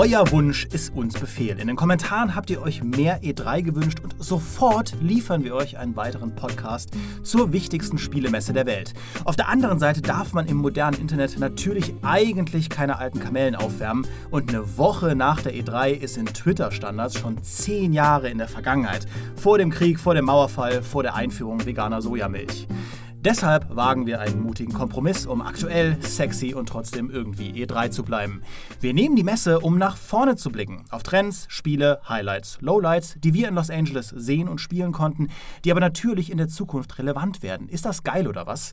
Euer Wunsch ist uns Befehl. In den Kommentaren habt ihr euch mehr E3 gewünscht und sofort liefern wir euch einen weiteren Podcast zur wichtigsten Spielemesse der Welt. Auf der anderen Seite darf man im modernen Internet natürlich eigentlich keine alten Kamellen aufwärmen und eine Woche nach der E3 ist in Twitter-Standards schon zehn Jahre in der Vergangenheit. Vor dem Krieg, vor dem Mauerfall, vor der Einführung veganer Sojamilch. Deshalb wagen wir einen mutigen Kompromiss, um aktuell, sexy und trotzdem irgendwie E3 zu bleiben. Wir nehmen die Messe, um nach vorne zu blicken. Auf Trends, Spiele, Highlights, Lowlights, die wir in Los Angeles sehen und spielen konnten, die aber natürlich in der Zukunft relevant werden. Ist das geil oder was?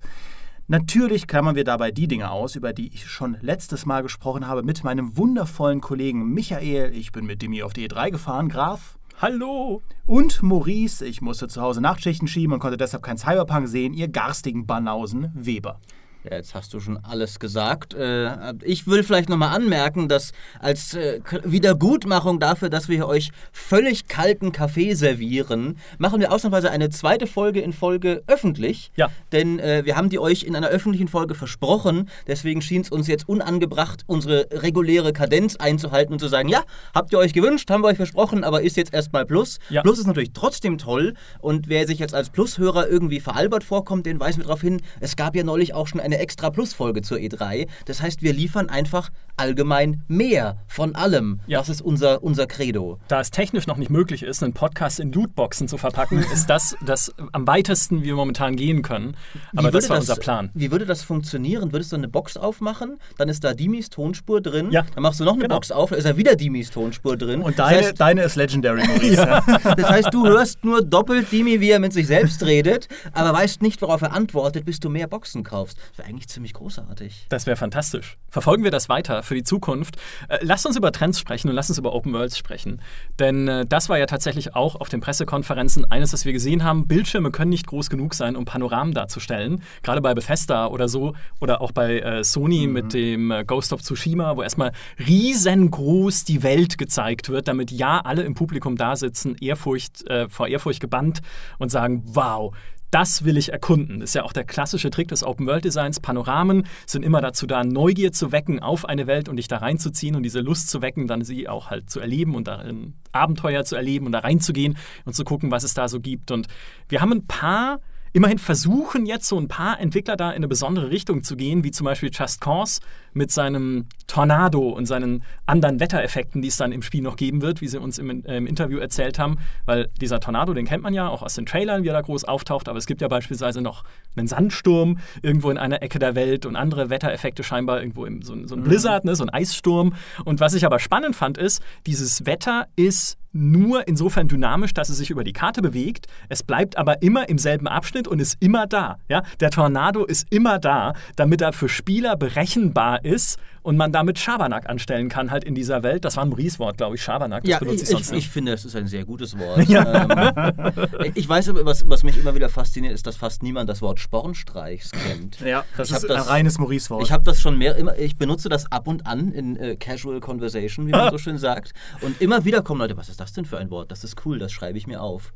Natürlich klammern wir dabei die Dinge aus, über die ich schon letztes Mal gesprochen habe mit meinem wundervollen Kollegen Michael. Ich bin mit Demi auf die E3 gefahren. Graf. Hallo! Und Maurice, ich musste zu Hause Nachtschichten schieben und konnte deshalb kein Cyberpunk sehen, ihr garstigen Banausen Weber. Ja, jetzt hast du schon alles gesagt. Äh, ich will vielleicht nochmal anmerken, dass als äh, Wiedergutmachung dafür, dass wir euch völlig kalten Kaffee servieren, machen wir ausnahmsweise eine zweite Folge in Folge öffentlich. Ja. Denn äh, wir haben die euch in einer öffentlichen Folge versprochen. Deswegen schien es uns jetzt unangebracht, unsere reguläre Kadenz einzuhalten und zu sagen, ja, habt ihr euch gewünscht, haben wir euch versprochen, aber ist jetzt erstmal Plus. Ja. Plus ist natürlich trotzdem toll. Und wer sich jetzt als Plus-Hörer irgendwie veralbert vorkommt, den weisen wir darauf hin, es gab ja neulich auch schon eine extra Plus-Folge zur E3. Das heißt, wir liefern einfach allgemein mehr von allem. Ja. Das ist unser, unser Credo. Da es technisch noch nicht möglich ist, einen Podcast in Lootboxen zu verpacken, ist das das am weitesten wir momentan gehen können. Aber das war unser Plan. Wie würde das funktionieren? Würdest du eine Box aufmachen, dann ist da Dimis Tonspur drin, Ja. dann machst du noch eine Genau. Box auf, dann ist da wieder Dimis Tonspur drin. Und deine, das, heißt, deine ist Legendary, Maurice. ja. das heißt, du hörst nur doppelt Dimi, wie er mit sich selbst redet, aber weißt nicht, worauf er antwortet, bis du mehr Boxen kaufst. Das wäre eigentlich ziemlich großartig. Das wäre fantastisch. Verfolgen wir das weiter für die Zukunft. Äh, lasst uns über Trends sprechen und lasst uns über Open Worlds sprechen. Denn äh, das war ja tatsächlich auch auf den Pressekonferenzen eines, das wir gesehen haben. Bildschirme können nicht groß genug sein, um Panoramen darzustellen. Gerade bei Bethesda oder so oder auch bei äh, Sony mit dem äh, Ghost of Tsushima, wo erstmal riesengroß die Welt gezeigt wird, damit ja alle im Publikum da sitzen, Ehrfurcht, vor Ehrfurcht gebannt und sagen, wow, das will ich erkunden. Das ist ja auch der klassische Trick des Open-World-Designs. Panoramen sind immer dazu da, Neugier zu wecken auf eine Welt und dich da reinzuziehen und diese Lust zu wecken, dann sie auch halt zu erleben und darin Abenteuer zu erleben und da reinzugehen und zu gucken, was es da so gibt. Und wir haben ein paar Immerhin versuchen jetzt so ein paar Entwickler da in eine besondere Richtung zu gehen, wie zum Beispiel Just Cause mit seinem Tornado und seinen anderen Wettereffekten, die es dann im Spiel noch geben wird, wie sie uns im, äh, im Interview erzählt haben. Weil dieser Tornado, den kennt man ja auch aus den Trailern, wie er da groß auftaucht, aber es gibt ja beispielsweise noch einen Sandsturm irgendwo in einer Ecke der Welt und andere Wettereffekte scheinbar irgendwo im, so, so ein Blizzard, ne, so ein Eissturm. Und was ich aber spannend fand, ist, dieses Wetter ist nur insofern dynamisch, dass es sich über die Karte bewegt. Es bleibt aber immer im selben Abschnitt und ist immer da. Ja? Der Tornado ist immer da, damit er für Spieler berechenbar ist und man damit Schabernack anstellen kann halt in dieser Welt. Das war ein Maurice-Wort, glaube ich, Schabernack. Das Ja, benutze ich, ich ich, sonst ich nicht. finde, das ist ein sehr gutes Wort. ähm, ich weiß aber, was, was mich immer wieder fasziniert, ist, dass fast niemand das Wort Spornstreichs kennt. Ja, das Ich ist das- ein reines Maurice-Wort. Ich habe das schon mehr, immer, ich benutze das ab und an in äh, Casual Conversation, wie man so schön sagt. Und immer wieder kommen Leute, was ist das denn für ein Wort? Das ist cool, das schreibe ich mir auf.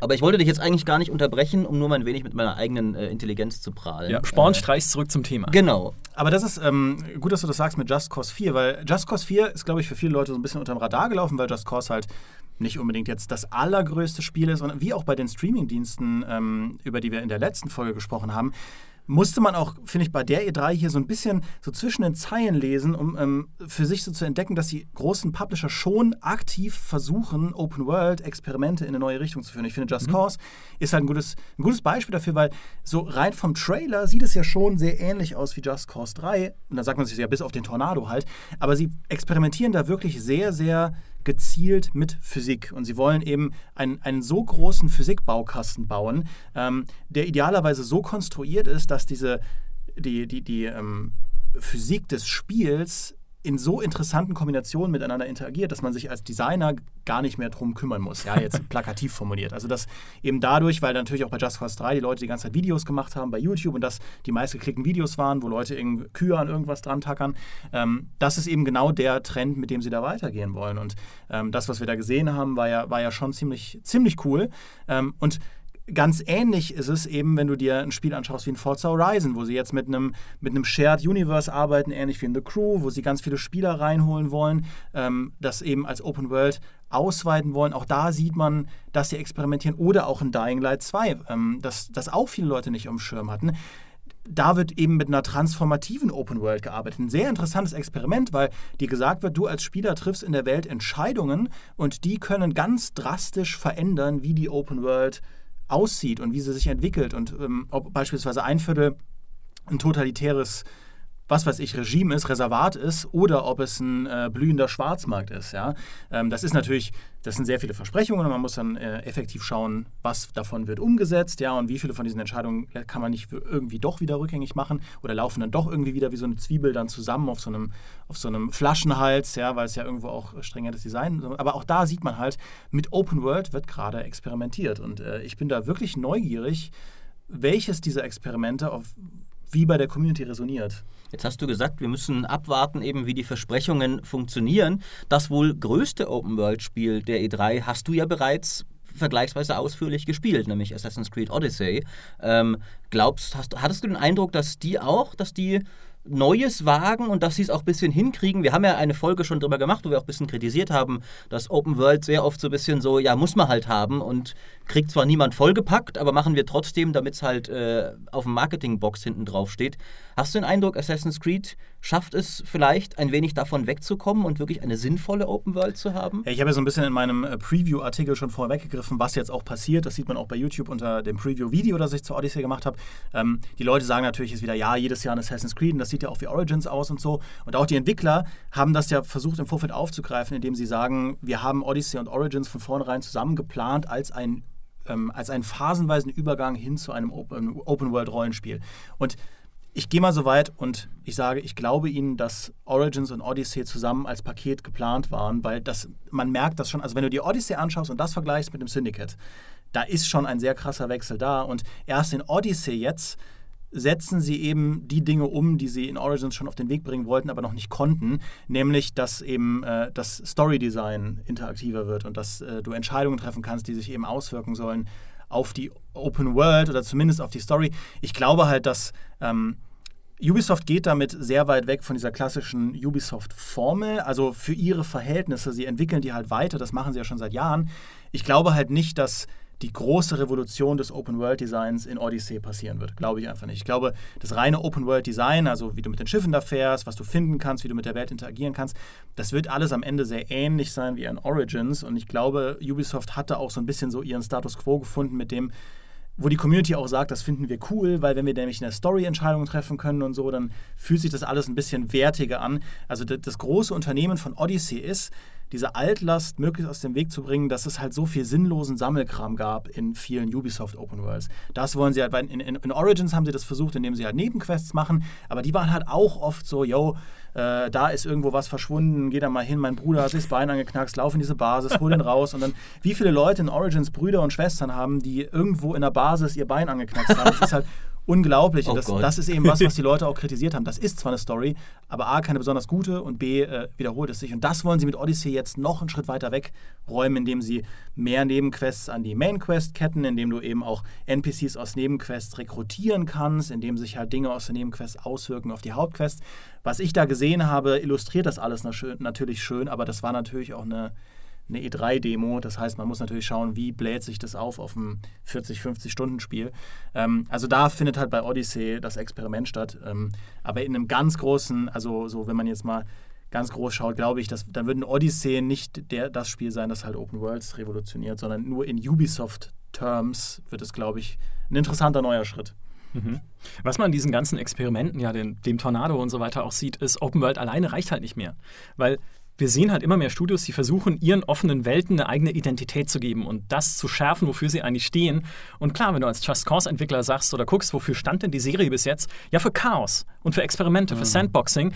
Aber ich wollte dich jetzt eigentlich gar nicht unterbrechen, um nur mal ein wenig mit meiner eigenen äh, Intelligenz zu prahlen. Ja, Spornstreichs zurück zum Thema. Äh, genau. Aber das ist ähm, gut, dass du das sagst mit Just Cause 4, weil Just Cause 4 ist, glaube ich, für viele Leute so ein bisschen unterm Radar gelaufen, weil Just Cause halt nicht unbedingt jetzt das allergrößte Spiel ist. Und wie auch bei den Streamingdiensten, ähm, über die wir in der letzten Folge gesprochen haben, musste man auch, finde ich, bei der E3 hier so ein bisschen so zwischen den Zeilen lesen, um ähm, für sich so zu entdecken, dass die großen Publisher schon aktiv versuchen, Open-World-Experimente in eine neue Richtung zu führen. Ich finde, Just Cause ist halt ein gutes, ein gutes Beispiel dafür, weil so rein vom Trailer sieht es ja schon sehr ähnlich aus wie Just Cause 3. Und da sagt man sich ja bis auf den Tornado halt. Aber sie experimentieren da wirklich sehr, sehr gezielt mit Physik. Und sie wollen eben einen, einen so großen Physikbaukasten bauen, ähm, der idealerweise so konstruiert ist, dass diese, die, die, die ähm, Physik des Spiels in so interessanten Kombinationen miteinander interagiert, dass man sich als Designer gar nicht mehr drum kümmern muss. Ja, jetzt plakativ formuliert. Also das eben dadurch, weil natürlich auch bei Just Cause 3 die Leute die ganze Zeit Videos gemacht haben bei YouTube und das die meistgeklickten Videos waren, wo Leute irgendwie Kühe an irgendwas dran tackern. Ähm, das ist eben genau der Trend, mit dem sie da weitergehen wollen. Und ähm, das, was wir da gesehen haben, war ja, war ja schon ziemlich, ziemlich cool. Ähm, und ganz ähnlich ist es eben, wenn du dir ein Spiel anschaust wie in Forza Horizon, wo sie jetzt mit einem, mit einem Shared Universe arbeiten, ähnlich wie in The Crew, wo sie ganz viele Spieler reinholen wollen, ähm, das eben als Open World ausweiten wollen. Auch da sieht man, dass sie experimentieren. Oder auch in Dying Light 2, ähm, das, das auch viele Leute nicht am Schirm hatten da wird eben mit einer transformativen Open World gearbeitet. Ein sehr interessantes Experiment, weil dir gesagt wird, du als Spieler triffst in der Welt Entscheidungen und die können ganz drastisch verändern, wie die Open World aussieht und wie sie sich entwickelt. Und ähm, ob beispielsweise ein Viertel ein totalitäres was weiß ich, Regime ist, Reservat ist oder ob es ein äh, blühender Schwarzmarkt ist. Ja? Ähm, das ist natürlich, das sind sehr viele Versprechungen und man muss dann äh, effektiv schauen, was davon wird umgesetzt ja, und wie viele von diesen Entscheidungen kann man nicht irgendwie doch wieder rückgängig machen oder laufen dann doch irgendwie wieder wie so eine Zwiebel dann zusammen auf so einem, auf so einem Flaschenhals, ja, weil es ja irgendwo auch strengeres Design Aber auch da sieht man halt, mit Open World wird gerade experimentiert und äh, ich bin da wirklich neugierig, welches dieser Experimente auf wie bei der Community resoniert. Jetzt hast du gesagt, wir müssen abwarten, eben wie die Versprechungen funktionieren. Das wohl größte Open-World-Spiel der E3 hast du ja bereits vergleichsweise ausführlich gespielt, nämlich Assassin's Creed Odyssey. Ähm, glaubst, hast, hattest du den Eindruck, dass die auch, dass die Neues wagen und dass sie es auch ein bisschen hinkriegen. Wir haben ja eine Folge schon drüber gemacht, wo wir auch ein bisschen kritisiert haben, dass Open World sehr oft so ein bisschen so, ja, muss man halt haben und kriegt zwar niemand vollgepackt, aber machen wir trotzdem, damit es halt äh, auf dem Marketingbox hinten drauf steht. Hast du den Eindruck, Assassin's Creed schafft es vielleicht ein wenig davon wegzukommen und wirklich eine sinnvolle Open World zu haben? Ja, ich habe ja so ein bisschen in meinem äh, Preview-Artikel schon vorweggegriffen, was jetzt auch passiert. Das sieht man auch bei YouTube unter dem Preview-Video, das ich zur Odyssey gemacht habe. Ähm, die Leute sagen natürlich jetzt wieder, ja, jedes Jahr ein Assassin's Creed und das sieht ja auch wie Origins aus und so. Und auch die Entwickler haben das ja versucht im Vorfeld aufzugreifen, indem sie sagen, wir haben Odyssey und Origins von vornherein zusammen geplant als ein ähm, als einen phasenweisen Übergang hin zu einem Open-World-Rollenspiel. Und ich gehe mal so weit und ich sage, ich glaube Ihnen, dass Origins und Odyssey zusammen als Paket geplant waren, weil das, man merkt das schon, also wenn du die Odyssey anschaust und das vergleichst mit dem Syndicate, da ist schon ein sehr krasser Wechsel da. Und erst in Odyssey jetzt setzen sie eben die Dinge um, die sie in Origins schon auf den Weg bringen wollten, aber noch nicht konnten, nämlich dass eben äh, das Story-Design interaktiver wird und dass äh, du Entscheidungen treffen kannst, die sich eben auswirken sollen auf die Open World oder zumindest auf die Story. Ich glaube halt, dass ähm, Ubisoft geht damit sehr weit weg von dieser klassischen Ubisoft-Formel, also für ihre Verhältnisse. Sie entwickeln die halt weiter, das machen sie ja schon seit Jahren. Ich glaube halt nicht, dass die große Revolution des Open-World-Designs in Odyssey passieren wird. Glaube ich einfach nicht. Ich glaube, das reine Open-World-Design, also wie du mit den Schiffen da fährst, was du finden kannst, wie du mit der Welt interagieren kannst, das wird alles am Ende sehr ähnlich sein wie in Origins. Und ich glaube, Ubisoft hatte auch so ein bisschen so ihren Status quo gefunden mit dem, wo die Community auch sagt, das finden wir cool, weil wenn wir nämlich eine Story-Entscheidung treffen können und so, dann fühlt sich das alles ein bisschen wertiger an. Also das große Unternehmen von Odyssey ist, diese Altlast möglichst aus dem Weg zu bringen, dass es halt so viel sinnlosen Sammelkram gab in vielen Ubisoft Open Worlds. Das wollen sie halt, in, in, in Origins haben sie das versucht, indem sie halt Nebenquests machen, aber die waren halt auch oft so, yo, äh, da ist irgendwo was verschwunden, geh da mal hin, mein Bruder hat sich das Bein angeknackst, lauf in diese Basis, hol den raus und dann, wie viele Leute in Origins Brüder und Schwestern haben, die irgendwo in der Basis ihr Bein angeknackst haben. Das ist halt unglaublich. Oh das, das, ist eben was, was die Leute auch kritisiert haben. Das ist zwar eine Story, aber A, keine besonders gute und B, äh, wiederholt es sich. Und das wollen sie mit Odyssey jetzt noch einen Schritt weiter wegräumen, indem sie mehr Nebenquests an die Mainquest ketten, indem du eben auch NPCs aus Nebenquests rekrutieren kannst, indem sich halt Dinge aus den Nebenquests auswirken auf die Hauptquests. Was ich da gesehen habe, illustriert das alles natürlich schön, aber das war natürlich auch eine eine E3-Demo. Das heißt, man muss natürlich schauen, wie bläht sich das auf auf ein 40, 50 Stunden Spiel. Ähm, also da findet halt bei Odyssey das Experiment statt. Ähm, aber in einem ganz großen, also so, wenn man jetzt mal ganz groß schaut, glaube ich, dass, dann würde ein Odyssey nicht der, das Spiel sein, das halt Open Worlds revolutioniert, sondern nur in Ubisoft-Terms wird es, glaube ich, ein interessanter neuer Schritt. Mhm. Was man an diesen ganzen Experimenten, ja, den, dem Tornado und so weiter auch sieht, ist, Open World alleine reicht halt nicht mehr. Weil wir sehen halt immer mehr Studios, die versuchen, ihren offenen Welten eine eigene Identität zu geben und das zu schärfen, wofür sie eigentlich stehen. Und klar, wenn du als Just Cause-Entwickler sagst oder guckst, wofür stand denn die Serie bis jetzt? Ja, für Chaos und für Experimente, mhm. für Sandboxing.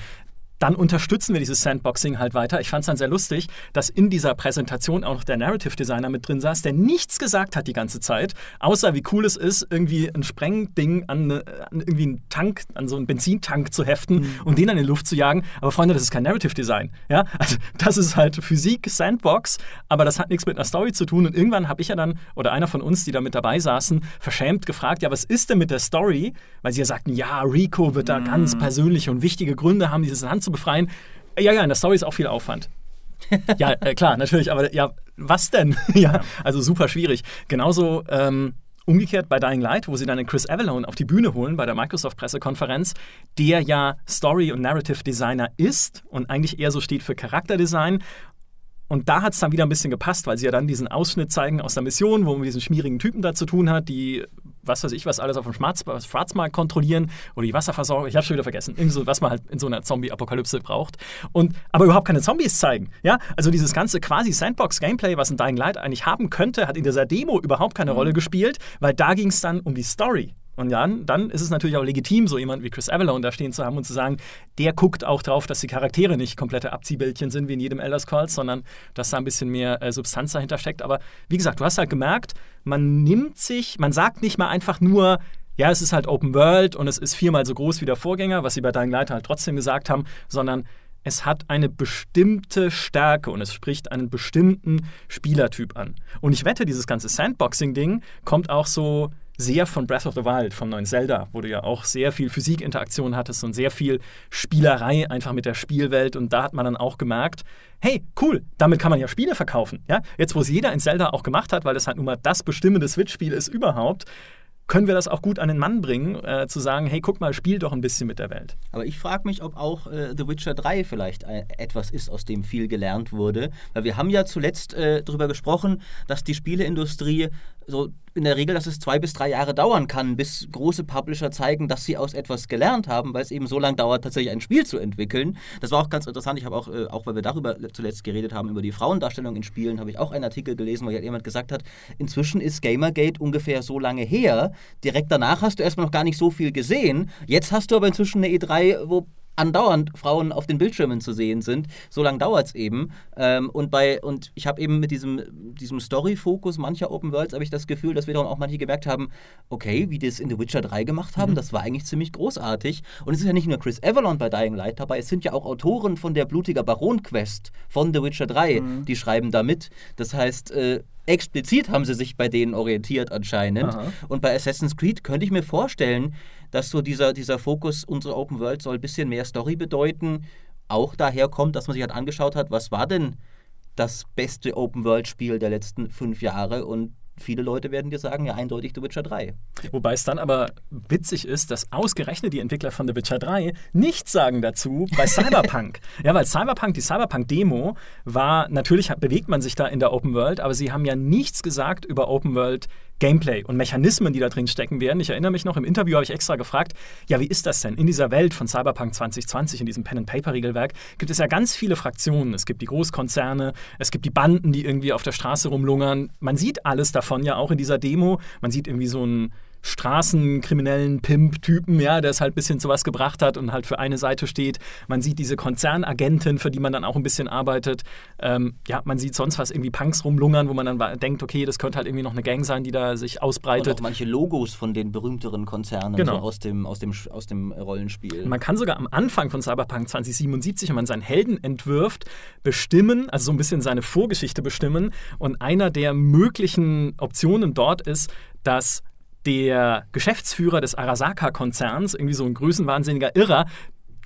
Dann unterstützen wir dieses Sandboxing halt weiter. Ich fand es dann sehr lustig, dass in dieser Präsentation auch noch der Narrative Designer mit drin saß, der nichts gesagt hat die ganze Zeit, außer wie cool es ist, irgendwie ein Sprengding an, an irgendwie einen Tank, an so einen Benzintank zu heften mhm. und den dann in die Luft zu jagen. Aber Freunde, das ist kein Narrative Design. Ja? Also das ist halt Physik, Sandbox, aber das hat nichts mit einer Story zu tun. Und irgendwann habe ich ja dann, oder einer von uns, die da mit dabei saßen, verschämt gefragt, ja, was ist denn mit der Story? Weil sie ja sagten, ja, Rico wird da mhm. ganz persönliche und wichtige Gründe haben, dieses Land zu befreien. Ja, ja, in der Story ist auch viel Aufwand. ja, äh, klar, natürlich, aber ja, was denn? ja, also super schwierig. Genauso ähm, umgekehrt bei Dying Light, wo sie dann Chris Avalone auf die Bühne holen bei der Microsoft-Pressekonferenz, der ja Story- und Narrative Designer ist und eigentlich eher so steht für Charakterdesign und da hat es dann wieder ein bisschen gepasst, weil sie ja dann diesen Ausschnitt zeigen aus der Mission, wo man mit diesen schmierigen Typen da zu tun hat, die was weiß ich, was alles auf dem Schwarzmarkt kontrollieren oder die Wasserversorgung. Ich habe schon wieder vergessen. So, was man halt in so einer Zombie-Apokalypse braucht. Und, aber überhaupt keine Zombies zeigen. Ja? Also dieses ganze quasi Sandbox-Gameplay, was ein Dying Light eigentlich haben könnte, hat in dieser Demo überhaupt keine mhm. Rolle gespielt, weil da ging es dann um die Story. Und dann, dann ist es natürlich auch legitim, so jemand wie Chris Avalon da stehen zu haben und zu sagen, der guckt auch drauf, dass die Charaktere nicht komplette Abziehbildchen sind wie in jedem Elder Scrolls, sondern dass da ein bisschen mehr äh, Substanz dahinter steckt. Aber wie gesagt, du hast halt gemerkt, man nimmt sich, man sagt nicht mal einfach nur, ja, es ist halt Open World und es ist viermal so groß wie der Vorgänger, was sie bei Dying Light halt trotzdem gesagt haben, sondern es hat eine bestimmte Stärke und es spricht einen bestimmten Spielertyp an. Und ich wette, dieses ganze Sandboxing-Ding kommt auch so sehr von Breath of the Wild, vom neuen Zelda, wo du ja auch sehr viel Physikinteraktion hattest und sehr viel Spielerei einfach mit der Spielwelt. Und da hat man dann auch gemerkt, hey, cool, damit kann man ja Spiele verkaufen. Ja? Jetzt, wo es jeder in Zelda auch gemacht hat, weil das halt nun mal das bestimmende Switch-Spiel ist überhaupt, können wir das auch gut an den Mann bringen, äh, zu sagen, hey, guck mal, spiel doch ein bisschen mit der Welt. Aber ich frage mich, ob auch äh, The Witcher 3 vielleicht äh, etwas ist, aus dem viel gelernt wurde. Weil wir haben ja zuletzt äh, darüber gesprochen, dass die Spieleindustrie so in der Regel, dass es zwei bis drei Jahre dauern kann, bis große Publisher zeigen, dass sie aus etwas gelernt haben, weil es eben so lange dauert, tatsächlich ein Spiel zu entwickeln. Das war auch ganz interessant. Ich habe auch, äh, auch weil wir darüber zuletzt geredet haben, über die Frauendarstellung in Spielen, habe ich auch einen Artikel gelesen, wo jemand gesagt hat, inzwischen ist Gamergate ungefähr so lange her. Direkt danach hast du erstmal noch gar nicht so viel gesehen. Jetzt hast du aber inzwischen eine E3, wo andauernd Frauen auf den Bildschirmen zu sehen sind. So lange dauert es eben. Ähm, und, bei, und ich habe eben mit diesem, diesem Story-Fokus mancher Open Worlds habe ich das Gefühl, dass wir dann auch manche gemerkt haben, okay, wie die es in The Witcher 3 gemacht haben, mhm. das war eigentlich ziemlich großartig. Und es ist ja nicht nur Chris Avalon bei Dying Light dabei, es sind ja auch Autoren von der Blutiger Baron-Quest von The Witcher 3, mhm. die schreiben da mit. Das heißt, äh, explizit haben sie sich bei denen orientiert anscheinend. Aha. Und bei Assassin's Creed könnte ich mir vorstellen, dass so dieser, dieser Fokus, unsere Open World soll ein bisschen mehr Story bedeuten, auch daher kommt, dass man sich halt angeschaut hat, was war denn das beste Open World Spiel der letzten fünf Jahre und viele Leute werden dir sagen, ja eindeutig The Witcher 3. Wobei es dann aber witzig ist, dass ausgerechnet die Entwickler von The Witcher 3 nichts sagen dazu bei Cyberpunk. ja, weil Cyberpunk, die Cyberpunk-Demo war, natürlich bewegt man sich da in der Open World, aber sie haben ja nichts gesagt über Open World Gameplay und Mechanismen, die da drin stecken werden. Ich erinnere mich noch, im Interview habe ich extra gefragt, ja, wie ist das denn? In dieser Welt von Cyberpunk 2020, in diesem Pen-and-Paper-Regelwerk, gibt es ja ganz viele Fraktionen. Es gibt die Großkonzerne, es gibt die Banden, die irgendwie auf der Straße rumlungern. Man sieht alles davon ja auch in dieser Demo. Man sieht irgendwie so ein Straßenkriminellen Pimp-Typen, ja, der es halt ein bisschen zu was gebracht hat und halt für eine Seite steht. Man sieht diese Konzernagentin, für die man dann auch ein bisschen arbeitet. Ähm, ja, man sieht sonst was irgendwie Punks rumlungern, wo man dann denkt, okay, das könnte halt irgendwie noch eine Gang sein, die da sich ausbreitet. Und auch manche Logos von den berühmteren Konzernen genau. so aus, dem, aus, dem, aus dem Rollenspiel. Man kann sogar am Anfang von Cyberpunk 2077, wenn man seinen Helden entwirft, bestimmen, also so ein bisschen seine Vorgeschichte bestimmen. Und einer der möglichen Optionen dort ist, dass der Geschäftsführer des Arasaka-Konzerns, irgendwie so ein größenwahnsinniger Irrer,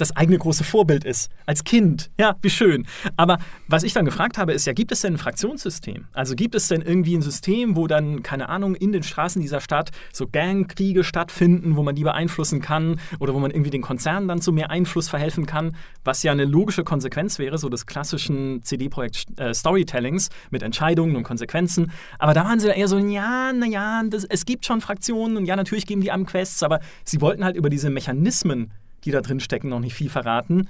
das eigene große Vorbild ist. Als Kind. Ja, wie schön. Aber was ich dann gefragt habe, ist ja, gibt es denn ein Fraktionssystem? Also gibt es denn irgendwie ein System, wo dann, keine Ahnung, in den Straßen dieser Stadt so Gangkriege stattfinden, wo man die beeinflussen kann oder wo man irgendwie den Konzernen dann zu mehr Einfluss verhelfen kann, was ja eine logische Konsequenz wäre, so des klassischen CD-Projekt äh, Storytellings mit Entscheidungen und Konsequenzen. Aber da waren sie eher so, ja, naja, es gibt schon Fraktionen und ja, natürlich geben die einem Quests, aber sie wollten halt über diese Mechanismen die da drin stecken, noch nicht viel verraten.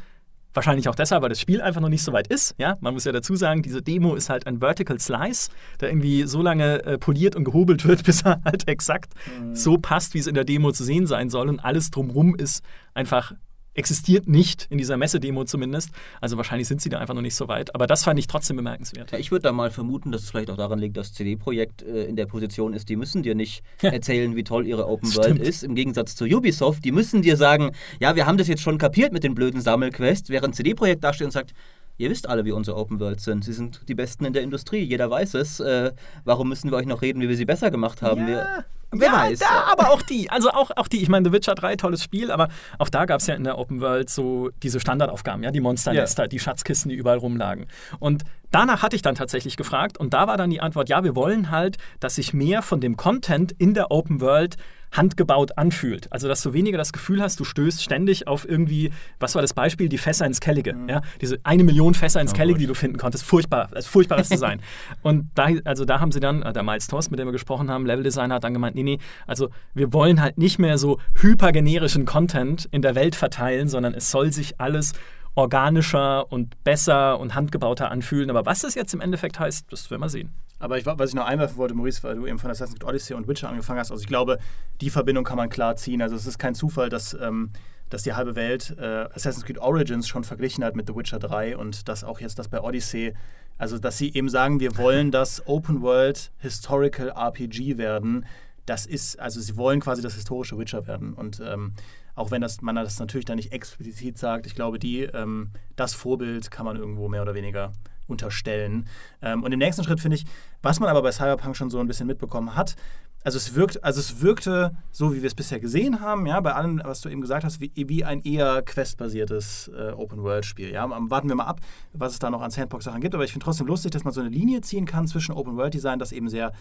Wahrscheinlich auch deshalb, weil das Spiel einfach noch nicht so weit ist. Ja? Man muss ja dazu sagen, diese Demo ist halt ein Vertical Slice, der irgendwie so lange äh, poliert und gehobelt wird, bis er halt exakt mhm. so passt, wie es in der Demo zu sehen sein soll. Und alles drumrum ist einfach existiert nicht, in dieser Messedemo zumindest. Also wahrscheinlich sind sie da einfach noch nicht so weit. Aber das fand ich trotzdem bemerkenswert. Ja, ich würde da mal vermuten, dass es vielleicht auch daran liegt, dass CD-Projekt äh, in der Position ist, die müssen dir nicht erzählen, wie toll ihre Open World ist. Im Gegensatz zu Ubisoft, die müssen dir sagen, ja, wir haben das jetzt schon kapiert mit den blöden Sammelquests, während CD-Projekt dasteht und sagt, Ihr wisst alle, wie unsere Open Worlds sind. Sie sind die Besten in der Industrie. Jeder weiß es. Äh, warum müssen wir euch noch reden, wie wir sie besser gemacht haben? Ja. Wir, Wer ja, weiß. Da, aber auch die. Also auch, auch die. Ich meine, The Witcher 3, tolles Spiel, aber auch da gab es ja in der Open World so diese Standardaufgaben, ja, die Monsternester, yeah. die Schatzkisten, die überall rumlagen. Und danach hatte ich dann tatsächlich gefragt und da war dann die Antwort, ja, wir wollen halt, dass sich mehr von dem Content in der Open World handgebaut anfühlt. Also, dass du weniger das Gefühl hast, du stößt ständig auf irgendwie, was war das Beispiel, die Fässer ins Kellige. Mhm. Ja? Diese eine Million Fässer ins oh, Kellige, die du finden konntest. Furchtbar, das furchtbares Design. und da, also da haben sie dann, äh, der Miles Toss, mit dem wir gesprochen haben, Leveldesigner, hat dann gemeint, nee, nee, also wir wollen halt nicht mehr so hypergenerischen Content in der Welt verteilen, sondern es soll sich alles organischer und besser und handgebauter anfühlen. Aber was das jetzt im Endeffekt heißt, das werden wir sehen. Aber ich, was ich noch einwerfen wollte, Maurice, weil du eben von Assassin's Creed Odyssey und Witcher angefangen hast, also ich glaube, die Verbindung kann man klar ziehen. Also es ist kein Zufall, dass, ähm, dass die halbe Welt äh, Assassin's Creed Origins schon verglichen hat mit The Witcher 3 und dass auch jetzt das bei Odyssey, also dass sie eben sagen, wir wollen das Open World Historical RPG werden. Das ist, also sie wollen quasi das historische Witcher werden. Und ähm, auch wenn das, man das natürlich dann nicht explizit sagt, ich glaube, die, ähm, das Vorbild kann man irgendwo mehr oder weniger unterstellen. Ähm, und im nächsten Schritt finde ich, was man aber bei Cyberpunk schon so ein bisschen mitbekommen hat, also es wirkt, also es wirkte so, wie wir es bisher gesehen haben, ja, bei allem, was du eben gesagt hast, wie, wie ein eher questbasiertes äh, Open-World-Spiel. Ja. Warten wir mal ab, was es da noch an Sandbox-Sachen gibt, aber ich finde trotzdem lustig, dass man so eine Linie ziehen kann zwischen Open-World-Design, das eben sehr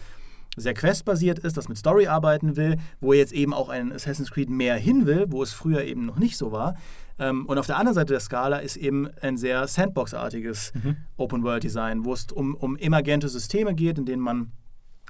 sehr questbasiert ist, das mit Story arbeiten will, wo jetzt eben auch ein Assassin's Creed mehr hin will, wo es früher eben noch nicht so war. Ähm, und auf der anderen Seite der Skala ist eben ein sehr Sandbox-artiges mhm. Open-World-Design, wo es um, um emergente Systeme geht, in denen man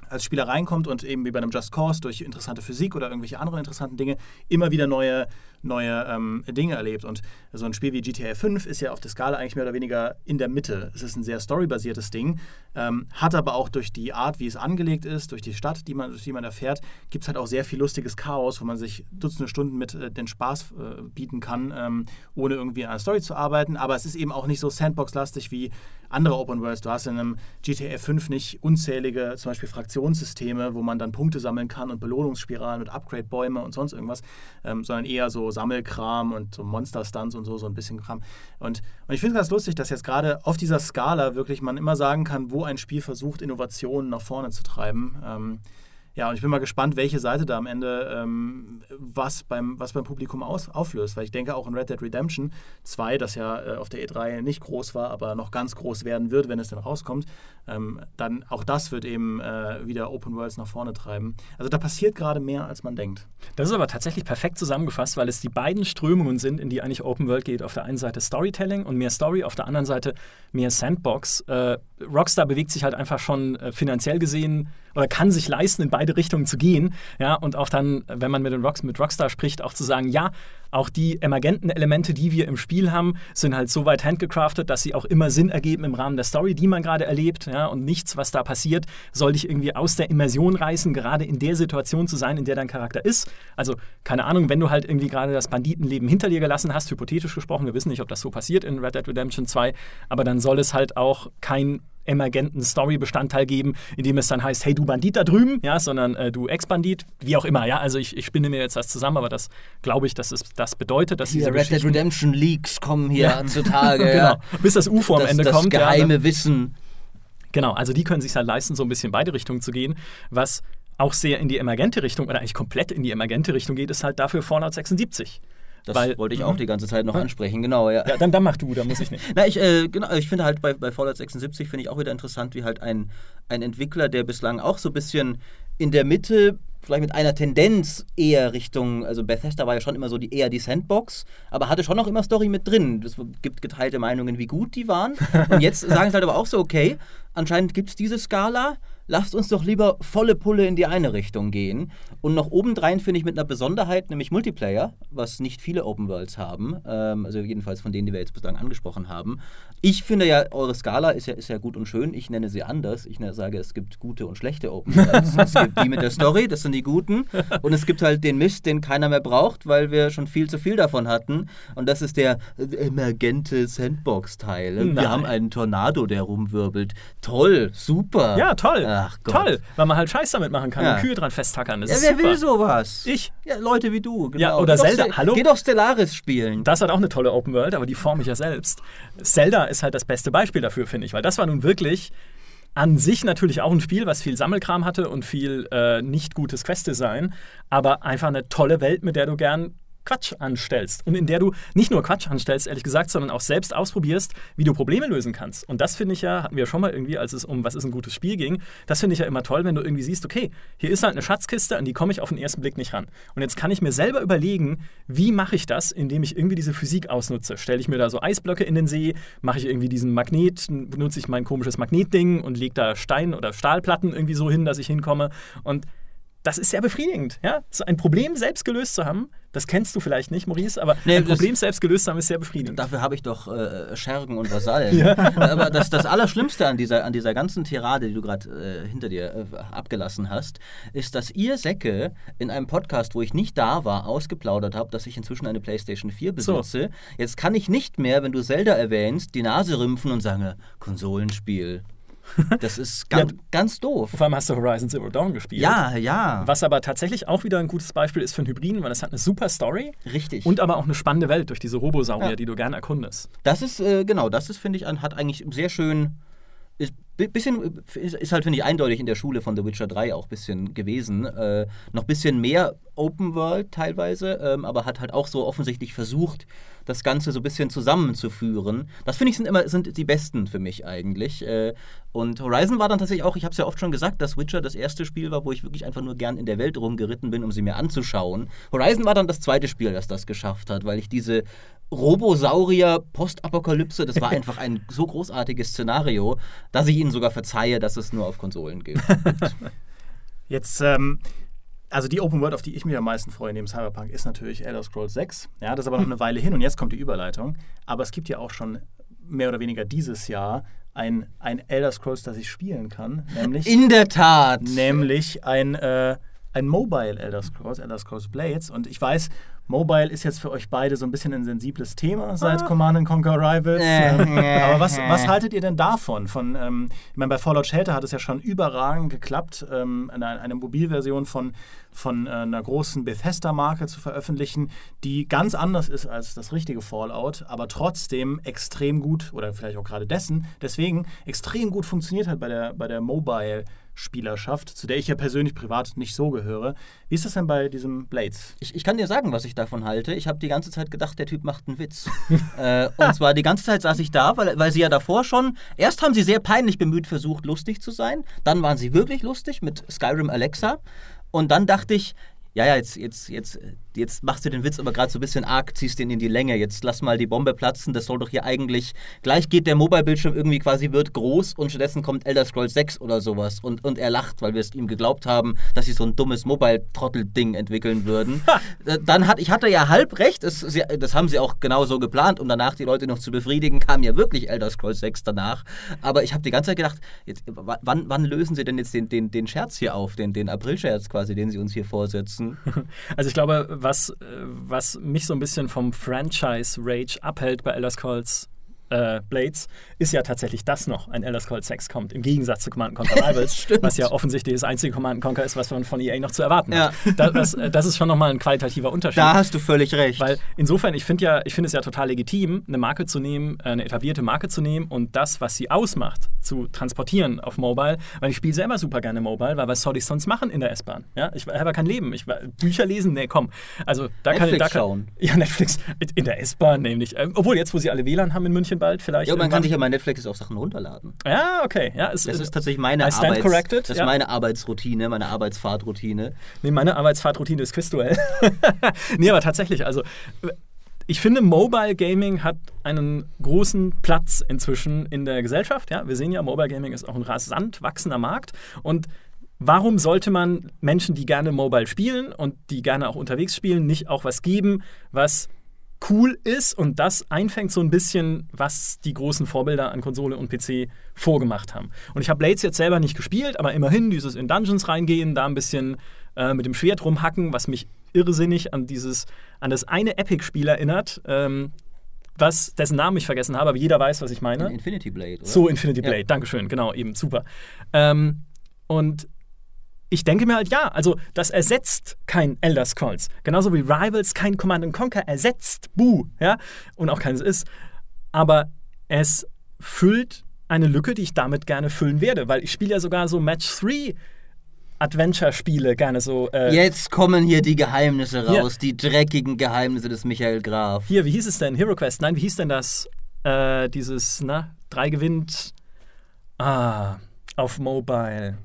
als Spieler reinkommt und eben wie bei einem Just Cause durch interessante Physik oder irgendwelche anderen interessanten Dinge immer wieder neue neue ähm, Dinge erlebt. Und so ein Spiel wie GTA 5 ist ja auf der Skala eigentlich mehr oder weniger in der Mitte. Es ist ein sehr storybasiertes Ding, ähm, hat aber auch durch die Art, wie es angelegt ist, durch die Stadt, die man, durch die man erfährt, gibt es halt auch sehr viel lustiges Chaos, wo man sich Dutzende Stunden mit äh, den Spaß äh, bieten kann, ähm, ohne irgendwie an einer Story zu arbeiten. Aber es ist eben auch nicht so Sandbox-lastig wie andere Open Worlds. Du hast in einem GTA 5 nicht unzählige, zum Beispiel Fraktionssysteme, wo man dann Punkte sammeln kann und Belohnungsspiralen und Upgrade-Bäume und sonst irgendwas, ähm, sondern eher so Sammelkram und so Monster-Stunts und so, so ein bisschen Kram. Und, und ich finde es ganz lustig, dass jetzt gerade auf dieser Skala wirklich man immer sagen kann, wo ein Spiel versucht, Innovationen nach vorne zu treiben. Ähm, ja, und ich bin mal gespannt, welche Seite da am Ende ähm, was, beim, was beim Publikum aus, auflöst. Weil ich denke auch in Red Dead Redemption 2, das ja äh, auf der E3 nicht groß war, aber noch ganz groß werden wird, wenn es dann rauskommt, ähm, dann auch das wird eben äh, wieder Open Worlds nach vorne treiben. Also da passiert gerade mehr, als man denkt. Das ist aber tatsächlich perfekt zusammengefasst, weil es die beiden Strömungen sind, in die eigentlich Open World geht. Auf der einen Seite Storytelling und mehr Story, auf der anderen Seite mehr Sandbox. Äh, Rockstar bewegt sich halt einfach schon äh, finanziell gesehen oder kann sich leisten, in beide Richtungen zu gehen. Ja, und auch dann, wenn man mit, den Rocks, mit Rockstar spricht, auch zu sagen, ja, auch die emergenten Elemente, die wir im Spiel haben, sind halt so weit handgecraftet, dass sie auch immer Sinn ergeben im Rahmen der Story, die man gerade erlebt. Ja, und nichts, was da passiert, soll dich irgendwie aus der Immersion reißen, gerade in der Situation zu sein, in der dein Charakter ist. Also, keine Ahnung, wenn du halt irgendwie gerade das Banditenleben hinter dir gelassen hast, hypothetisch gesprochen, wir wissen nicht, ob das so passiert in Red Dead Redemption 2, aber dann soll es halt auch kein emergenten Story-Bestandteil geben, in dem es dann heißt, hey, du Bandit da drüben, ja, sondern äh, du Ex-Bandit, wie auch immer, ja. Also ich, ich spinne mir jetzt das zusammen, aber das glaube ich, dass es das bedeutet, dass hier diese Red Dead Redemption Leaks kommen hier ja. zutage. genau. Ja. Bis das UFO am Ende das kommt. Das geheime ja, Wissen. Genau, also die können sich halt leisten, so ein bisschen in beide Richtungen zu gehen, was auch sehr in die emergente Richtung oder eigentlich komplett in die emergente Richtung geht, ist halt dafür Fallout 76. Das Weil, wollte ich auch mhm. die ganze Zeit noch ansprechen, genau, ja. Ja, dann, dann mach du, da muss ich nicht. Na, ich, äh, genau, ich finde halt bei, bei Fallout 76 finde ich auch wieder interessant, wie halt ein, ein Entwickler, der bislang auch so ein bisschen in der Mitte, vielleicht mit einer Tendenz eher Richtung, also Bethesda war ja schon immer so die eher die Sandbox, aber hatte schon noch immer Story mit drin. Es gibt geteilte Meinungen, wie gut die waren. Und jetzt sagen sie halt aber auch so, okay, anscheinend gibt es diese Skala, lasst uns doch lieber volle Pulle in die eine Richtung gehen. Und noch obendrein finde ich mit einer Besonderheit, nämlich Multiplayer, was nicht viele Open Worlds haben, ähm, also jedenfalls von denen, die wir jetzt bislang angesprochen haben. Ich finde ja, eure Skala ist ja, ist ja gut und schön. Ich nenne sie anders. Ich ne, sage, es gibt gute und schlechte Open Worlds. es gibt die mit der Story, das sind die guten. Und es gibt halt den Mist, den keiner mehr braucht, weil wir schon viel zu viel davon hatten. Und das ist der äh, emergente Sandbox-Teil. Wir haben einen Tornado, der rumwirbelt. Toll, super. Ja, toll. Ach Gott. Toll, weil man halt Scheiß damit machen kann Ja. und Kühe dran festtackern. Das Ja, wer super. will sowas? Ich. Ja, Leute wie du. Genau. Ja, oder Geh doch Zelda. Ste- Hallo? Geh doch Stellaris spielen. Das hat auch eine tolle Open World, aber die forme ich ja selbst. Zelda ist halt das beste Beispiel dafür, finde ich, weil das war nun wirklich an sich natürlich auch ein Spiel, was viel Sammelkram hatte und viel äh, nicht gutes Quest-Design, aber einfach eine tolle Welt, mit der du gern Quatsch anstellst und in der du nicht nur Quatsch anstellst, ehrlich gesagt, sondern auch selbst ausprobierst, wie du Probleme lösen kannst. Und das finde ich ja, hatten wir schon mal irgendwie, als es um was ist ein gutes Spiel ging, das finde ich ja immer toll, wenn du irgendwie siehst, okay, hier ist halt eine Schatzkiste, an die komme ich auf den ersten Blick nicht ran. Und jetzt kann ich mir selber überlegen, wie mache ich das, indem ich irgendwie diese Physik ausnutze. Stelle ich mir da so Eisblöcke in den See, mache ich irgendwie diesen Magnet, benutze ich mein komisches Magnetding und lege da Stein- oder Stahlplatten irgendwie so hin, dass ich hinkomme. Und das ist sehr befriedigend, ja. So ein Problem selbst gelöst zu haben, das kennst du vielleicht nicht, Maurice, aber Nee, ein Problem selbst gelöst zu haben, ist sehr befriedigend. Dafür habe ich doch äh, Schergen und Vasallen. Aber das, das Allerschlimmste an dieser, an dieser ganzen Tirade, die du gerade äh, hinter dir äh, abgelassen hast, ist, dass ihr Säcke in einem Podcast, wo ich nicht da war, ausgeplaudert habt, dass ich inzwischen eine PlayStation 4 So. besitze. Jetzt kann ich nicht mehr, wenn du Zelda erwähnst, die Nase rümpfen und sagen, Konsolenspiel. Das ist ganz, Ja. ganz doof. Vor allem hast du Horizon Zero Dawn gespielt. Ja, ja. Was aber tatsächlich auch wieder ein gutes Beispiel ist für einen Hybriden, weil es hat eine super Story Richtig. und aber auch eine spannende Welt durch diese Robosaurier, Ja. die du gerne erkundest. Das ist, äh, genau, das ist, finde ich, hat eigentlich sehr schön. Ist, bisschen, ist, halt, finde ich, eindeutig in der Schule von The Witcher 3 auch ein bisschen gewesen. Äh, noch ein bisschen mehr Open World teilweise, ähm, aber hat halt auch so offensichtlich versucht, das Ganze so ein bisschen zusammenzuführen. Das finde ich sind immer sind die besten für mich eigentlich. Äh, und Horizon war dann tatsächlich auch, ich habe es ja oft schon gesagt, dass Witcher das erste Spiel war, wo ich wirklich einfach nur gern in der Welt rumgeritten bin, um sie mir anzuschauen. Horizon war dann das zweite Spiel, das das geschafft hat, weil ich diese Robosaurier Postapokalypse, das war einfach ein so großartiges Szenario, dass ich ihnen sogar verzeihe, dass es nur auf Konsolen gilt. Jetzt, ähm, also die Open World, auf die ich mich am meisten freue neben Cyberpunk, ist natürlich Elder Scrolls 6. Ja, das ist aber noch eine Weile hin und jetzt kommt die Überleitung. Aber es gibt ja auch schon mehr oder weniger dieses Jahr ein, ein Elder Scrolls, das ich spielen kann, nämlich, In der Tat. nämlich ein, äh, ein Mobile Elder Scrolls, Elder Scrolls Blades. Und ich weiß, Mobile ist jetzt für euch beide so ein bisschen ein sensibles Thema seit Command and Conquer Rivals. Äh, aber was, was haltet ihr denn davon? Von, ähm, ich meine, bei Fallout Shelter hat es ja schon überragend geklappt, ähm, eine, eine Mobilversion von, von äh, einer großen Bethesda-Marke zu veröffentlichen, die ganz anders ist als das richtige Fallout, aber trotzdem extrem gut, oder vielleicht auch gerade dessen, deswegen extrem gut funktioniert hat bei der, bei der Mobile- Spielerschaft, zu der ich ja persönlich privat nicht so gehöre. Wie ist das denn bei diesem Blades? Ich, ich kann dir sagen, was ich davon halte. Ich habe die ganze Zeit gedacht, der Typ macht einen Witz. äh, und zwar die ganze Zeit saß ich da, weil, weil sie ja davor schon. Erst haben sie sehr peinlich bemüht versucht, lustig zu sein. Dann waren sie wirklich lustig mit Skyrim Alexa. Und dann dachte ich, ja, ja, jetzt, jetzt, jetzt, jetzt machst du den Witz aber gerade so ein bisschen arg, ziehst den in die Länge. Jetzt lass mal die Bombe platzen. Das soll doch hier eigentlich. Gleich geht der Mobile-Bildschirm irgendwie quasi wird groß und stattdessen kommt Elder Scrolls 6 oder sowas. Und, und er lacht, weil wir es ihm geglaubt haben, dass sie so ein dummes Mobile-Trottel-Ding entwickeln würden. Äh, Dann hat, ich hatte ja halb recht, es, sie, das haben sie auch genau so geplant, um danach die Leute noch zu befriedigen, kam ja wirklich Elder Scrolls 6 danach. Aber ich habe die ganze Zeit gedacht, jetzt, wann, wann lösen sie denn jetzt den, den, den Scherz hier auf, den, den April-Scherz quasi, den sie uns hier vorsetzen? Also ich glaube, was, äh, was mich so ein bisschen vom Franchise-Rage abhält bei Elder Scrolls äh, Blades, ist ja tatsächlich, dass noch ein Elder Scrolls 6 kommt, im Gegensatz zu Command Conquer Rivals, was ja offensichtlich das einzige Command Conquer ist, was man von EA noch zu erwarten hat. Ja. Das, das, äh, das ist schon nochmal ein qualitativer Unterschied. Da hast du völlig recht. Weil insofern, ich finde ja, ich finde es ja total legitim, eine Marke zu nehmen, äh, eine etablierte Marke zu nehmen und das, was sie ausmacht, zu transportieren auf Mobile. Weil ich spiele selber super gerne Mobile, weil was soll ich sonst machen in der S-Bahn? Ja, ich habe ja kein Leben. Ich, Bücher lesen, nee, komm. Also da kann ich Netflix da kann, schauen. Ja, Netflix in der S-Bahn nämlich. Ähm, obwohl jetzt, wo sie alle WLAN haben in München bald, vielleicht. ja, man kann sich ja bei Netflix auch Sachen runterladen. Ja, okay. Ja, es, Das ist tatsächlich meine Arbeits corrected, Das ist ja. meine Arbeitsroutine, meine Arbeitsfahrtroutine. Nee, meine Arbeitsfahrtroutine ist Quizduell. nee, aber tatsächlich, also ich finde, Mobile Gaming hat einen großen Platz inzwischen in der Gesellschaft. Ja, wir sehen ja, Mobile Gaming ist auch ein rasant wachsender Markt. Und warum sollte man Menschen, die gerne Mobile spielen und die gerne auch unterwegs spielen, nicht auch was geben, was cool ist und das einfängt so ein bisschen, was die großen Vorbilder an Konsole und PC vorgemacht haben. Und ich habe Blades jetzt selber nicht gespielt, aber immerhin dieses in Dungeons reingehen, da ein bisschen äh, mit dem Schwert rumhacken, was mich irrsinnig an dieses, an das eine Epic-Spiel erinnert, ähm, was, dessen Namen ich vergessen habe, aber jeder weiß, was ich meine. Infinity Blade, oder? So, Infinity Blade, Ja. Dankeschön, genau, eben, super. Ähm, und ich denke mir halt, ja, also das ersetzt kein Elder Scrolls. Genauso wie Rivals kein Command Conquer ersetzt. Buh, ja, und auch keines ist. Aber es füllt eine Lücke, die ich damit gerne füllen werde, weil ich spiele ja sogar so Match 3 Adventure-Spiele gerne so. Äh, Jetzt kommen hier die Geheimnisse raus, die dreckigen Geheimnisse des Michael Graf. Hier, wie hieß es denn? Hero Quest? Nein, wie hieß denn das? Äh, dieses, na, drei gewinnt. Ah, auf Mobile.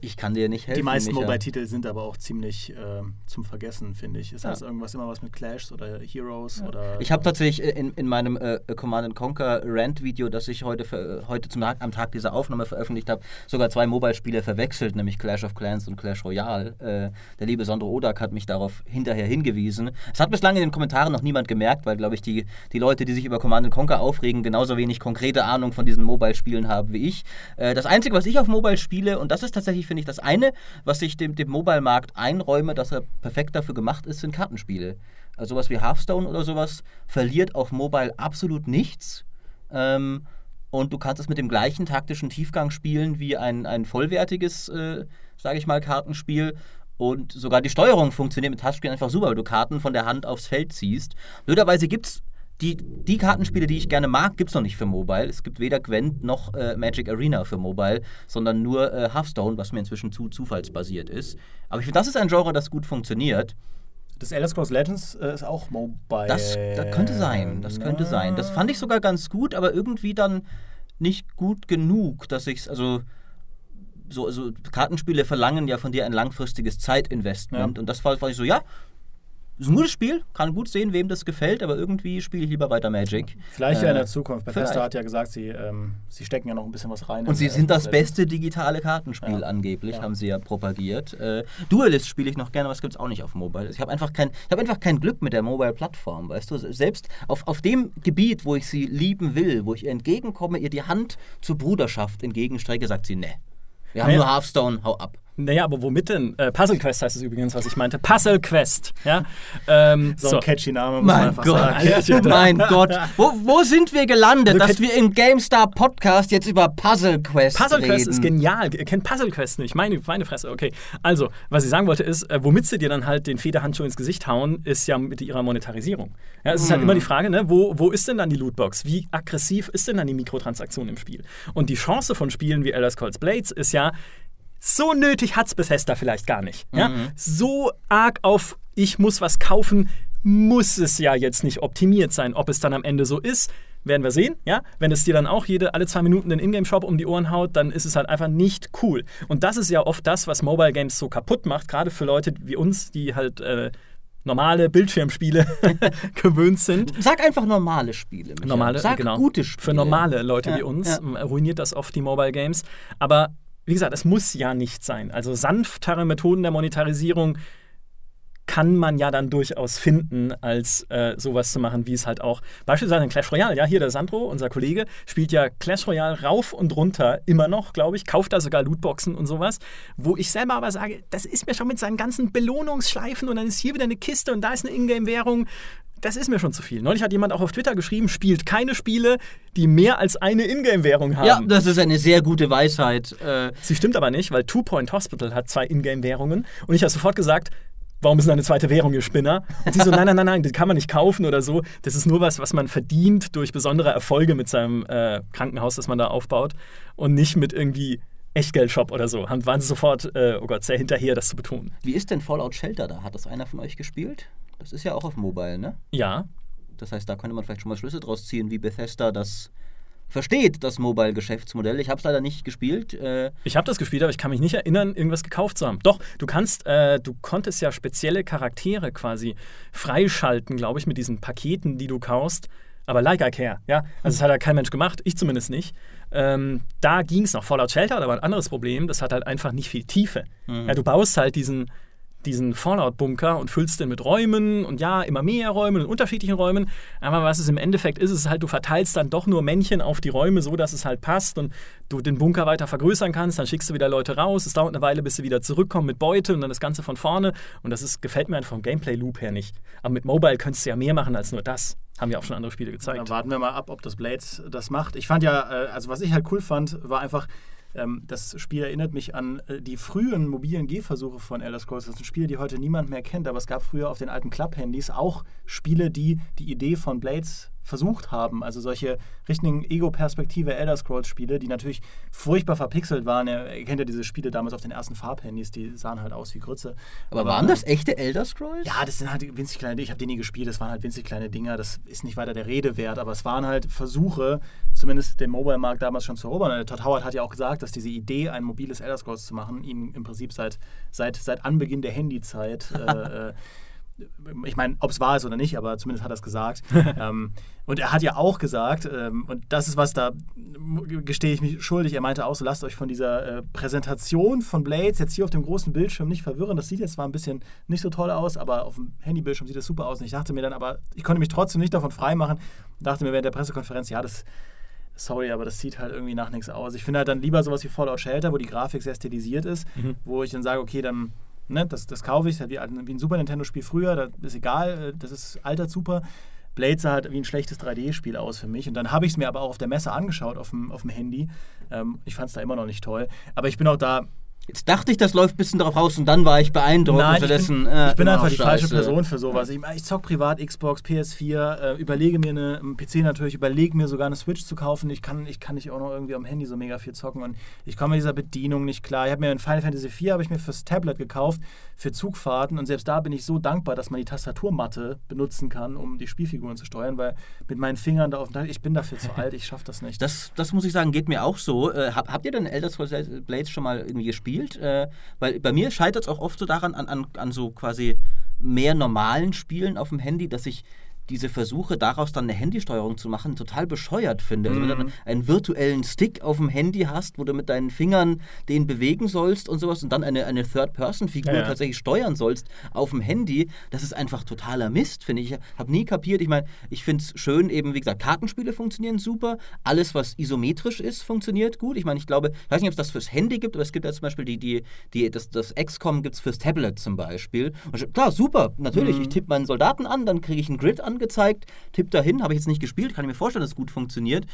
Ich kann dir nicht helfen. Die meisten. Mobile-Titel sind aber auch ziemlich äh, zum Vergessen, finde ich. Ist Ja. das irgendwas immer was mit Clash oder Heroes oder. Ich habe tatsächlich in, in meinem äh, Command Conquer Rant Video, das ich heute, ver- heute zum Tag, am Tag dieser Aufnahme veröffentlicht habe, sogar zwei Mobile-Spiele verwechselt, nämlich Clash of Clans und Clash Royale. Äh, der liebe Sandro Odak hat mich darauf hinterher hingewiesen. Es hat bislang in den Kommentaren noch niemand gemerkt, weil, glaube ich, die, die Leute, die sich über Command Conquer aufregen, genauso wenig konkrete Ahnung von diesen Mobile-Spielen haben wie ich. Äh, das Einzige, was ich auf Mobile spiele, und das ist tatsächlich, finde ich, das eine, was ich dem, dem Mobile-Markt einräume, dass er perfekt dafür gemacht ist, sind Kartenspiele. Also sowas wie Hearthstone oder sowas verliert auf Mobile absolut nichts. Ähm, und du kannst es mit dem gleichen taktischen Tiefgang spielen wie ein, ein vollwertiges, äh, sage ich mal, Kartenspiel. Und sogar die Steuerung funktioniert mit Touchscreen einfach super, weil du Karten von der Hand aufs Feld ziehst. Blöderweise gibt es die, die Kartenspiele, die ich gerne mag, gibt es noch nicht für Mobile. Es gibt weder Gwent noch äh, Magic Arena für Mobile, sondern nur äh, Hearthstone, was mir inzwischen zu zufallsbasiert ist. Aber ich finde, das ist ein Genre, das gut funktioniert. das Elder Scrolls Legends äh, ist auch Mobile. Das, das könnte sein, das könnte sein. Das fand ich sogar ganz gut, aber irgendwie dann nicht gut genug, dass ich es, also so, also Kartenspiele verlangen ja von dir ein langfristiges Zeitinvestment Ja. und das war, war ich so, ja, ist ein gutes Spiel, kann gut sehen, wem das gefällt, aber irgendwie spiele ich lieber weiter Magic. Vielleicht ja in Äh, der Zukunft. Bethesda hat ja gesagt, sie, ähm, sie stecken ja noch ein bisschen was rein. Und sie sind das beste digitale Kartenspiel Ja. angeblich, Ja. haben sie ja propagiert. Äh, Duelist spiele ich noch gerne, aber das gibt es auch nicht auf Mobile. Ich habe einfach, kein, ich hab einfach kein Glück mit der Mobile-Plattform, weißt du. Selbst auf, auf dem Gebiet, wo ich sie lieben will, wo ich ihr entgegenkomme, ihr die Hand zur Bruderschaft entgegenstrecke, sagt sie, ne. Wir haben Naja. nur Hearthstone, hau ab. Naja, aber womit denn? Äh, Puzzle Quest heißt es übrigens, was ich meinte. Puzzle Quest. Ja? Ähm, So, ein catchy Name, muss man Mein einfach Gott, sagen. Mein Gott. Wo, wo sind wir gelandet, Also, dass wir im GameStar Podcast jetzt über Puzzle Quest Puzzle reden? Quest ist genial. Ihr kennt Puzzle Quest nicht. Meine, meine Fresse. Okay. Also, was ich sagen wollte ist, äh, womit sie dir dann halt den Federhandschuh ins Gesicht hauen, ist ja mit ihrer Monetarisierung. Ja, es ist halt immer die Frage, ne, wo, wo ist denn dann die Lootbox? Wie aggressiv ist denn dann die Mikrotransaktion im Spiel? Und die Chance von Spielen wie Elder Scrolls Blades ist ja, so nötig hat's Bethesda vielleicht gar nicht. Ja? So arg auf ich muss was kaufen, muss es ja jetzt nicht optimiert sein. Ob es dann am Ende so ist, werden wir sehen. Ja? Wenn es dir dann auch jede, alle zwei Minuten den Ingame-Shop um die Ohren haut, dann ist es halt einfach nicht cool. Und das ist ja oft das, was Mobile Games so kaputt macht, gerade für Leute wie uns, die halt äh, normale Bildschirmspiele gewöhnt sind. Sag einfach normale Spiele. Micha. Normale, Sag genau. gute Spiele. Für normale Leute Ja, wie uns ja. ruiniert das oft die Mobile Games. Aber wie gesagt, es muss ja nicht sein. Also sanftere Methoden der Monetarisierung kann man ja dann durchaus finden, als äh, sowas zu machen, wie es halt auch beispielsweise in Clash Royale. Ja, hier der Sandro, unser Kollege, spielt ja Clash Royale rauf und runter immer noch, glaube ich, kauft da sogar Lootboxen und sowas, wo ich selber aber sage, das ist mir schon mit seinen ganzen Belohnungsschleifen und dann ist hier wieder eine Kiste und da ist eine Ingame-Währung. Das ist mir schon zu viel. Neulich hat jemand auch auf Twitter geschrieben, spielt keine Spiele, die mehr als eine Ingame-Währung haben. Ja, das ist eine sehr gute Weisheit. Äh, Sie stimmt aber nicht, weil Two Point Hospital hat zwei Ingame-Währungen. Und ich habe sofort gesagt, warum ist denn eine zweite Währung, ihr Spinner? Und sie so, nein, nein, nein, nein, die kann man nicht kaufen oder so. Das ist nur was, was man verdient durch besondere Erfolge mit seinem äh, Krankenhaus, das man da aufbaut. Und nicht mit irgendwie Echtgeldshop oder so. Haben- Waren sie sofort, äh, oh Gott, sehr hinterher, das zu betonen. wie ist denn Fallout Shelter da? Hat das einer von euch gespielt? Das ist ja auch auf Mobile, ne? Ja, Das heißt, da könnte man vielleicht schon mal Schlüsse draus ziehen, wie Bethesda das versteht das Mobile-Geschäftsmodell. Ich habe es leider nicht gespielt. Äh, Ich habe das gespielt, aber ich kann mich nicht erinnern, irgendwas gekauft zu haben. Doch, du kannst, äh, du konntest ja spezielle Charaktere quasi freischalten, glaube ich, mit diesen Paketen, die du kaufst. Aber like I care, ja. Also das hat ja kein Mensch gemacht, ich zumindest nicht. Ähm, da ging es noch. Fallout Shelter hat aber ein anderes Problem, das hat halt einfach nicht viel Tiefe. Ja, du baust halt diesen, diesen Fallout-Bunker und füllst den mit Räumen und ja, immer mehr Räumen und unterschiedlichen Räumen. Aber was es im Endeffekt ist, ist halt, du verteilst dann doch nur Männchen auf die Räume, so dass es halt passt und du den Bunker weiter vergrößern kannst. Dann schickst du wieder Leute raus. Es dauert eine Weile, bis sie wieder zurückkommen mit Beute und dann das Ganze von vorne. Und das ist, gefällt mir einfach vom Gameplay-Loop her nicht. Aber mit Mobile könntest du ja mehr machen als nur das. Haben ja auch schon andere Spiele gezeigt. Dann warten wir mal ab, ob das Blades das macht. Ich fand ja, äh, also was ich halt cool fand, war einfach, ähm, das Spiel erinnert mich an äh, die frühen mobilen Gehversuche von Elder Scrolls. Das sind Spiele, die heute niemand mehr kennt, aber es gab früher auf den alten Club-Handys auch Spiele, die die Idee von Blades versucht haben. Also solche richtigen Ego-Perspektive Elder Scrolls-Spiele, die natürlich furchtbar verpixelt waren. Ihr kennt ja diese Spiele damals auf den ersten Farbhandys, die sahen halt aus wie Grütze. aber waren das echte Elder Scrolls? Ja, das sind halt winzig kleine Ich habe die nie gespielt, das waren halt winzig kleine Dinger. Das ist nicht weiter der Rede wert, aber es waren halt Versuche, zumindest den Mobile-Markt damals schon zu erobern. Todd Howard hat ja auch gesagt, dass diese Idee, ein mobiles Elder Scrolls zu machen, ihn im Prinzip seit, seit, seit Anbeginn der Handyzeit. äh, äh, ich meine, ob es wahr ist oder nicht, aber zumindest hat er es gesagt. ähm, und er hat ja auch gesagt, ähm, und das ist was, da gestehe ich mich schuldig, er meinte auch so, lasst euch von dieser äh, Präsentation von Blades jetzt hier auf dem großen Bildschirm nicht verwirren. Das sieht jetzt zwar ein bisschen nicht so toll aus, aber auf dem Handybildschirm sieht das super aus. Und ich dachte mir dann, aber ich konnte mich trotzdem nicht davon freimachen. Dachte mir während der Pressekonferenz, ja, das sorry, aber das sieht halt irgendwie nach nichts aus. Ich finde halt dann lieber sowas wie Fallout Shelter, wo die Grafik sehr stilisiert ist, Mhm. wo ich dann sage, okay, dann, ne, das, das kaufe ich, halt wie, wie ein Super Nintendo-Spiel früher, das ist egal, äh, das ist alter super. Blade sah halt wie ein schlechtes 3D-Spiel aus für mich. Und dann habe ich es mir aber auch auf der Messe angeschaut, auf dem, auf dem Handy. Ähm, ich fand es da immer noch nicht toll. Aber ich bin auch da, Jetzt dachte ich, das läuft ein bisschen darauf raus und dann war ich beeindruckt. Nein, ich bin, äh, ich bin immer einfach die falsche. Person für sowas. Ich, ich zock privat Xbox, PS4, äh, überlege mir eine, einen PC natürlich, überlege mir sogar eine Switch zu kaufen. Ich kann, ich kann nicht auch noch irgendwie am Handy so mega viel zocken und ich komme mit dieser Bedienung nicht klar. Ich habe mir in Final Fantasy IV habe ich mir fürs Tablet gekauft für Zugfahrten und selbst da bin ich so dankbar, dass man die Tastaturmatte benutzen kann, um die Spielfiguren zu steuern, weil mit meinen Fingern da auf dem ich bin dafür zu alt, ich schaffe das nicht. Das, das muss ich sagen, geht mir auch so. Äh, hab, habt ihr denn Elder Scrolls Blades schon mal irgendwie gespielt? Äh, weil bei mir scheitert es auch oft so daran, an, an, an so quasi mehr normalen Spielen auf dem Handy, dass ich diese Versuche, daraus dann eine Handysteuerung zu machen, total bescheuert finde. Also wenn du dann einen virtuellen Stick auf dem Handy hast, wo du mit deinen Fingern den bewegen sollst und sowas und dann eine, eine Third-Person-Figur Ja, ja. tatsächlich steuern sollst auf dem Handy, das ist einfach totaler Mist, finde ich. Ich habe nie kapiert. Ich meine, ich finde es schön, eben, wie gesagt, Kartenspiele funktionieren super. Alles, was isometrisch ist, funktioniert gut. Ich meine, ich glaube, ich weiß nicht, ob es das fürs Handy gibt, aber es gibt ja zum Beispiel die, die, die, das, das XCOM gibt es fürs Tablet zum Beispiel. Und ich- klar, super, natürlich. Ich tippe meinen Soldaten an, dann kriege ich einen Grid angezeigt, tippe dahin, habe ich jetzt nicht gespielt, kann ich mir vorstellen, dass es gut funktioniert.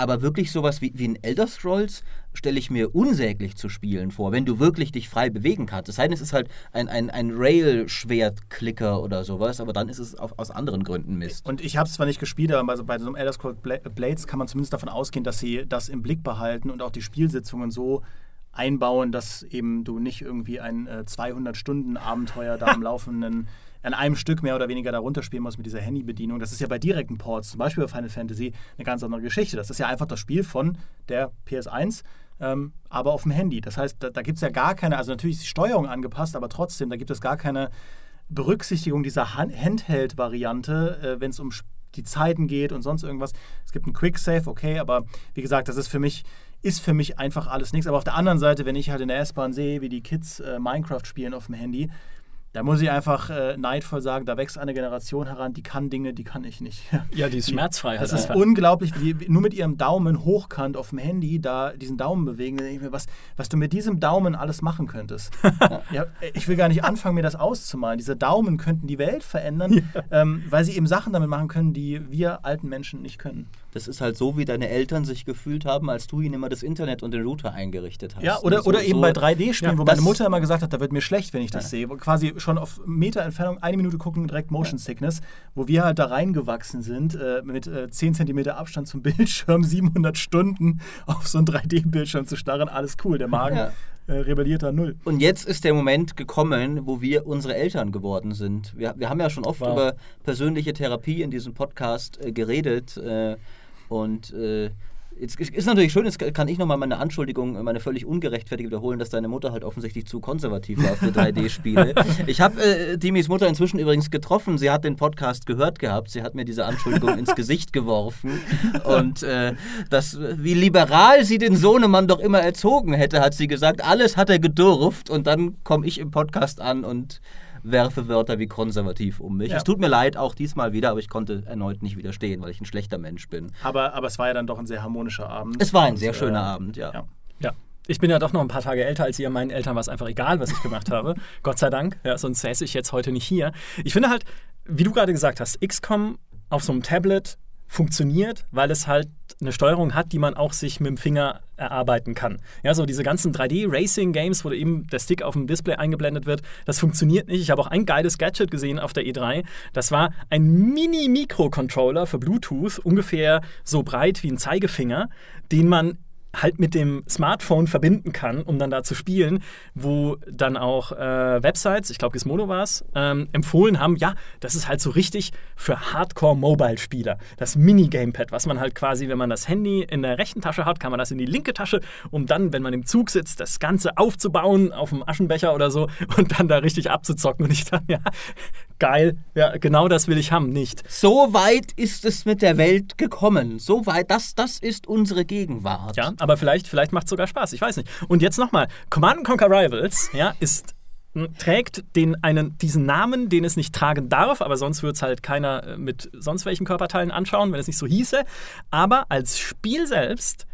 Aber wirklich sowas wie, wie ein Elder Scrolls stelle ich mir unsäglich zu spielen vor, wenn du wirklich dich frei bewegen kannst. Es sei denn, es ist halt ein, ein, ein Rail-Schwertklicker oder sowas, aber dann ist es auf, aus anderen Gründen Mist. Und ich habe es zwar nicht gespielt, aber bei, so einem Elder Scrolls Bla- Blades kann man zumindest davon ausgehen, dass sie das im Blick behalten und auch die Spielsitzungen so einbauen, dass eben du nicht irgendwie ein äh, 200-Stunden-Abenteuer da am laufenden, an einem Stück mehr oder weniger darunter spielen musst mit dieser Handybedienung. Das ist ja bei direkten Ports, zum Beispiel bei Final Fantasy, eine ganz andere Geschichte. Das ist ja einfach das Spiel von der PS1, ähm, aber auf dem Handy. Das heißt, da, da gibt es ja gar keine, also natürlich ist die Steuerung angepasst, aber trotzdem, da gibt es gar keine Berücksichtigung dieser Han- Handheld-Variante, äh, wenn es um die Zeiten geht und sonst irgendwas. Es gibt einen Quick Save, okay, aber wie gesagt, das ist für mich ist für mich einfach alles nichts. Aber auf der anderen Seite, wenn ich halt in der S-Bahn sehe, wie die Kids äh, Minecraft spielen auf dem Handy, da muss ich einfach äh, neidvoll sagen, da wächst eine Generation heran, die kann Dinge, die kann ich nicht. Ja, die ist schmerzfrei Das halt ist einfach. unglaublich, wie die nur mit ihrem Daumen hochkant auf dem Handy da diesen Daumen bewegen. Da denke ich mir, was, was du mit diesem Daumen alles machen könntest. ja, ich will gar nicht anfangen, mir das auszumalen. Diese Daumen könnten die Welt verändern, ähm, weil sie eben Sachen damit machen können, die wir alten Menschen nicht können. Das ist halt so, wie deine Eltern sich gefühlt haben, als du ihnen immer das Internet und den Router eingerichtet hast. Ja, oder, So- oder eben so- bei 3D-Spielen, Ja, wo meine Mutter immer gesagt hat, da wird mir schlecht, wenn ich das sehe. Quasi schon auf Meter Entfernung, eine Minute gucken, direkt Motion Sickness, wo wir halt da reingewachsen sind, äh, mit äh, 10 cm Abstand zum Bildschirm, 700 Stunden auf so einen 3D-Bildschirm zu starren, alles cool. Der Magen Ja. Äh, rebelliert da null. Und jetzt ist der Moment gekommen, wo wir unsere Eltern geworden sind. Wir, wir haben ja schon oft Wow. über persönliche Therapie in diesem Podcast äh, geredet. Äh, und äh, Jetzt ist natürlich schön, jetzt kann ich nochmal meine Anschuldigung, meine völlig ungerechtfertigte wiederholen, dass deine Mutter halt offensichtlich zu konservativ war für 3D-Spiele. ich habe äh, Timis Mutter inzwischen übrigens getroffen. Sie hat den Podcast gehört gehabt. Sie hat mir diese Anschuldigung ins Gesicht geworfen. Und äh, das, wie liberal sie den Sohnemann doch immer erzogen hätte, hat sie gesagt. Alles hat er gedurft. Und dann komme ich im Podcast an und werfe Wörter wie konservativ um mich. Ja. Es tut mir leid, auch diesmal wieder, aber ich konnte erneut nicht widerstehen, weil ich ein schlechter Mensch bin. Aber, aber es war ja dann doch ein sehr harmonischer Abend. Es war ein sehr Und, schöner äh, Abend, ja. ja. Ja. Ich bin ja doch noch ein paar Tage älter als ihr. Meinen Eltern war es einfach egal, was ich gemacht habe. Gott sei Dank. Ja, sonst säße ich jetzt heute nicht hier. Ich finde halt, wie du gerade gesagt hast, XCOM auf so einem Tablet funktioniert, weil es halt eine Steuerung hat, die man auch sich mit dem Finger erarbeiten kann. Ja, so diese ganzen 3D-Racing-Games, wo eben der Stick auf dem Display eingeblendet wird, das funktioniert nicht. Ich habe auch ein geiles Gadget gesehen auf der E3. Das war ein Mini-Mikrocontroller für Bluetooth, ungefähr so breit wie ein Zeigefinger, den man halt mit dem Smartphone verbinden kann, um dann da zu spielen, wo dann auch äh, Websites, ich glaube Gizmodo war es, ähm, empfohlen haben, ja, das ist halt so richtig für Hardcore-Mobile-Spieler. Das Mini-Gamepad, was man halt quasi, wenn man das Handy in der rechten Tasche hat, kann man das in die linke Tasche, um dann, wenn man im Zug sitzt, das Ganze aufzubauen auf dem Aschenbecher oder so und dann da richtig abzuzocken. Und ich dachte, ja, geil, ja, genau das will ich haben, nicht. So weit ist es mit der Welt gekommen. So weit, das, das ist unsere Gegenwart. Ja, aber vielleicht, vielleicht macht es sogar Spaß, ich weiß nicht. Und jetzt nochmal, Command Conquer Rivals ja, ist, m, trägt den, einen, diesen Namen, den es nicht tragen darf, aber sonst würde es halt keiner äh, mit sonst welchen Körperteilen anschauen, wenn es nicht so hieße. Aber als Spiel selbst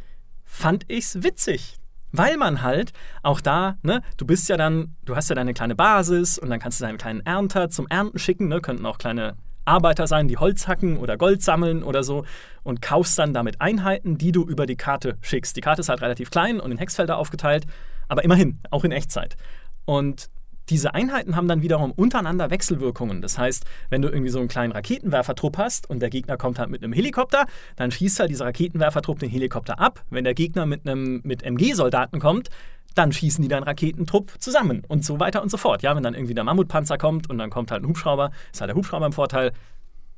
fand ich es witzig. Weil man halt auch da, ne, du bist ja dann, du hast ja deine kleine Basis und dann kannst du deinen kleinen Ernter zum Ernten schicken, ne, könnten auch kleine Arbeiter sein, die Holz hacken oder Gold sammeln oder so und kaufst dann damit Einheiten, die du über die Karte schickst. Die Karte ist halt relativ klein und in Hexfelder aufgeteilt, aber immerhin, auch in Echtzeit. Und diese Einheiten haben dann wiederum untereinander Wechselwirkungen. Das heißt, wenn du irgendwie so einen kleinen Raketenwerfertrupp hast und der Gegner kommt halt mit einem Helikopter, dann schießt halt dieser Raketenwerfertrupp den Helikopter ab. Wenn der Gegner mit einem mit MG-Soldaten kommt, dann schießen die deinen Raketentrupp zusammen und so weiter und so fort. Ja, wenn dann irgendwie der Mammutpanzer kommt und dann kommt halt ein Hubschrauber, ist halt der Hubschrauber im Vorteil.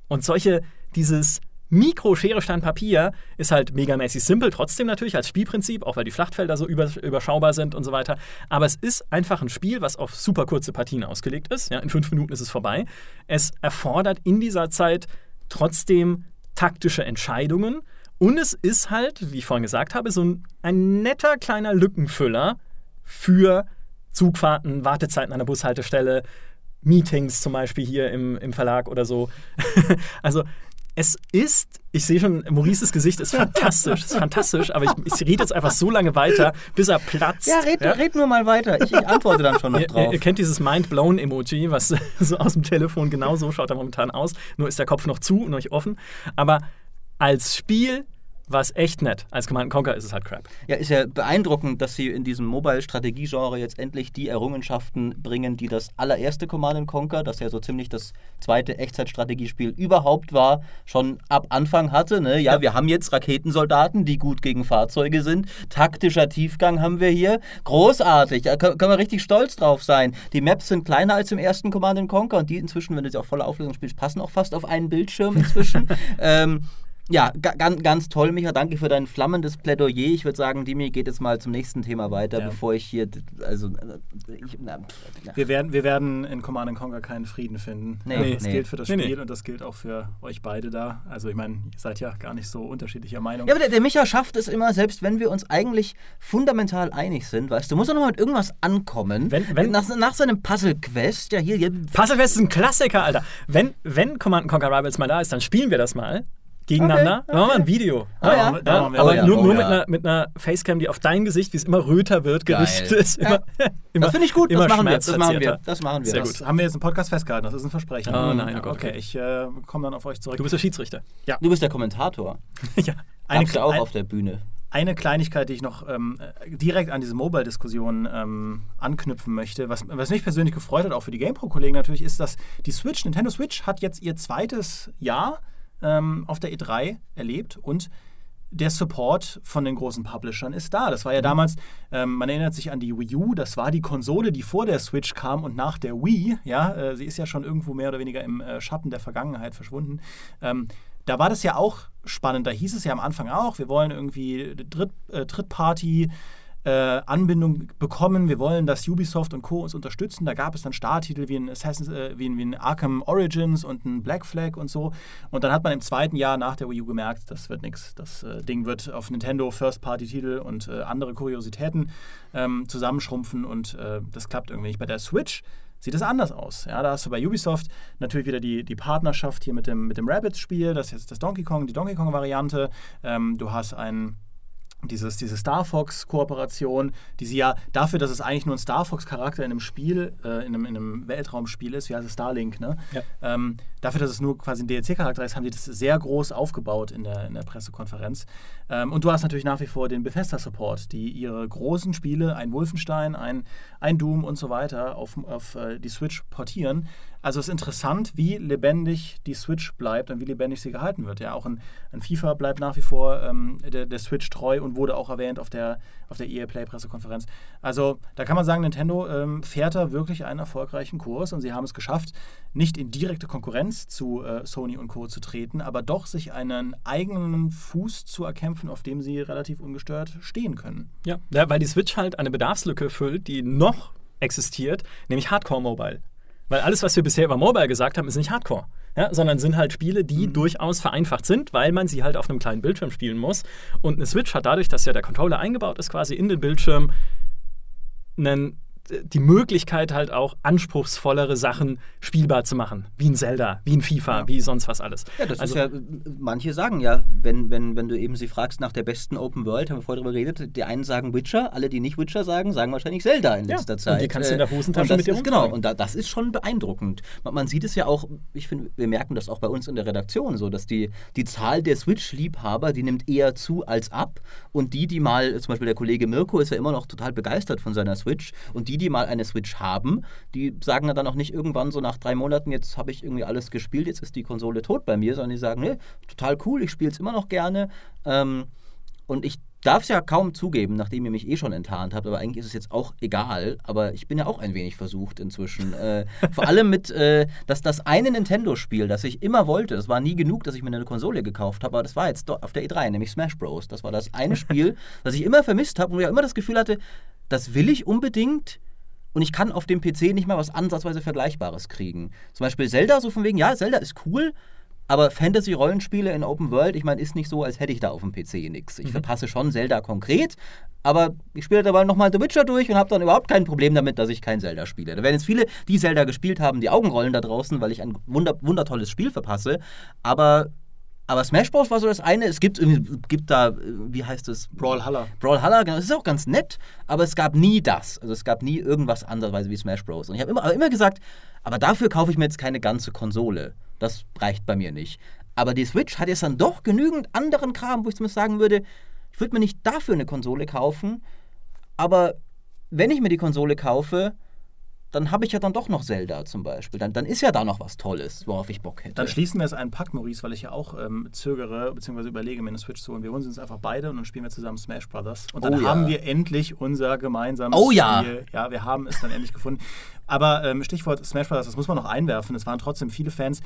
Und solche, dieses Mikro-Schere, Stein, Papier ist halt megamäßig simpel, trotzdem natürlich als Spielprinzip, auch weil die Schlachtfelder so über, überschaubar sind und so weiter. Aber es ist einfach ein Spiel, was auf super kurze Partien ausgelegt ist. Ja, in fünf Minuten ist es vorbei. Es erfordert in dieser Zeit trotzdem taktische Entscheidungen. Und es ist halt, wie ich vorhin gesagt habe, so ein, ein netter kleiner Lückenfüller für Zugfahrten, Wartezeiten an der Bushaltestelle, Meetings zum Beispiel hier im, im Verlag oder so. also es ist, ich sehe schon, Maurices Gesicht ist fantastisch, ist fantastisch, aber ich, ich rede jetzt einfach so lange weiter, bis er platzt. Ja, red, red nur mal weiter. Ich, ich antworte dann schon noch Ihr, drauf. ihr kennt dieses Mind-Blown-Emoji, was so aus dem Telefon genau so schaut er momentan aus, nur ist der Kopf noch zu und noch offen. Aber als Spiel war es echt nett. Als Command Conquer ist es halt crap. Ja, ist ja beeindruckend, dass sie in diesem Mobile-Strategie-Genre jetzt endlich die Errungenschaften bringen, die das allererste Command Conquer, das ja so ziemlich das zweite Echtzeitstrategiespiel überhaupt war, schon ab Anfang hatte. Ne? Ja, wir haben jetzt Raketensoldaten, die gut gegen Fahrzeuge sind. Taktischer Tiefgang haben wir hier. Großartig. Da können wir richtig stolz drauf sein. Die Maps sind kleiner als im ersten Command Conquer und die inzwischen, wenn du sie auf voller Auflösung spielst, passen auch fast auf einen Bildschirm inzwischen. ähm, ja, ga, ganz, ganz toll, Micha. Danke für dein flammendes Plädoyer. Ich würde sagen, Dimi geht jetzt mal zum nächsten Thema weiter, Ja. bevor ich hier. Also, äh, ich, na, na. Wir werden, wir werden in Command Conquer keinen Frieden finden. Nee, Äh, das nee. gilt für das Nee, Spiel nee. und das gilt auch für euch beide da. Also ich meine, ihr seid ja gar nicht so unterschiedlicher Meinung. Ja, aber der, der Micha schafft es immer, selbst wenn wir uns eigentlich fundamental einig sind, weißt du, muss er noch mal mit irgendwas ankommen. Wenn- wenn- nach, nach seinem Puzzle-Quest, ja, hier, hier Puzzle Quest ist ein Klassiker, Alter. Wenn, wenn Command Conquer Rivals mal da ist, dann spielen wir das mal. Gegeneinander. Okay, Dann machen wir ein Video. Ah, ja. da machen wir aber ein nur, nur Oh, mit, ja. einer, mit einer Facecam, die auf dein Gesicht, wie es immer röter wird, gerichtet ist. Immer, immer, das finde ich gut, das machen wir. Das machen wir. Das machen wir. Sehr das gut. haben wir jetzt im Podcast festgehalten. Das ist ein Versprechen. Oh nein, oh Ja, Gott, okay, okay. ich äh, komme dann auf euch zurück. Du bist der Schiedsrichter. Du bist der Kommentator. ja. eine, Gab's ja auch ein- auf der Bühne. eine Kleinigkeit, die ich noch ähm, äh, direkt an diese Mobile-Diskussion ähm, anknüpfen möchte, was, was mich persönlich gefreut hat, auch für die GamePro-Kollegen natürlich, ist, dass die Switch, Nintendo Switch, hat jetzt ihr zweites Jahr ähm, auf der E3 erlebt und der Support von den großen Publishern ist da. Das war ja damals, ähm, man erinnert sich an die Wii U, das war die Konsole, die vor der Switch kam und nach der Wii, ja, äh, sie ist ja schon irgendwo mehr oder weniger im äh, Schatten der Vergangenheit verschwunden. Ähm, da war das ja auch spannend. Da hieß es ja am Anfang auch, wir wollen irgendwie Dritt, äh, Drittparty äh, Anbindung bekommen. Wir wollen, dass Ubisoft und Co. uns unterstützen. Da gab es dann Starttitel wie ein, Assassin's, äh, wie, ein, wie ein Arkham Origins und ein Black Flag und so. Und dann hat man im zweiten Jahr nach der Wii U gemerkt, das wird nichts. Das äh, Ding wird auf Nintendo First-Party-Titel und äh, andere Kuriositäten ähm, zusammenschrumpfen und äh, das klappt irgendwie nicht. Bei der Switch sieht es anders aus. Ja, da hast du bei Ubisoft natürlich wieder die, die Partnerschaft hier mit dem, mit dem Rabbids-Spiel, das ist jetzt das Donkey Kong, die Donkey Kong-Variante. Ähm, du hast ein dieses, diese Star Fox-Kooperation, die sie ja dafür, dass es eigentlich nur ein Star Fox-Charakter in einem Spiel, äh, in, einem, in einem Weltraumspiel ist, wie heißt es Starlink, ne? Ja. Ähm, dafür, dass es nur quasi ein DLC-Charakter ist, haben die das sehr groß aufgebaut in der, in der Pressekonferenz. Ähm, und du hast natürlich nach wie vor den Bethesda-Support, die ihre großen Spiele, ein Wolfenstein, ein, ein Doom und so weiter, auf, auf äh, die Switch portieren. Also es ist interessant, wie lebendig die Switch bleibt und wie lebendig sie gehalten wird. Ja, auch ein, ein FIFA bleibt nach wie vor ähm, der, der, Switch treu und wurde auch erwähnt auf der, auf der EA Play Pressekonferenz. Also da kann man sagen, Nintendo ähm, fährt da wirklich einen erfolgreichen Kurs und sie haben es geschafft, nicht in direkte Konkurrenz zu äh, Sony und Co. zu treten, aber doch sich einen eigenen Fuß zu erkämpfen, auf dem sie relativ ungestört stehen können. Ja, ja weil die Switch halt eine Bedarfslücke füllt, die noch existiert, nämlich Hardcore Mobile. Weil alles, was wir bisher über Mobile gesagt haben, ist nicht Hardcore. Ja, sondern sind halt Spiele, die mhm. durchaus vereinfacht sind, weil man sie halt auf einem kleinen Bildschirm spielen muss. Und eine Switch hat dadurch, dass ja der Controller eingebaut ist, quasi in den Bildschirm, einen die Möglichkeit halt auch anspruchsvollere Sachen spielbar zu machen, wie ein Zelda, wie ein FIFA, ja. wie sonst was alles. Ja, das also, ist ja, manche sagen ja, wenn, wenn, wenn du eben sie fragst nach der besten Open World, haben wir vorher darüber geredet, die einen sagen Witcher, alle, die nicht Witcher sagen, sagen wahrscheinlich Zelda in letzter ja, Zeit. Und die kannst du in der Hosentasche mit dir ist, Genau, und da, das ist schon beeindruckend. Man, man sieht es ja auch, ich finde, wir merken das auch bei uns in der Redaktion so, dass die, die Zahl der Switch-Liebhaber, die nimmt eher zu als ab und die, die mal, zum Beispiel der Kollege Mirko ist ja immer noch total begeistert von seiner Switch und die, die, die mal eine Switch haben, die sagen dann auch nicht irgendwann so nach drei Monaten, jetzt habe ich irgendwie alles gespielt, jetzt ist die Konsole tot bei mir, sondern die sagen, nee, total cool, ich spiele es immer noch gerne. Ähm, und ich darf es ja kaum zugeben, nachdem ihr mich eh schon enttarnt habt, aber eigentlich ist es jetzt auch egal. Aber ich bin ja auch ein wenig versucht inzwischen. Äh, vor allem mit, äh, dass das eine Nintendo-Spiel, das ich immer wollte, das war nie genug, dass ich mir eine Konsole gekauft habe, aber das war jetzt auf der E3, nämlich Smash Bros. Das war das eine Spiel, das ich immer vermisst habe und ich immer das Gefühl hatte, das will ich unbedingt. Und ich kann auf dem PC nicht mal was ansatzweise Vergleichbares kriegen. Zum Beispiel Zelda, so von wegen, ja, Zelda ist cool, aber Fantasy-Rollenspiele in Open World, ich meine, ist nicht so, als hätte ich da auf dem PC nichts. Ich mhm. verpasse schon Zelda konkret, aber ich spiele dabei nochmal The Witcher durch und habe dann überhaupt kein Problem damit, dass ich kein Zelda spiele. Da werden jetzt viele, die Zelda gespielt haben, die Augen rollen da draußen, weil ich ein wunder wundertolles Spiel verpasse. Aber aber Smash Bros. war so das eine. Es gibt, gibt da, wie heißt es? Brawlhalla. Brawlhalla, genau. Das ist auch ganz nett, aber es gab nie das. Also es gab nie irgendwas andersweise wie Smash Bros. Und ich habe immer, immer gesagt, aber dafür kaufe ich mir jetzt keine ganze Konsole. Das reicht bei mir nicht. Aber die Switch hat jetzt dann doch genügend anderen Kram, wo ich zumindest sagen würde, ich würde mir nicht dafür eine Konsole kaufen, aber wenn ich mir die Konsole kaufe, dann habe ich ja dann doch noch Zelda zum Beispiel. Dann, dann ist ja da noch was Tolles, worauf ich Bock hätte. Dann schließen wir es einen Pakt, Maurice, weil ich ja auch ähm, zögere, beziehungsweise überlege, mir eine Switch zu holen. Wir holen uns einfach beide und dann spielen wir zusammen Smash Brothers. Und dann oh, ja. haben wir endlich unser gemeinsames oh, ja. Spiel. Ja, wir haben es dann endlich gefunden. Aber ähm, Stichwort Smash Brothers, das muss man noch einwerfen. Es waren trotzdem viele Fans,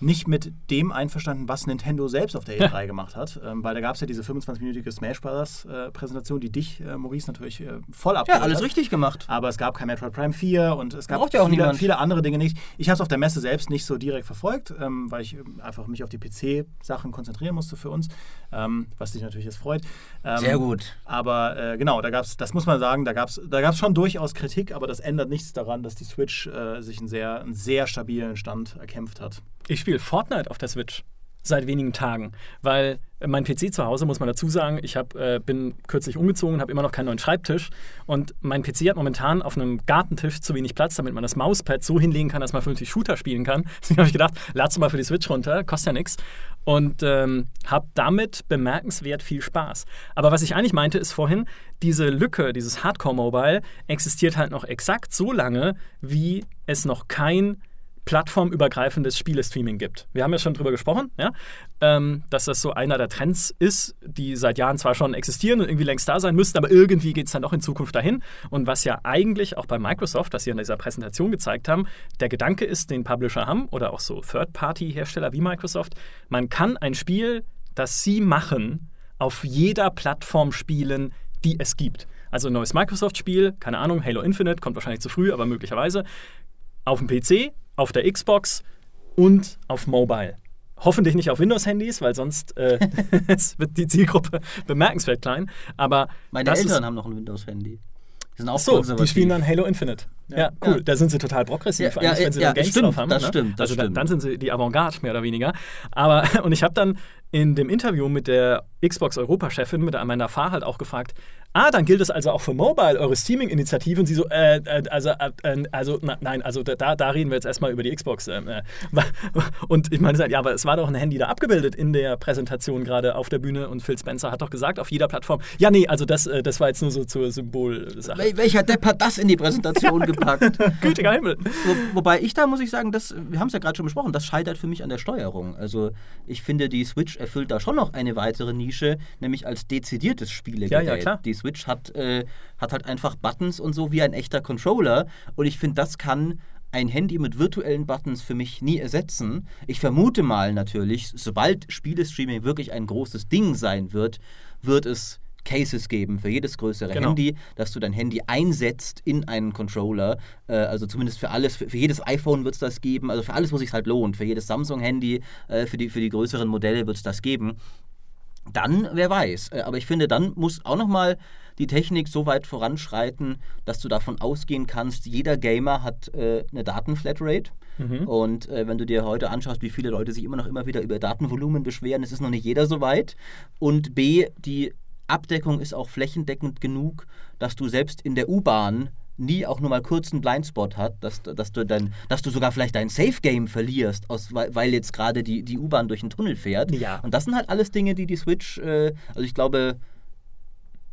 nicht mit dem einverstanden, was Nintendo selbst auf der E3 ja. gemacht hat. Ähm, weil da gab es ja diese 25-minütige Smash Bros. Äh, Präsentation, die dich, äh, Maurice, natürlich äh, voll abgeholt Ja, alles hat. richtig gemacht. Aber es gab kein Metroid Prime 4 und es gab ja viele, viele, andere Dinge nicht. Ich habe es auf der Messe selbst nicht so direkt verfolgt, ähm, weil ich ähm, einfach mich auf die PC-Sachen konzentrieren musste für uns, ähm, was dich natürlich jetzt freut. Ähm, Sehr gut. Aber äh, genau, da gab es, das muss man sagen, da gab es da gab's schon durchaus Kritik, aber das ändert nichts daran, dass die Switch äh, sich einen sehr, einen sehr stabilen Stand erkämpft hat. Ich spiele Fortnite auf der Switch seit wenigen Tagen, weil mein PC zu Hause, muss man dazu sagen, ich hab, äh, bin kürzlich umgezogen, habe immer noch keinen neuen Schreibtisch und mein PC hat momentan auf einem Gartentisch zu wenig Platz, damit man das Mauspad so hinlegen kann, dass man vernünftig Shooter spielen kann. Deswegen habe ich gedacht, lad's mal für die Switch runter, kostet ja nichts und ähm, habe damit bemerkenswert viel Spaß. Aber was ich eigentlich meinte, ist vorhin, diese Lücke, dieses Hardcore-Mobile existiert halt noch exakt so lange, wie es noch kein plattformübergreifendes Spielestreaming gibt. Wir haben ja schon drüber gesprochen, ja? Ähm, dass das so einer der Trends ist, die seit Jahren zwar schon existieren und irgendwie längst da sein müssten, aber irgendwie geht es dann doch in Zukunft dahin. Und was ja eigentlich auch bei Microsoft, das sie in dieser Präsentation gezeigt haben, der Gedanke ist, den Publisher haben oder auch so Third-Party-Hersteller wie Microsoft, man kann ein Spiel, das sie machen, auf jeder Plattform spielen, die es gibt. Also ein neues Microsoft-Spiel, keine Ahnung, Halo Infinite, kommt wahrscheinlich zu früh, aber möglicherweise, auf dem PC, auf der Xbox und auf Mobile. Hoffentlich nicht auf Windows-Handys, weil sonst äh, wird die Zielgruppe bemerkenswert klein. Aber Meine Eltern haben noch ein Windows-Handy. Die sind auch so, die spielen dann Halo Infinite. Ja, cool. Ja. Da sind sie total progressiv, Ja, eigentlich, ja, wenn sie ja, dann Games stimmt, drauf haben. das ne? stimmt, das also dann, stimmt. dann sind sie die Avantgarde, mehr oder weniger. Aber, und ich habe dann in dem Interview mit der Xbox-Europa-Chefin, mit Amanda Farr, halt auch gefragt, ah, dann gilt es also auch für Mobile, eure Steaming-Initiative. Und sie so, äh, äh, also, äh, äh, also na, nein, also da, da reden wir jetzt erstmal über die Xbox. ähm, Äh, und ich meine, ja, aber es war doch ein Handy da abgebildet in der Präsentation gerade auf der Bühne und Phil Spencer hat doch gesagt, auf jeder Plattform, ja, nee, also das, äh, das war jetzt nur so zur Symbolsache. Wel welcher Depp hat das in die Präsentation gepackt? Gütiger Himmel. Wo, wobei ich da muss ich sagen, das, wir haben es ja gerade schon besprochen, das scheitert für mich an der Steuerung. Also ich finde, die Switch erfüllt da schon noch eine weitere Nische, nämlich als dezidiertes Spielegerät. Ja, ja, klar. Die Switch hat, äh, hat halt einfach Buttons und so wie ein echter Controller. Und ich finde, das kann ein Handy mit virtuellen Buttons für mich nie ersetzen. Ich vermute mal natürlich, sobald Spielestreaming wirklich ein großes Ding sein wird, wird es Cases geben für jedes größere Genau. Handy, dass du dein Handy einsetzt in einen Controller. Äh, also zumindest für alles, für, für jedes iPhone wird es das geben, also für alles, wo sich halt lohnt. Für jedes Samsung-Handy, äh, für, die, für die größeren Modelle wird es das geben. Dann, wer weiß. Äh, Aber ich finde, dann muss auch nochmal die Technik so weit voranschreiten, dass du davon ausgehen kannst, jeder Gamer hat äh, eine Datenflatrate. Und äh, wenn du dir heute anschaust, wie viele Leute sich immer noch immer wieder über Datenvolumen beschweren, es ist noch nicht jeder so weit. Und B, die Abdeckung ist auch flächendeckend genug, dass du selbst in der U-Bahn nie auch nur mal kurz einen Blindspot hat, dass, dass, du dann, dass du sogar vielleicht dein Safe-Game verlierst, aus, weil, weil jetzt gerade die, die U-Bahn durch den Tunnel fährt. Ja. Und das sind halt alles Dinge, die die Switch, äh, also ich glaube,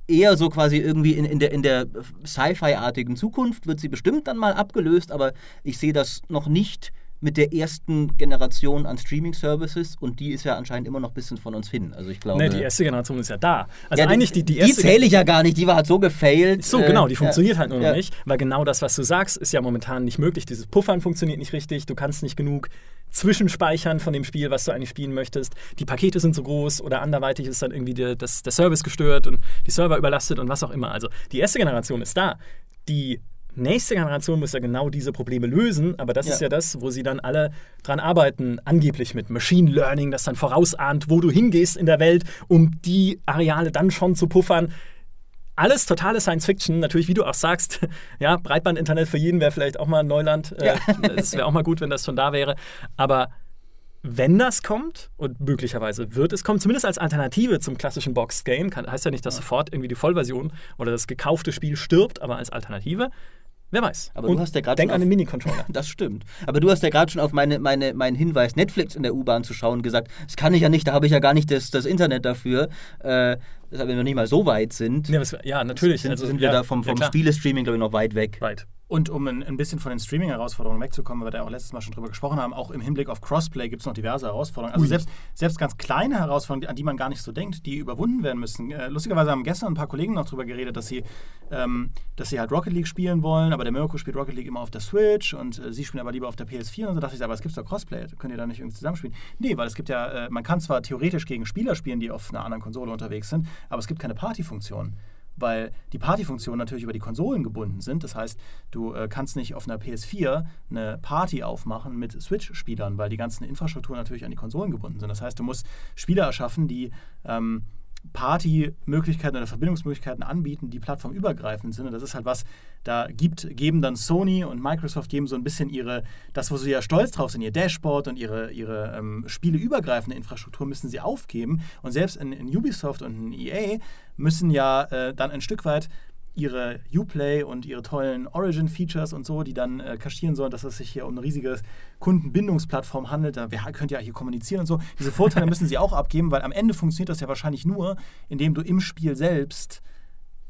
eher so quasi irgendwie in, in der, in der Sci-Fi-artigen Zukunft wird sie bestimmt dann mal abgelöst, aber ich sehe das noch nicht mit der ersten Generation an Streaming-Services und die ist ja anscheinend immer noch ein bisschen von uns hin. Also ich glaube. Ne, die erste Generation ist ja da. Also ja, eigentlich die, die die erste zähle ich ja gar nicht, die war halt so gefailt. So, äh, genau, die ja. funktioniert halt nur noch Ja. nicht, weil genau das, was du sagst, ist ja momentan nicht möglich. Dieses Puffern funktioniert nicht richtig, du kannst nicht genug zwischenspeichern von dem Spiel, was du eigentlich spielen möchtest. Die Pakete sind so groß oder anderweitig ist dann irgendwie der, das, der Service gestört und die Server überlastet und was auch immer. Also die erste Generation ist da. Die nächste Generation muss ja genau diese Probleme lösen, aber das Ja. ist ja das, wo sie dann alle dran arbeiten, angeblich mit Machine Learning, das dann vorausahnt, wo du hingehst in der Welt, um die Areale dann schon zu puffern alles totale Science Fiction, natürlich, wie du auch sagst, ja, Breitband-Internet für jeden wäre vielleicht auch mal ein Neuland. Äh, Es wäre auch mal gut, wenn das schon da wäre. Aber wenn das kommt, und möglicherweise wird es kommen, zumindest als Alternative zum klassischen Box-Game, heißt ja nicht, dass sofort irgendwie die Vollversion oder das gekaufte Spiel stirbt, aber als Alternative, wer weiß. Aber und du hast ja gerade denk schon an den Mini-Controller. Das stimmt. Aber du hast ja gerade schon auf meine, meine, meinen Hinweis, Netflix in der U-Bahn zu schauen, gesagt, das kann ich ja nicht, da habe ich ja gar nicht das, das Internet dafür. Äh, deshalb wir noch nicht mal so weit sind, ja, was, ja, natürlich. sind, also, sind wir ja, da vom, ja, vom klar. Spielestreaming, glaube ich, noch weit weg. Weit. Und um ein, ein bisschen von den Streaming-Herausforderungen wegzukommen, weil wir da auch letztes Mal schon drüber gesprochen haben, auch im Hinblick auf Crossplay gibt es noch diverse Herausforderungen. Also selbst, selbst ganz kleine Herausforderungen, an die man gar nicht so denkt, die überwunden werden müssen. Äh, lustigerweise haben gestern ein paar Kollegen noch drüber geredet, dass sie, ähm, dass sie halt Rocket League spielen wollen, aber der Mirko spielt Rocket League immer auf der Switch und äh, sie spielen aber lieber auf der PS4 und so dachte ich, aber es gibt doch Crossplay, könnt ihr da nicht irgendwie zusammenspielen? Nee, weil es gibt ja, äh, man kann zwar theoretisch gegen Spieler spielen, die auf einer anderen Konsole unterwegs sind, aber es gibt keine Partyfunktion weil die Partyfunktionen natürlich über die Konsolen gebunden sind. Das heißt, du äh, kannst nicht auf einer PS4 eine Party aufmachen mit Switch-Spielern, weil die ganzen Infrastrukturen natürlich an die Konsolen gebunden sind. Das heißt, du musst Spieler erschaffen, die ähm, Party-Möglichkeiten oder Verbindungsmöglichkeiten anbieten, die plattformübergreifend sind. Und das ist halt was, da gibt, geben dann Sony und Microsoft geben so ein bisschen ihre, das, wo sie ja stolz drauf sind, ihr Dashboard und ihre, ihre ähm, spieleübergreifende Infrastruktur müssen sie aufgeben. Und selbst in, in Ubisoft und in EA müssen ja äh, dann ein Stück weit ihre Uplay und ihre tollen Origin-Features und so, die dann äh, kaschieren sollen, dass es sich hier um eine riesige Kundenbindungsplattform handelt. Da, wer könnt ja hier kommunizieren und so. Diese Vorteile müssen sie auch abgeben, weil am Ende funktioniert das ja wahrscheinlich nur, indem du im Spiel selbst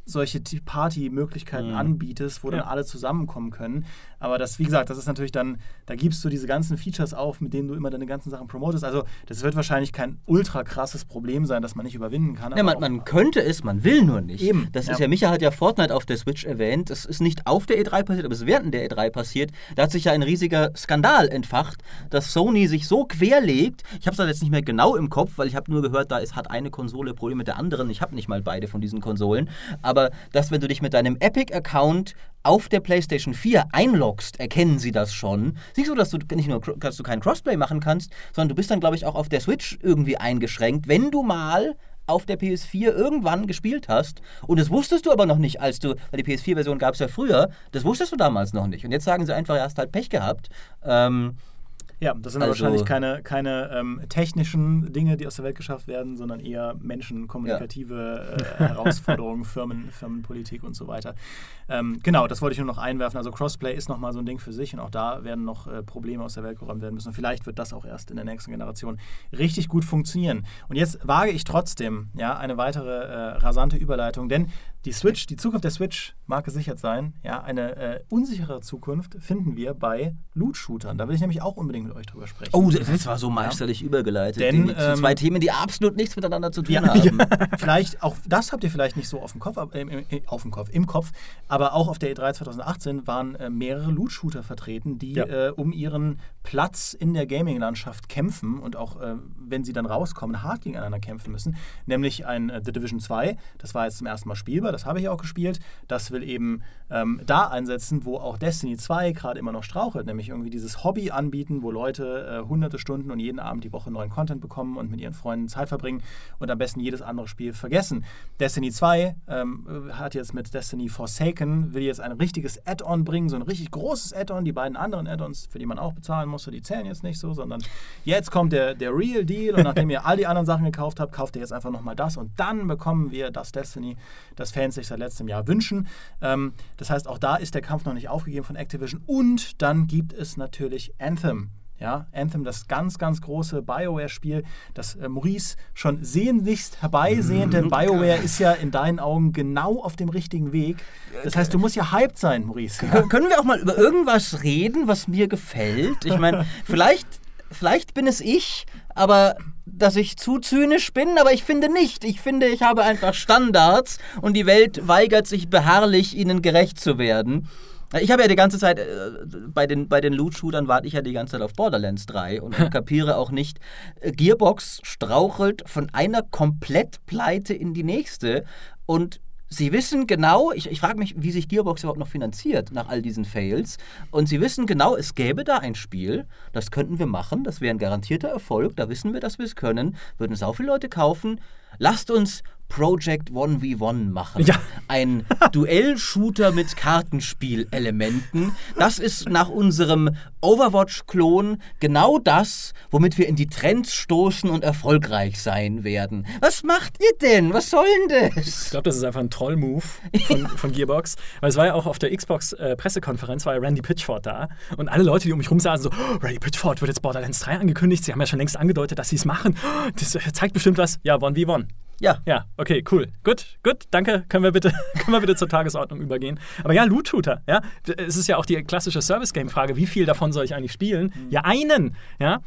solche Party-Möglichkeiten Mhm. anbietest, wo dann Ja. alle zusammenkommen können. Aber das, wie gesagt, das ist natürlich dann, da gibst du diese ganzen Features auf, mit denen du immer deine ganzen Sachen promotest. Also das wird wahrscheinlich kein ultra krasses Problem sein, das man nicht überwinden kann. Ja, aber man, man könnte es, man will nur nicht. Eben, Das ja. ist ja, Micha hat ja Fortnite auf der Switch erwähnt. Das ist nicht auf der E3 passiert, aber es ist während der E3 passiert. Da hat sich ja ein riesiger Skandal entfacht, dass Sony sich so querlegt. Ich habe es jetzt nicht mehr genau im Kopf, weil ich habe nur gehört, da ist, hat eine Konsole Probleme mit der anderen. Ich habe nicht mal beide von diesen Konsolen. Aber dass, wenn du dich mit deinem Epic-Account auf der PlayStation 4 einloggst, erkennen sie das schon. Siehst du, dass du nicht nur dass du kein Crossplay machen kannst, sondern du bist dann, glaube ich, auch auf der Switch irgendwie eingeschränkt, wenn du mal auf der PS4 irgendwann gespielt hast und das wusstest du aber noch nicht, als du, weil die PS4-Version gab es ja früher, das wusstest du damals noch nicht. Und jetzt sagen sie einfach, ja, hast halt Pech gehabt. Ähm, Ja, das sind Also- wahrscheinlich keine, keine ähm, technischen Dinge, die aus der Welt geschafft werden, sondern eher menschenkommunikative äh, Herausforderungen, Firmen, Firmenpolitik und so weiter. Ähm, genau, das wollte ich nur noch einwerfen. Also Crossplay ist nochmal so ein Ding für sich und auch da werden noch äh, Probleme aus der Welt geräumt werden müssen. Und vielleicht wird das auch erst in der nächsten Generation richtig gut funktionieren. Und jetzt wage ich trotzdem ja, eine weitere äh, rasante Überleitung, denn die Switch, die Zukunft der Switch mag gesichert sein. Ja, eine äh, unsichere Zukunft finden wir bei Loot-Shootern. Da will ich nämlich auch unbedingt mit euch drüber sprechen. oh, das, war so meisterlich übergeleitet. Denn, die, ähm, zwei Themen, die absolut nichts miteinander zu tun Ja, haben. vielleicht, auch das habt ihr vielleicht nicht so auf dem Kopf, äh, äh, auf dem Kopf, im Kopf, aber auch auf der E3 2018 waren äh, mehrere Loot-Shooter vertreten, die Ja. äh, um ihren Platz in der Gaming-Landschaft kämpfen und auch, äh, wenn sie dann rauskommen, hart gegeneinander kämpfen müssen. Nämlich ein äh, The Division 2, das war jetzt zum ersten Mal spielbar, das habe ich auch gespielt. Das will eben ähm, da einsetzen, wo auch Destiny 2 gerade immer noch strauchelt, nämlich irgendwie dieses Hobby anbieten, wo Leute äh, hunderte Stunden und jeden Abend die Woche neuen Content bekommen und mit ihren Freunden Zeit verbringen und am besten jedes andere Spiel vergessen. Destiny 2 ähm, hat jetzt mit Destiny Forsaken, will jetzt ein richtiges Add-on bringen, so ein richtig großes Add-on. Die beiden anderen Add-ons, für die man auch bezahlen musste, die zählen jetzt nicht so, sondern jetzt kommt der, der Real Deal und nachdem ihr all die anderen Sachen gekauft habt, kauft ihr jetzt einfach nochmal das und dann bekommen wir das Destiny, das Fans sich seit letztem Jahr wünschen. Ähm, das heißt, auch da ist der Kampf noch nicht aufgegeben von Activision und dann gibt es natürlich Anthem. Ja, Anthem, das ganz, ganz große BioWare-Spiel, das äh, Maurice schon sehnlichst herbeisehnt, denn BioWare ist ja in deinen Augen genau auf dem richtigen Weg. Das heißt, du musst ja hyped sein, Maurice. Ja? Kön- Können wir auch mal über irgendwas reden, was mir gefällt? Ich meine, vielleicht, vielleicht bin es ich, aber dass ich zu zynisch bin, aber ich finde nicht. Ich finde, ich habe einfach Standards und die Welt weigert sich beharrlich, ihnen gerecht zu werden. Ich habe ja die ganze Zeit, äh, bei den, bei den Loot-Shootern warte ich ja die ganze Zeit auf Borderlands 3 und kapiere auch nicht, äh, Gearbox strauchelt von einer Komplettpleite in die nächste und Sie wissen genau, ich, ich frage mich, wie sich Gearbox überhaupt noch finanziert nach all diesen Fails. Und sie wissen genau, es gäbe da ein Spiel, das könnten wir machen, das wäre ein garantierter Erfolg, da wissen wir, dass wir es können, würden sau viele Leute kaufen. Lasst uns Project 1v1 machen. Ja. Ein Duell-Shooter mit Kartenspielelementen. Das ist nach unserem Overwatch-Klon genau das, womit wir in die Trends stoßen und erfolgreich sein werden. Was macht ihr denn? Was soll denn Ich das? glaube, das ist einfach ein Troll-Move von, von Gearbox. Weil es war ja auch auf der Xbox-Pressekonferenz, war ja Randy Pitchford da. Und alle Leute, die um mich rum saßen, so, oh, Randy Pitchford wird jetzt Borderlands 3 angekündigt. Sie haben ja schon längst angedeutet, dass sie es machen. Oh, Das äh, zeigt bestimmt was. Ja, 1v1. Ja. Ja, okay, cool. Gut, gut, danke. Können wir bitte, können wir bitte zur Tagesordnung übergehen. Aber ja, Loot-Shooter, ja. Es ist ja auch die klassische Service-Game-Frage, wie viel davon soll ich eigentlich spielen? Ja, einen, ja.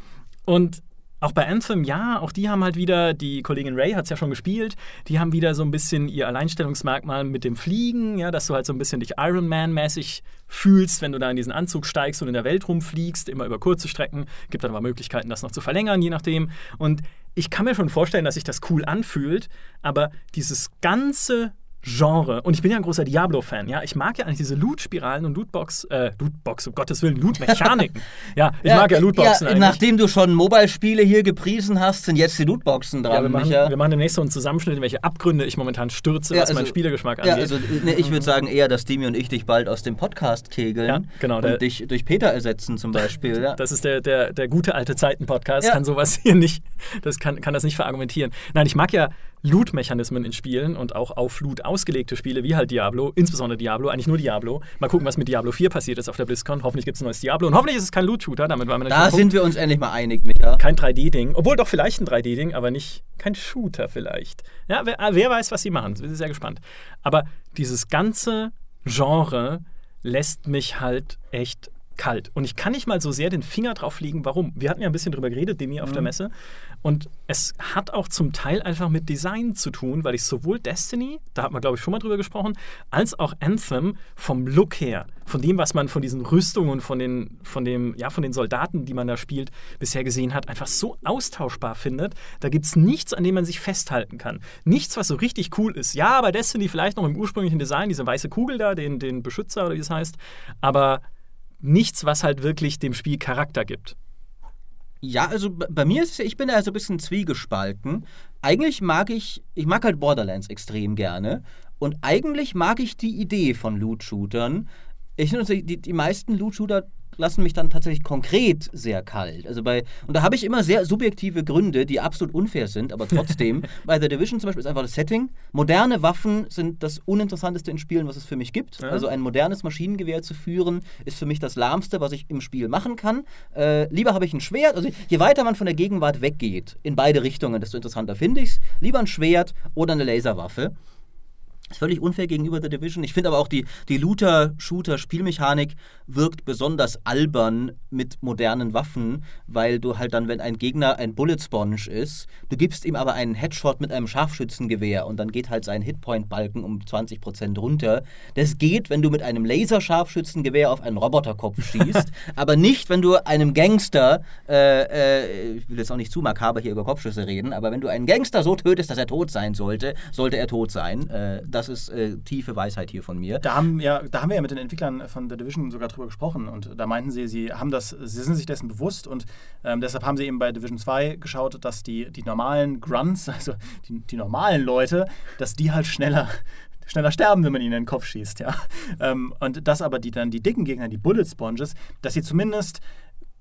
Und auch bei Anthem, ja, auch die haben halt wieder, die Kollegin Ray hat es ja schon gespielt, die haben wieder so ein bisschen ihr Alleinstellungsmerkmal mit dem Fliegen, ja, dass du halt so ein bisschen dich Iron Man-mäßig fühlst, wenn du da in diesen Anzug steigst und in der Welt rumfliegst, immer über kurze Strecken. Gibt dann aber Möglichkeiten, das noch zu verlängern, je nachdem. Und ich kann mir schon vorstellen, dass sich das cool anfühlt, aber dieses ganze Genre. Und ich bin ja ein großer Diablo-Fan, ja. Ich mag ja eigentlich diese Loot-Spiralen und Lootbox, äh, Lootbox, um Gottes Willen, Loot-Mechaniken. ja, ich mag ja Lootboxen ja, eigentlich. Nachdem du schon Mobile-Spiele hier gepriesen hast, sind jetzt die Lootboxen dran, ja, wir machen, wir machen demnächst so einen Zusammenschnitt, in welche Abgründe ich momentan stürze, Ja, was meinen also- Spielergeschmack Ja, angeht. also ne, ich würde sagen eher, dass Demi und ich dich bald aus dem Podcast kegeln Ja, genau, der- und dich durch Peter ersetzen zum Beispiel. Ja. das ist der, der, der gute alte Zeiten-Podcast, Ja. kann sowas hier nicht, das kann, kann das nicht verargumentieren. Nein, ich mag ja Loot-Mechanismen in Spielen und auch auf Loot ausgelegte Spiele, wie halt Diablo, insbesondere Diablo, eigentlich nur Diablo. Mal gucken, was mit Diablo 4 passiert ist auf der BlizzCon. Hoffentlich gibt es ein neues Diablo und hoffentlich ist es kein Loot-Shooter, damit war man Da sind wir uns endlich mal einig, Micha. Kein 3D-Ding, obwohl doch vielleicht ein 3D-Ding, aber nicht kein Shooter vielleicht. Ja, wer, wer weiß, was sie machen. Ich bin sehr gespannt. Aber dieses ganze Genre lässt mich halt echt kalt. Und ich kann nicht mal so sehr den Finger drauf legen, warum. Wir hatten ja ein bisschen drüber geredet, Demi, auf mhm. der Messe. Und es hat auch zum Teil einfach mit Design zu tun, weil ich sowohl Destiny, da hat man glaube ich schon mal drüber gesprochen, als auch Anthem vom Look her, von dem, was man von diesen Rüstungen, von den, von dem, ja, von den Soldaten, die man da spielt, bisher gesehen hat, einfach so austauschbar findet. Da gibt es nichts, an dem man sich festhalten kann. Nichts, was so richtig cool ist. Ja, bei Destiny vielleicht noch im ursprünglichen Design, diese weiße Kugel da, den, den Beschützer oder wie es heißt, aber nichts, was halt wirklich dem Spiel Charakter gibt. Ja, also bei mir ist es, ich bin da so ein bisschen zwiegespalten. Eigentlich mag ich, ich mag halt Borderlands extrem gerne. Und eigentlich mag ich die Idee von Loot-Shootern. Ich finde, die, die meisten Loot-Shooter lassen mich dann tatsächlich konkret sehr kalt. Also bei, und da habe ich immer sehr subjektive Gründe, die absolut unfair sind, aber trotzdem. bei The Division zum Beispiel ist einfach das Setting. Moderne Waffen sind das Uninteressanteste in Spielen, was es für mich gibt. Ja. Also ein modernes Maschinengewehr zu führen, ist für mich das Lahmste, was ich im Spiel machen kann. Äh, lieber habe ich ein Schwert. Also je weiter man von der Gegenwart weggeht, in beide Richtungen, desto interessanter finde ich es. Lieber ein Schwert oder eine Laserwaffe. Ist völlig unfair gegenüber The Division. Ich finde aber auch die, die Looter-Shooter-Spielmechanik wirkt besonders albern mit modernen Waffen, weil du halt dann, wenn ein Gegner ein Bullet Sponge ist, du gibst ihm aber einen Headshot mit einem Scharfschützengewehr und dann geht halt sein Hitpoint-Balken um 20% runter. Das geht, wenn du mit einem Laser-Scharfschützengewehr auf einen Roboterkopf schießt, aber nicht, wenn du einem Gangster, äh, äh, ich will jetzt auch nicht zu makaber hier über Kopfschüsse reden, aber wenn du einen Gangster so tötest, dass er tot sein sollte, sollte er tot sein. Äh, das ist äh, tiefe Weisheit hier von mir. Da haben, ja, da haben wir ja mit den Entwicklern von The Division sogar drüber gesprochen und da meinten sie, sie haben das, sie sind sich dessen bewusst und ähm, deshalb haben sie eben bei Division 2 geschaut, dass die, die normalen Grunts, also die, die normalen Leute, dass die halt schneller schneller sterben, wenn man ihnen in den Kopf schießt, ja. Ähm, und dass aber die dann die dicken Gegner, die Bullet Sponges, dass sie zumindest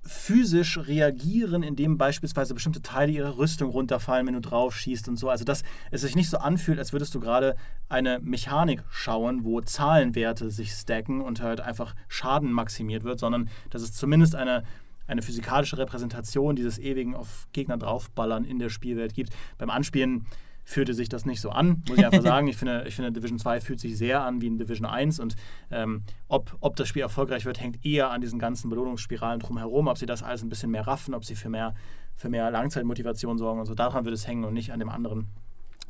physisch reagieren, indem beispielsweise bestimmte Teile ihrer Rüstung runterfallen, wenn du drauf schießt und so. Also dass es sich nicht so anfühlt, als würdest du gerade eine Mechanik schauen, wo Zahlenwerte sich stacken und halt einfach Schaden maximiert wird, sondern dass es zumindest eine, eine physikalische Repräsentation dieses ewigen auf Gegner draufballern in der Spielwelt gibt. Beim Anspielen fühlte sich das nicht so an, muss ich einfach sagen. Ich finde, ich finde, Division 2 fühlt sich sehr an wie in Division 1 und ähm, ob, ob das Spiel erfolgreich wird, hängt eher an diesen ganzen Belohnungsspiralen drumherum, ob sie das alles ein bisschen mehr raffen, ob sie für mehr, für mehr Langzeitmotivation sorgen und so. Daran wird es hängen und nicht an dem anderen.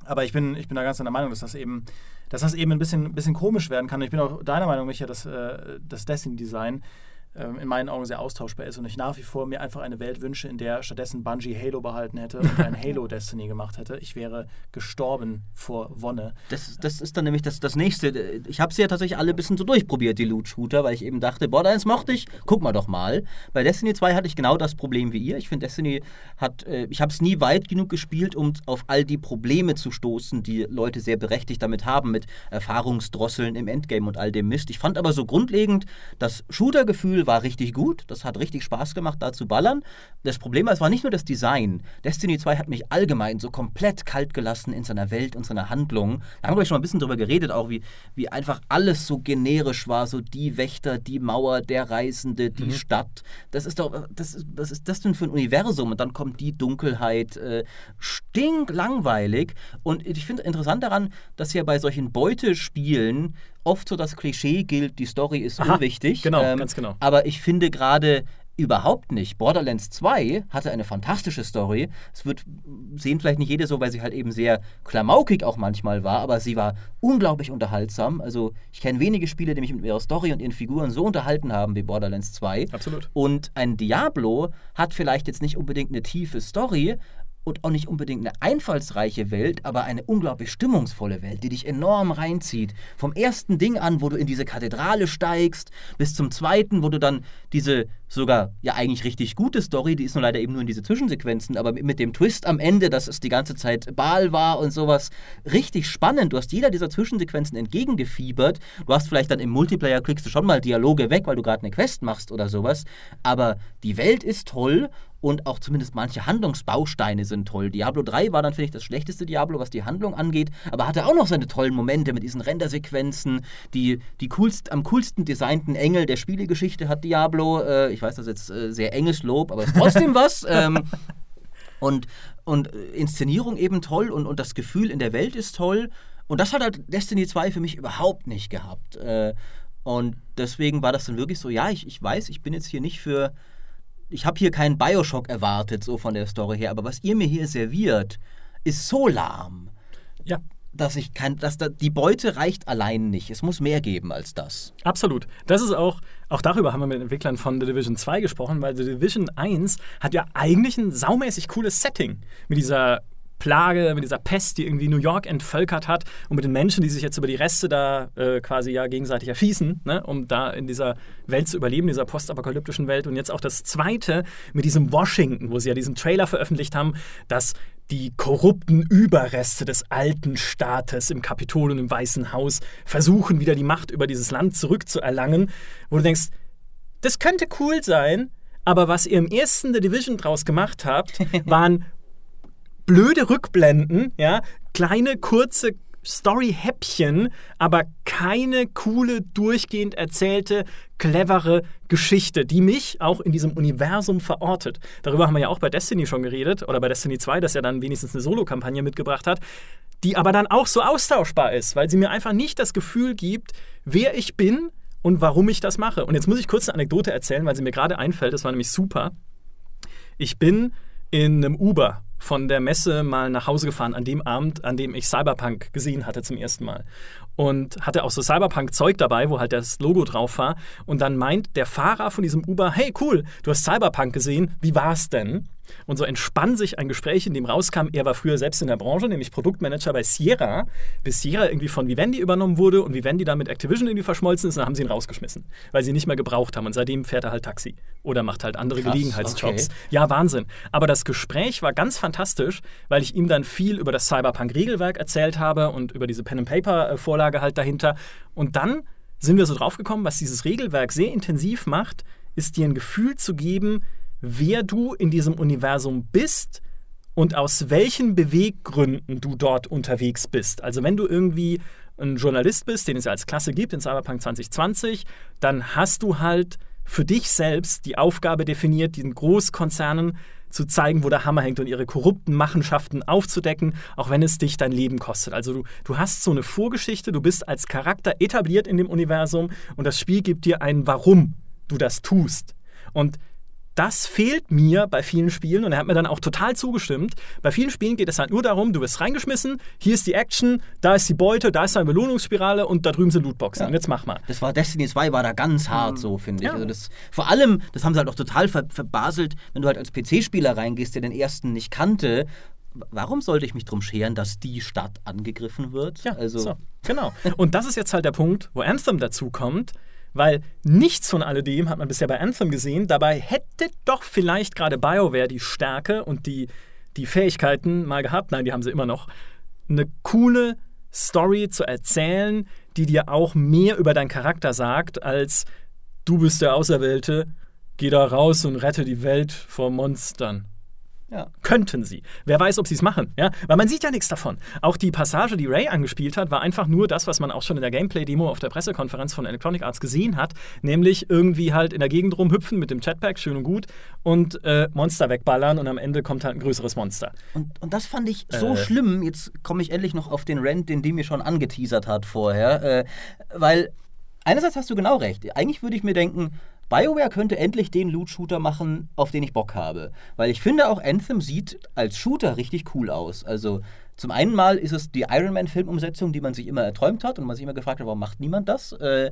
Aber ich bin, ich bin da ganz in der Meinung, dass das eben, dass das eben ein bisschen, bisschen komisch werden kann. Und ich bin auch deiner Meinung, Micha, dass äh, das Destiny-Design in meinen Augen sehr austauschbar ist und ich nach wie vor mir einfach eine Welt wünsche, in der stattdessen Bungie Halo behalten hätte und ein Halo Destiny gemacht hätte. Ich wäre gestorben vor Wonne. Das, das ist dann nämlich das, das nächste. Ich habe sie ja tatsächlich alle ein bisschen so durchprobiert, die Loot-Shooter, weil ich eben dachte, boah, eins mochte ich, guck mal doch mal. Bei Destiny 2 hatte ich genau das Problem wie ihr. Ich finde, Destiny hat, äh, ich habe es nie weit genug gespielt, um auf all die Probleme zu stoßen, die Leute sehr berechtigt damit haben, mit Erfahrungsdrosseln im Endgame und all dem Mist. Ich fand aber so grundlegend das Shooter-Gefühl war richtig gut. Das hat richtig Spaß gemacht, da zu ballern. Das Problem war, es war nicht nur das Design. Destiny 2 hat mich allgemein so komplett kalt gelassen in seiner Welt und seiner Handlung. Da haben wir schon ein bisschen drüber geredet, auch wie, wie einfach alles so generisch war. So die Wächter, die Mauer, der Reisende, die mhm. Stadt. Das ist doch, das ist, was ist das denn für ein Universum? Und dann kommt die Dunkelheit. Äh, stinklangweilig. Und ich finde interessant daran, dass ja bei solchen Beutespielen oft so das Klischee gilt, die Story ist Aha, unwichtig. Genau, ähm, ganz genau. Aber ich finde gerade überhaupt nicht. Borderlands 2 hatte eine fantastische Story. Es wird sehen vielleicht nicht jeder so, weil sie halt eben sehr klamaukig auch manchmal war, aber sie war unglaublich unterhaltsam. Also ich kenne wenige Spiele, die mich mit ihrer Story und ihren Figuren so unterhalten haben wie Borderlands 2. Absolut. Und ein Diablo hat vielleicht jetzt nicht unbedingt eine tiefe Story, und auch nicht unbedingt eine einfallsreiche Welt, aber eine unglaublich stimmungsvolle Welt, die dich enorm reinzieht. Vom ersten Ding an, wo du in diese Kathedrale steigst, bis zum zweiten, wo du dann diese sogar ja eigentlich richtig gute Story, die ist nur leider eben nur in diese Zwischensequenzen, aber mit dem Twist am Ende, dass es die ganze Zeit Baal war und sowas, richtig spannend. Du hast jeder dieser Zwischensequenzen entgegengefiebert. Du hast vielleicht dann im Multiplayer klickst du schon mal Dialoge weg, weil du gerade eine Quest machst oder sowas, aber die Welt ist toll und auch zumindest manche Handlungsbausteine sind toll. Diablo 3 war dann vielleicht das schlechteste Diablo, was die Handlung angeht, aber hatte auch noch seine tollen Momente mit diesen Rendersequenzen. Die, die coolst, am coolsten designten Engel der Spielegeschichte hat Diablo. Äh, ich weiß, das ist jetzt äh, sehr enges Lob, aber es ist trotzdem was. Ähm, und, und äh, Inszenierung eben toll und, und das Gefühl in der Welt ist toll. Und das hat halt Destiny 2 für mich überhaupt nicht gehabt. Äh, und deswegen war das dann wirklich so, ja, ich, ich weiß, ich bin jetzt hier nicht für ich habe hier keinen Bioshock erwartet, so von der Story her, aber was ihr mir hier serviert, ist so lahm. Ja. Dass ich kann, dass da, die Beute reicht allein nicht. Es muss mehr geben als das. Absolut. Das ist auch, auch darüber haben wir mit Entwicklern von The Division 2 gesprochen, weil The Division 1 hat ja eigentlich ein saumäßig cooles Setting. Mit dieser Plage, mit dieser Pest, die irgendwie New York entvölkert hat und mit den Menschen, die sich jetzt über die Reste da äh, quasi ja gegenseitig erschießen, ne, um da in dieser Welt zu überleben, dieser postapokalyptischen Welt. Und jetzt auch das zweite mit diesem Washington, wo sie ja diesen Trailer veröffentlicht haben, dass die korrupten Überreste des alten Staates im Kapitol und im Weißen Haus versuchen, wieder die Macht über dieses Land zurückzuerlangen, wo du denkst, das könnte cool sein, aber was ihr im ersten The Division draus gemacht habt, waren blöde Rückblenden, ja, kleine, kurze Story-Häppchen, aber keine coole, durchgehend erzählte, clevere Geschichte, die mich auch in diesem Universum verortet. Darüber haben wir ja auch bei Destiny schon geredet, oder bei Destiny 2, dass er dann wenigstens eine Solo-Kampagne mitgebracht hat, die aber dann auch so austauschbar ist, weil sie mir einfach nicht das Gefühl gibt, wer ich bin und warum ich das mache. Und jetzt muss ich kurz eine Anekdote erzählen, weil sie mir gerade einfällt, das war nämlich super. Ich bin in einem Uber von der Messe mal nach Hause gefahren, an dem Abend, an dem ich Cyberpunk gesehen hatte zum ersten Mal. Und hatte auch so Cyberpunk-Zeug dabei, wo halt das Logo drauf war. Und dann meint der Fahrer von diesem Uber, hey cool, du hast Cyberpunk gesehen, wie war's denn? Und so entspann sich ein Gespräch, in dem rauskam, er war früher selbst in der Branche, nämlich Produktmanager bei Sierra, bis Sierra irgendwie von Vivendi übernommen wurde und Vivendi dann mit Activision irgendwie verschmolzen ist, dann haben sie ihn rausgeschmissen, weil sie ihn nicht mehr gebraucht haben. Und seitdem fährt er halt Taxi oder macht halt andere Krass, Gelegenheitsjobs. Okay. Ja, Wahnsinn. Aber das Gespräch war ganz fantastisch, weil ich ihm dann viel über das Cyberpunk-Regelwerk erzählt habe und über diese Pen-and-Paper-Vorlage halt dahinter. Und dann sind wir so draufgekommen, was dieses Regelwerk sehr intensiv macht, ist dir ein Gefühl zu geben, wer du in diesem Universum bist und aus welchen Beweggründen du dort unterwegs bist. Also wenn du irgendwie ein Journalist bist, den es ja als Klasse gibt in Cyberpunk 2020, dann hast du halt für dich selbst die Aufgabe definiert, den Großkonzernen zu zeigen, wo der Hammer hängt und ihre korrupten Machenschaften aufzudecken, auch wenn es dich dein Leben kostet. Also du, du hast so eine Vorgeschichte, du bist als Charakter etabliert in dem Universum und das Spiel gibt dir ein Warum du das tust. Und das fehlt mir bei vielen Spielen und er hat mir dann auch total zugestimmt. Bei vielen Spielen geht es halt nur darum, du wirst reingeschmissen, hier ist die Action, da ist die Beute, da ist eine Belohnungsspirale und da drüben sind Lootboxen. Ja. Und jetzt mach mal. Das war Destiny 2 war da ganz hart mhm. so, finde ich. Ja. Also das, vor allem, das haben sie halt auch total ver verbaselt, wenn du halt als PC-Spieler reingehst, der den ersten nicht kannte warum sollte ich mich drum scheren, dass die Stadt angegriffen wird? Ja, also so, genau. Und das ist jetzt halt der Punkt, wo Anthem dazu kommt weil nichts von alledem hat man bisher bei Anthem gesehen. Dabei hätte doch vielleicht gerade BioWare die Stärke und die, die Fähigkeiten mal gehabt, nein, die haben sie immer noch, eine coole Story zu erzählen, die dir auch mehr über deinen Charakter sagt, als du bist der Auserwählte, geh da raus und rette die Welt vor Monstern. Ja. Könnten sie. Wer weiß, ob sie es machen. Ja? Weil man sieht ja nichts davon. Auch die Passage, die Ray angespielt hat, war einfach nur das, was man auch schon in der Gameplay-Demo auf der Pressekonferenz von Electronic Arts gesehen hat. Nämlich irgendwie halt in der Gegend rumhüpfen mit dem Chatpack, schön und gut, und äh, Monster wegballern und am Ende kommt halt ein größeres Monster. Und, und das fand ich so äh. schlimm. Jetzt komme ich endlich noch auf den Rant, den die mir schon angeteasert hat vorher. Äh, weil einerseits hast du genau recht. Eigentlich würde ich mir denken, BioWare könnte endlich den Loot-Shooter machen, auf den ich Bock habe. Weil ich finde auch Anthem sieht als Shooter richtig cool aus. Also zum einen mal ist es die Iron Man-Filmumsetzung, die man sich immer erträumt hat und man sich immer gefragt hat, warum macht niemand das? Äh,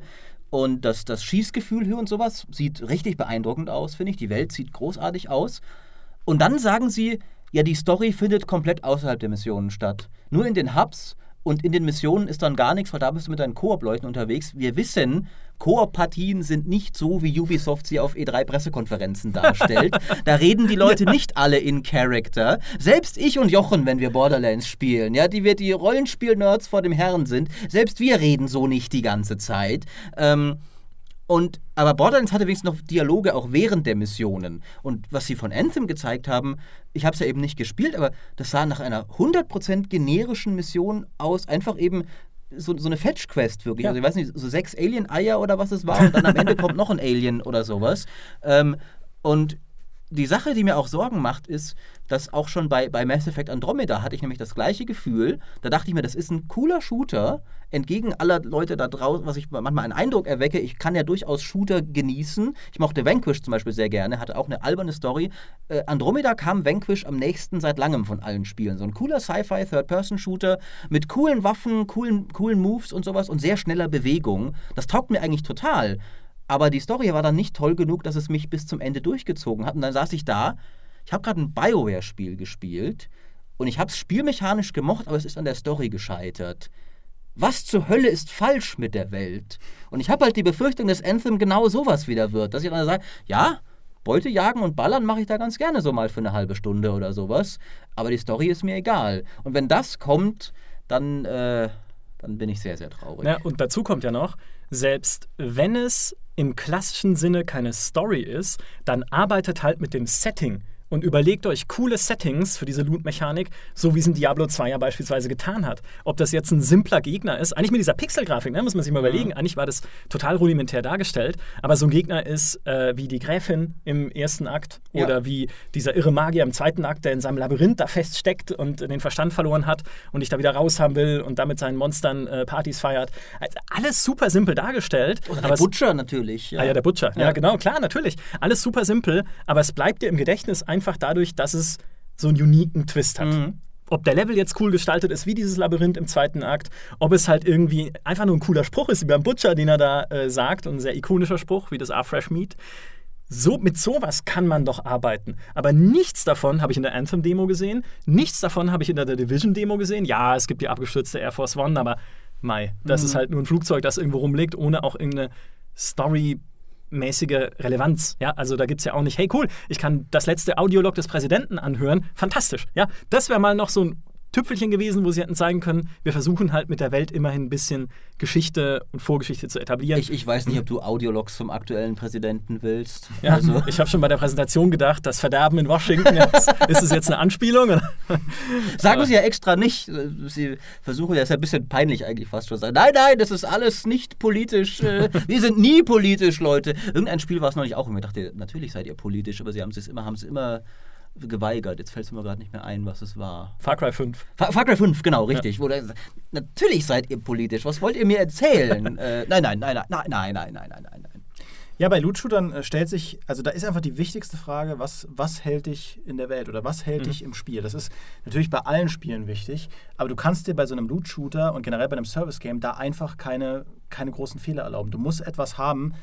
und das, das Schießgefühl hier und sowas sieht richtig beeindruckend aus, finde ich. Die Welt sieht großartig aus. Und dann sagen sie, ja, die Story findet komplett außerhalb der Missionen statt. Nur in den Hubs und in den Missionen ist dann gar nichts, weil da bist du mit deinen Koop-Leuten unterwegs. Wir wissen, Koop-Partien sind nicht so, wie Ubisoft sie auf E3-Pressekonferenzen darstellt. da reden die Leute nicht alle in Character. Selbst ich und Jochen, wenn wir Borderlands spielen, ja, die wir die Rollenspiel-Nerds vor dem Herrn sind, selbst wir reden so nicht die ganze Zeit. Ähm, Und, aber Borderlands hatte wenigstens noch Dialoge auch während der Missionen. Und was sie von Anthem gezeigt haben, ich habe es ja eben nicht gespielt, aber das sah nach einer 100% generischen Mission aus. Einfach eben so, so eine Fetch-Quest wirklich. Ja. Also ich weiß nicht, so sechs Alien-Eier oder was es war und dann am Ende kommt noch ein Alien oder sowas. Ähm, und die Sache, die mir auch Sorgen macht, ist, dass auch schon bei, bei Mass Effect Andromeda hatte ich nämlich das gleiche Gefühl. Da dachte ich mir, das ist ein cooler Shooter, entgegen aller Leute da draußen, was ich manchmal einen Eindruck erwecke, ich kann ja durchaus Shooter genießen. Ich mochte Vanquish zum Beispiel sehr gerne, hatte auch eine alberne Story. Äh, Andromeda kam Vanquish am nächsten seit langem von allen Spielen. So ein cooler Sci-Fi Third-Person-Shooter mit coolen Waffen, coolen, coolen Moves und sowas und sehr schneller Bewegung. Das taugt mir eigentlich total. Aber die Story war dann nicht toll genug, dass es mich bis zum Ende durchgezogen hat. Und dann saß ich da. Ich habe gerade ein BioWare-Spiel gespielt und ich habe es spielmechanisch gemocht, aber es ist an der Story gescheitert. Was zur Hölle ist falsch mit der Welt? Und ich habe halt die Befürchtung, dass Anthem genau sowas wieder wird. Dass ich dann sage, ja, Beute jagen und ballern mache ich da ganz gerne so mal für eine halbe Stunde oder sowas. Aber die Story ist mir egal. Und wenn das kommt, dann, äh, dann bin ich sehr, sehr traurig. Ja, und dazu kommt ja noch, selbst wenn es im klassischen Sinne keine Story ist, dann arbeitet halt mit dem Setting und überlegt euch coole Settings für diese Loot-Mechanik, so wie es in Diablo 2 ja beispielsweise getan hat. Ob das jetzt ein simpler Gegner ist, eigentlich mit dieser Pixelgrafik, ne, muss man sich mal überlegen, eigentlich war das total rudimentär dargestellt, aber so ein Gegner ist äh, wie die Gräfin im ersten Akt Ja. oder wie dieser irre Magier im zweiten Akt, der in seinem Labyrinth da feststeckt und den Verstand verloren hat und dich da wieder raus haben will und damit seinen Monstern äh, Partys feiert. Also alles super simpel dargestellt. Oder aber der Butcher natürlich. Ah ja, der Butcher. Ja. Ja. genau, klar, natürlich. Alles super simpel, aber es bleibt dir im Gedächtnis einfach dadurch, dass es so einen uniken Twist hat. Mhm. Ob der Level jetzt cool gestaltet ist, wie dieses Labyrinth im zweiten Akt, ob es halt irgendwie einfach nur ein cooler Spruch ist, wie beim Butcher, den er da äh, sagt, und ein sehr ikonischer Spruch, wie das A Fresh Meat. So, mit sowas kann man doch arbeiten. Aber nichts davon habe ich in der Anthem-Demo gesehen. Nichts davon habe ich in der The Division-Demo gesehen. Ja, es gibt die abgestürzte Air Force One, aber Mai, das ist halt nur ein Flugzeug, das irgendwo rumliegt, ohne auch irgendeine Story-mäßige Relevanz. Ja, also da gibt es ja auch nicht, hey cool, ich kann das letzte Audiolog des Präsidenten anhören. Fantastisch. Ja, das wäre mal noch so ein Tüpfelchen gewesen, wo sie hätten zeigen können, wir versuchen halt mit der Welt immerhin ein bisschen Geschichte und Vorgeschichte zu etablieren. Ich, ich weiß nicht, ob du Audiologs vom aktuellen Präsidenten willst. Ja, Also, ich habe schon bei der Präsentation gedacht, das Verderben in Washington, ist, ist es jetzt eine Anspielung? sagen sie ja extra nicht. Sie versuchen ja, ist ja ein bisschen peinlich eigentlich fast schon. Sagen, nein, nein, das ist alles nicht politisch. äh, Wir sind nie politisch, Leute. Irgendein Spiel war es neulich auch. Und ich dachte, natürlich seid ihr politisch, aber sie haben es immer, haben es immer geweigert. Jetzt fällt es mir gerade nicht mehr ein, was es war. Far Cry 5. Far, Far Cry 5, genau, richtig. Wo der, natürlich seid ihr politisch. Was wollt ihr mir erzählen? äh, nein, nein, nein, nein, nein, nein, nein, nein, nein, nein. Ja, bei Loot-Shootern äh, stellt sich, also da ist einfach die wichtigste Frage, was, was hält dich in der Welt oder was hält dich im Spiel? Das ist natürlich bei allen Spielen wichtig, aber du kannst dir bei so einem Loot-Shooter und generell bei einem Service-Game da einfach keine, keine großen Fehler erlauben. Du musst etwas haben,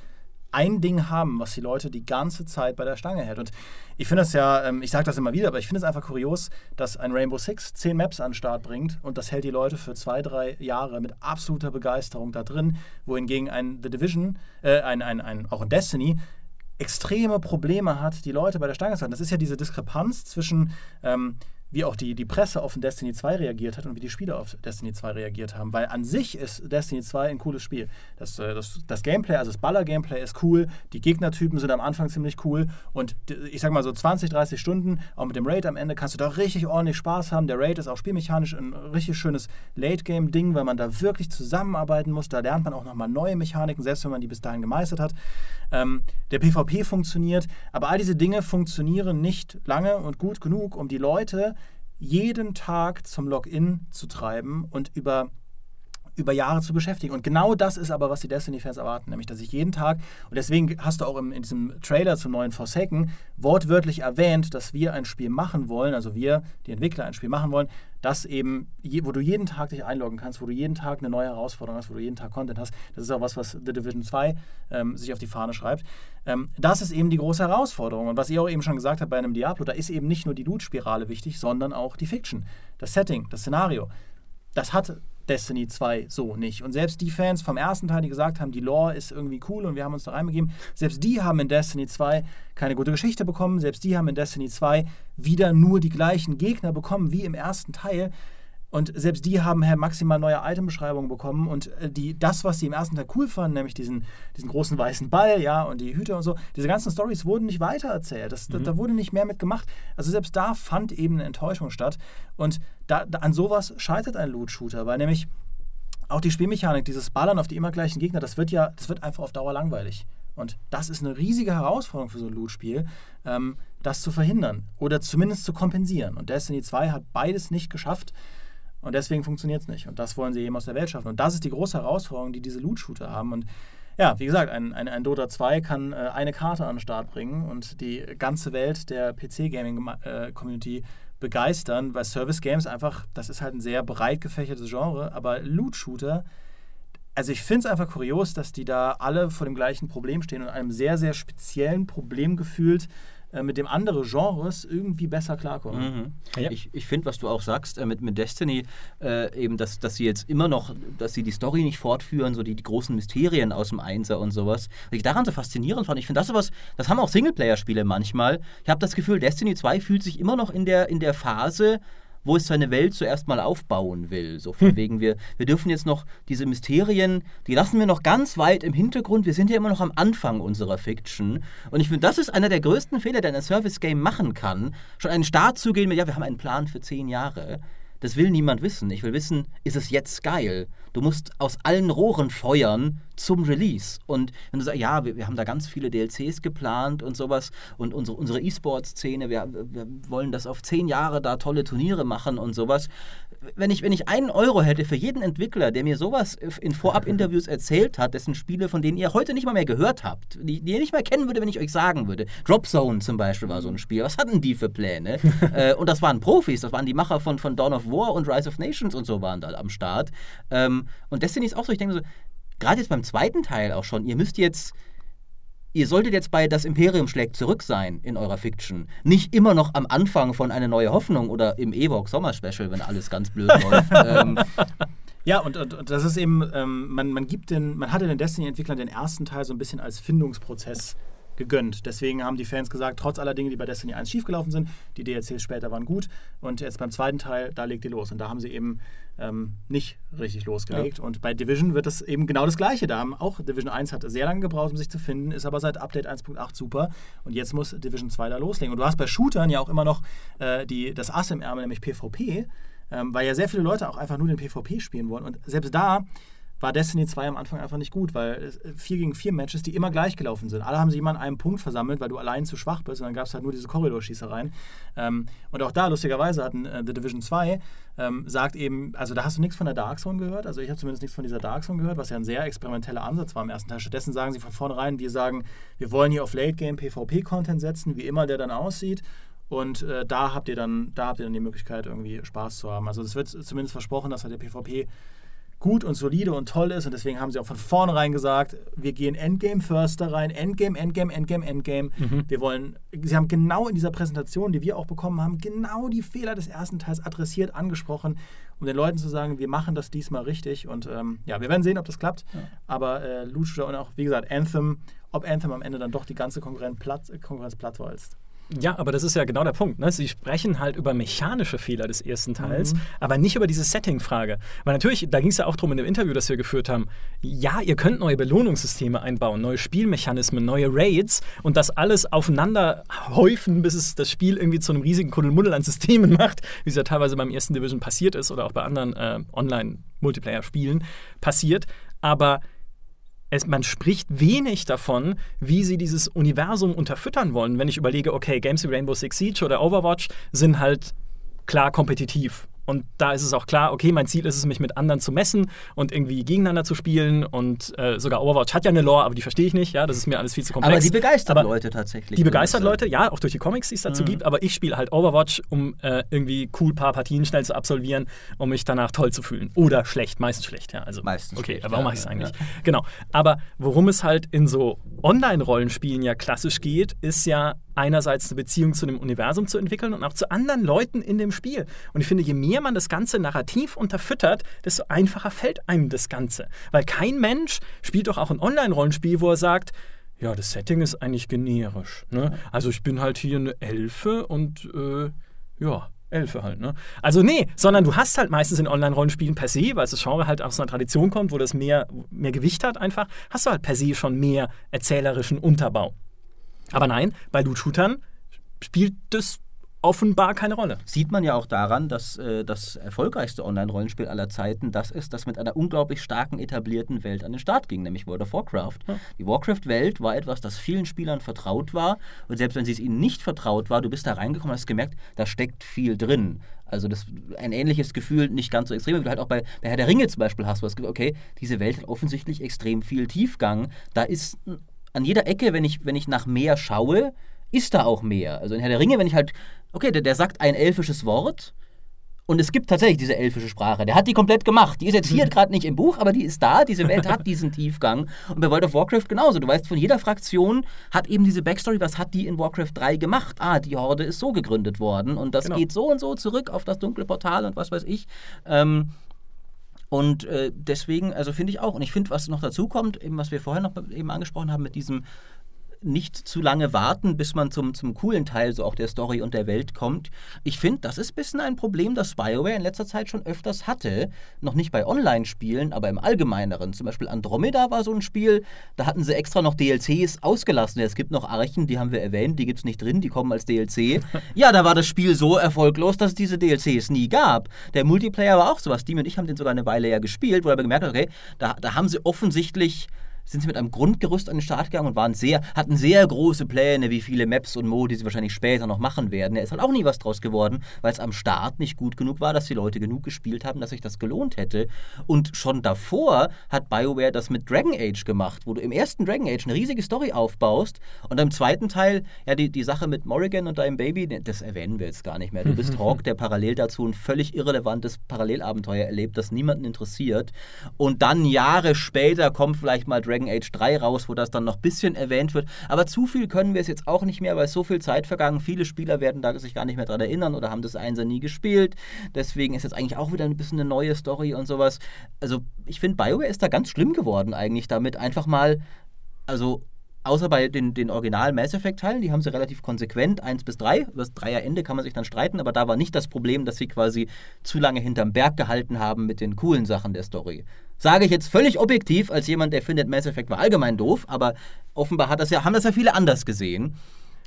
ein Ding haben, was die Leute die ganze Zeit bei der Stange hält. Und ich finde es ja, ähm, ich sage das immer wieder, aber ich finde es einfach kurios, dass ein Rainbow Six zehn Maps an den Start bringt und das hält die Leute für zwei, drei Jahre mit absoluter Begeisterung da drin, wohingegen ein The Division, äh, ein, ein, ein, auch ein Destiny, extreme Probleme hat, die Leute bei der Stange zu halten. Das ist ja diese Diskrepanz zwischen, ähm, wie auch die, die Presse auf Destiny 2 reagiert hat und wie die Spieler auf Destiny 2 reagiert haben. Weil an sich ist Destiny 2 ein cooles Spiel. Das, äh, das, das Gameplay, also das Baller-Gameplay ist cool, die Gegnertypen sind am Anfang ziemlich cool und ich sag mal so 20, 30 Stunden, auch mit dem Raid am Ende, kannst du da richtig ordentlich Spaß haben. Der Raid ist auch spielmechanisch ein richtig schönes Late-Game-Ding, weil man da wirklich zusammenarbeiten muss. Da lernt man auch nochmal neue Mechaniken, selbst wenn man die bis dahin gemeistert hat. Ähm, der PvP funktioniert, aber all diese Dinge funktionieren nicht lange und gut genug, um die Leute jeden Tag zum Login zu treiben und über über Jahre zu beschäftigen. Und genau das ist aber, was die Destiny-Fans erwarten, nämlich, dass ich jeden Tag, und deswegen hast du auch im, in diesem Trailer zum neuen Forsaken wortwörtlich erwähnt, dass wir ein Spiel machen wollen, also wir, die Entwickler, ein Spiel machen wollen, das eben, je, wo du jeden Tag dich einloggen kannst, wo du jeden Tag eine neue Herausforderung hast, wo du jeden Tag Content hast. Das ist auch was, was The Division 2 ähm, sich auf die Fahne schreibt. Ähm, das ist eben die große Herausforderung. Und was ihr auch eben schon gesagt habt bei einem Diablo, da ist eben nicht nur die Loot-Spirale wichtig, sondern auch die Fiction, das Setting, das Szenario. Das hat Destiny 2 so nicht. Und selbst die Fans vom ersten Teil, die gesagt haben, die Lore ist irgendwie cool und wir haben uns da reinbegeben, selbst die haben in Destiny 2 keine gute Geschichte bekommen, selbst die haben in Destiny 2 wieder nur die gleichen Gegner bekommen wie im ersten Teil. Und selbst die haben halt maximal neue Itembeschreibungen bekommen und äh, die, das, was sie im ersten Teil cool fanden, nämlich diesen, diesen großen weißen Ball, ja, und die Hüte und so, diese ganzen Stories wurden nicht weitererzählt. Das, mhm. da, da, wurde nicht mehr mitgemacht. Also selbst da fand eben eine Enttäuschung statt. Und da, da an sowas scheitert ein Loot-Shooter, weil nämlich auch die Spielmechanik, dieses Ballern auf die immer gleichen Gegner, das wird ja, das wird einfach auf Dauer langweilig. Und das ist eine riesige Herausforderung für so ein Loot-Spiel, ähm, das zu verhindern oder zumindest zu kompensieren. Und Destiny 2 hat beides nicht geschafft. Und deswegen funktioniert es nicht. Und das wollen sie eben aus der Welt schaffen. Und das ist die große Herausforderung, die diese Loot-Shooter haben. Und ja, wie gesagt, ein, ein, ein Dota 2 kann äh, eine Karte an den Start bringen und die ganze Welt der PC-Gaming-Community begeistern, weil Service Games einfach, das ist halt ein sehr breit gefächertes Genre, aber Loot-Shooter, also ich finde es einfach kurios, dass die da alle vor dem gleichen Problem stehen und einem sehr, sehr speziellen Problem gefühlt äh, mit dem andere Genres irgendwie besser klarkommen. Mhm. Ja. Ich, ich finde, was du auch sagst äh, mit, mit Destiny, äh, eben, dass, dass sie jetzt immer noch, dass sie die Story nicht fortführen, so die, die großen Mysterien aus dem Einser und sowas. Was ich daran so faszinierend fand, ich finde das sowas, das haben auch Singleplayer-Spiele manchmal. Ich habe das Gefühl, Destiny 2 fühlt sich immer noch in der, in der Phase, wo es seine Welt zuerst mal aufbauen will. So von hm. wegen, wir, wir dürfen jetzt noch diese Mysterien, die lassen wir noch ganz weit im Hintergrund. Wir sind ja immer noch am Anfang unserer Fiction. Und ich finde, das ist einer der größten Fehler, der ein Service-Game machen kann. Schon einen Start zu gehen mit, ja, wir haben einen Plan für zehn Jahre. Das will niemand wissen. Ich will wissen, ist es jetzt geil? Du musst aus allen Rohren feuern zum Release. Und wenn du sagst, ja, wir, wir haben da ganz viele DLCs geplant und sowas und unsere, unsere E-Sport-Szene, wir, wir wollen das auf zehn Jahre da tolle Turniere machen und sowas. Wenn ich, wenn ich einen Euro hätte für jeden Entwickler, der mir sowas in Vorab-Interviews erzählt hat, dessen Spiele, von denen ihr heute nicht mal mehr gehört habt, die, die ihr nicht mehr kennen würde, wenn ich euch sagen würde. Drop Zone zum Beispiel war so ein Spiel. Was hatten die für Pläne? äh, und das waren Profis, das waren die Macher von, von Dawn of War und Rise of Nations und so waren da am Start. Ähm, und Destiny ist auch so, ich denke so, gerade jetzt beim zweiten Teil auch schon, ihr müsst jetzt, ihr solltet jetzt bei Das Imperium schlägt zurück sein in eurer Fiction. Nicht immer noch am Anfang von Eine neue Hoffnung oder im Ewok Sommerspecial, wenn alles ganz blöd läuft. ähm, ja, und, und, und, das ist eben, ähm, man, man gibt den, man hatte den Destiny-Entwicklern den ersten Teil so ein bisschen als Findungsprozess gegönnt. Deswegen haben die Fans gesagt, trotz aller Dinge, die bei Destiny 1 schiefgelaufen sind, die DLCs später waren gut und jetzt beim zweiten Teil, da legt ihr los. Und da haben sie eben ähm, nicht richtig losgelegt. Ja. Und bei Division wird das eben genau das Gleiche. Da haben auch Division 1 hat sehr lange gebraucht, um sich zu finden, ist aber seit Update 1.8 super. Und jetzt muss Division 2 da loslegen. Und du hast bei Shootern ja auch immer noch äh, die, das Ass im Ärmel, nämlich PvP, ähm, weil ja sehr viele Leute auch einfach nur den PvP spielen wollen. Und selbst da war Destiny 2 am Anfang einfach nicht gut, weil 4 gegen 4 Matches, die immer gleich gelaufen sind. Alle haben sich immer an einem Punkt versammelt, weil du allein zu schwach bist und dann gab es halt nur diese Korridorschießereien. Ähm, und auch da, lustigerweise, hatten äh, The Division 2 ähm, sagt eben, also da hast du nichts von der Dark Zone gehört, also ich habe zumindest nichts von dieser Dark Zone gehört, was ja ein sehr experimenteller Ansatz war im ersten Teil. Stattdessen sagen sie von vornherein, wir sagen, wir wollen hier auf Late Game PvP-Content setzen, wie immer der dann aussieht. Und äh, da habt ihr dann, da habt ihr dann die Möglichkeit, irgendwie Spaß zu haben. Also es wird zumindest versprochen, dass halt der PvP gut und solide und toll ist. Und deswegen haben sie auch von vornherein gesagt, wir gehen Endgame First da rein, Endgame, Endgame, Endgame, Endgame. Mhm. Wir wollen, sie haben genau in dieser Präsentation, die wir auch bekommen haben, genau die Fehler des ersten Teils adressiert, angesprochen, um den Leuten zu sagen, wir machen das diesmal richtig. Und ähm, ja, wir werden sehen, ob das klappt. Ja. Aber äh, Lucha und auch, wie gesagt, Anthem, ob Anthem am Ende dann doch die ganze Konkurrenz platt, Konkurrenz platt walzt. Ja, aber das ist ja genau der Punkt. Ne? Sie sprechen halt über mechanische Fehler des ersten Teils, mhm. aber nicht über diese Setting-Frage. Weil natürlich, da ging es ja auch darum in dem Interview, das wir geführt haben, ja, ihr könnt neue Belohnungssysteme einbauen, neue Spielmechanismen, neue Raids und das alles aufeinander häufen, bis es das Spiel irgendwie zu einem riesigen Kuddelmuddel an Systemen macht, wie es ja teilweise beim ersten Division passiert ist oder auch bei anderen äh, Online-Multiplayer-Spielen passiert. Aber es, man spricht wenig davon, wie sie dieses Universum unterfüttern wollen. Wenn ich überlege, okay, Games wie Rainbow Six Siege oder Overwatch sind halt klar kompetitiv. Und da ist es auch klar, okay, mein Ziel ist es, mich mit anderen zu messen und irgendwie gegeneinander zu spielen. Und äh, sogar Overwatch hat ja eine Lore, aber die verstehe ich nicht. Ja, das ist mir alles viel zu komplex. Aber die begeistert aber Leute tatsächlich. Die begeistert Leute, ja, auch durch die Comics, die es dazu mhm. gibt. Aber ich spiele halt Overwatch, um äh, irgendwie cool paar Partien schnell zu absolvieren, um mich danach toll zu fühlen. Oder schlecht, meistens schlecht. Ja, also meistens. Okay, schlecht, warum ja, mache ich es eigentlich? Ja. Genau. Aber worum es halt in so Online-Rollenspielen ja klassisch geht, ist ja einerseits eine Beziehung zu dem Universum zu entwickeln und auch zu anderen Leuten in dem Spiel. Und ich finde, je mehr man das ganze Narrativ unterfüttert, desto einfacher fällt einem das Ganze. Weil kein Mensch spielt doch auch ein Online-Rollenspiel, wo er sagt, ja, das Setting ist eigentlich generisch. Ne? Also ich bin halt hier eine Elfe und äh, ja, Elfe halt, ne? Also nee, sondern du hast halt meistens in Online-Rollenspielen per se, weil das Genre halt aus einer Tradition kommt, wo das mehr, mehr Gewicht hat einfach, hast du halt per se schon mehr erzählerischen Unterbau. Aber nein, bei Loot-Shootern spielt das offenbar keine Rolle. Sieht man ja auch daran, dass äh, das erfolgreichste Online-Rollenspiel aller Zeiten das ist, das mit einer unglaublich starken etablierten Welt an den Start ging, nämlich World of Warcraft. Ja. Die Warcraft-Welt war etwas, das vielen Spielern vertraut war und selbst wenn sie es ihnen nicht vertraut war, du bist da reingekommen und hast gemerkt, da steckt viel drin. Also das ein ähnliches Gefühl, nicht ganz so extrem, wie du halt auch bei, bei Herr der Ringe zum Beispiel hast, wo es gibt, okay, diese Welt hat offensichtlich extrem viel Tiefgang. Da ist an jeder Ecke, wenn ich, wenn ich nach mehr schaue, ist da auch mehr. Also in Herr der Ringe, wenn ich halt, okay, der, der sagt ein elfisches Wort und es gibt tatsächlich diese elfische Sprache. Der hat die komplett gemacht. Die ist jetzt hier mhm. gerade nicht im Buch, aber die ist da. Diese Welt hat diesen Tiefgang. Und bei World of Warcraft genauso. Du weißt, von jeder Fraktion hat eben diese Backstory, was hat die in Warcraft 3 gemacht? Ah, die Horde ist so gegründet worden und das genau. geht so und so zurück auf das dunkle Portal und was weiß ich. Ähm, und äh, deswegen, also finde ich auch, und ich finde, was noch dazu kommt, eben was wir vorher noch eben angesprochen haben mit diesem nicht zu lange warten, bis man zum, zum coolen Teil so auch der Story und der Welt kommt. Ich finde, das ist ein bisschen ein Problem, das BioWare in letzter Zeit schon öfters hatte. Noch nicht bei Online-Spielen, aber im Allgemeineren. Zum Beispiel Andromeda war so ein Spiel, da hatten sie extra noch DLCs ausgelassen. Es gibt noch Archen, die haben wir erwähnt, die gibt es nicht drin, die kommen als DLC. ja, da war das Spiel so erfolglos, dass es diese DLCs nie gab. Der Multiplayer war auch sowas. Die und ich haben den sogar eine Weile ja gespielt, wo er gemerkt hat, okay, da, da haben sie offensichtlich sind sie mit einem Grundgerüst an den Start gegangen und waren sehr, hatten sehr große Pläne, wie viele Maps und Modi sie wahrscheinlich später noch machen werden. Da ist halt auch nie was draus geworden, weil es am Start nicht gut genug war, dass die Leute genug gespielt haben, dass sich das gelohnt hätte. Und schon davor hat BioWare das mit Dragon Age gemacht, wo du im ersten Dragon Age eine riesige Story aufbaust und im zweiten Teil, ja, die, die Sache mit Morrigan und deinem Baby, das erwähnen wir jetzt gar nicht mehr. Du bist Hawk, der parallel dazu ein völlig irrelevantes Parallelabenteuer erlebt, das niemanden interessiert. Und dann Jahre später kommt vielleicht mal Dragon Age 3 raus, wo das dann noch ein bisschen erwähnt wird. Aber zu viel können wir es jetzt auch nicht mehr, weil so viel Zeit vergangen. Viele Spieler werden da sich gar nicht mehr dran erinnern oder haben das Einser nie gespielt. Deswegen ist jetzt eigentlich auch wieder ein bisschen eine neue Story und sowas. Also ich finde, BioWare ist da ganz schlimm geworden eigentlich damit. Einfach mal, also außer bei den, den Original Mass Effect Teilen, die haben sie relativ konsequent, 1 bis 3. Über das Dreierende kann man sich dann streiten, aber da war nicht das Problem, dass sie quasi zu lange hinterm Berg gehalten haben mit den coolen Sachen der Story. Sage ich jetzt völlig objektiv, als jemand, der findet, Mass Effect war allgemein doof, aber offenbar hat das ja, haben das ja viele anders gesehen.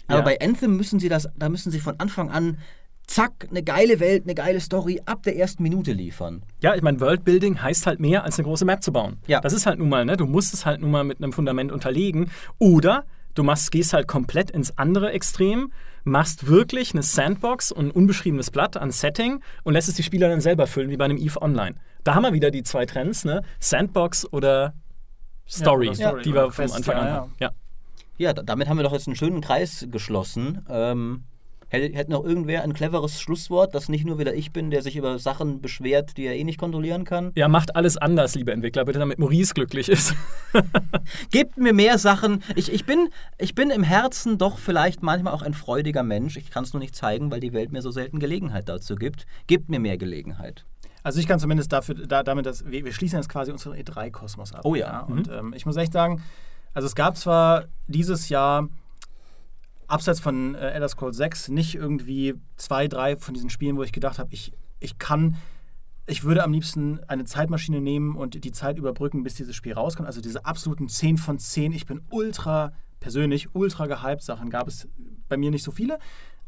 Aber ja. bei Anthem müssen sie das, da müssen sie von Anfang an zack, eine geile Welt, eine geile Story ab der ersten Minute liefern. Ja, ich meine, Worldbuilding heißt halt mehr, als eine große Map zu bauen. Ja. Das ist halt nun mal, ne? Du musst es halt nun mal mit einem Fundament unterlegen. Oder du machst, gehst halt komplett ins andere Extrem, machst wirklich eine Sandbox und ein unbeschriebenes Blatt an Setting und lässt es die Spieler dann selber füllen, wie bei einem EVE Online. Da haben wir wieder die zwei Trends, ne? Sandbox oder Story, ja, Story die wir vom Anfang an haben. Ja. ja, damit haben wir doch jetzt einen schönen Kreis geschlossen. Ähm, Hätte noch irgendwer ein cleveres Schlusswort, dass nicht nur wieder ich bin, der sich über Sachen beschwert, die er eh nicht kontrollieren kann? Ja, macht alles anders, liebe Entwickler, bitte damit Maurice glücklich ist. Gebt mir mehr Sachen. Ich, ich, bin, ich bin im Herzen doch vielleicht manchmal auch ein freudiger Mensch. Ich kann es nur nicht zeigen, weil die Welt mir so selten Gelegenheit dazu gibt. Gebt mir mehr Gelegenheit. Also ich kann zumindest dafür, da, damit, dass wir, wir schließen jetzt quasi unseren E3-Kosmos ab. Oh ja. ja? Und mhm. ähm, ich muss echt sagen, also es gab zwar dieses Jahr abseits von äh, Elder Scrolls 6 nicht irgendwie zwei, drei von diesen Spielen, wo ich gedacht habe, ich, ich kann, ich würde am liebsten eine Zeitmaschine nehmen und die Zeit überbrücken, bis dieses Spiel rauskommt. Also diese absoluten 10 von 10. Ich bin ultra, persönlich, ultra gehypt. Sachen gab es bei mir nicht so viele.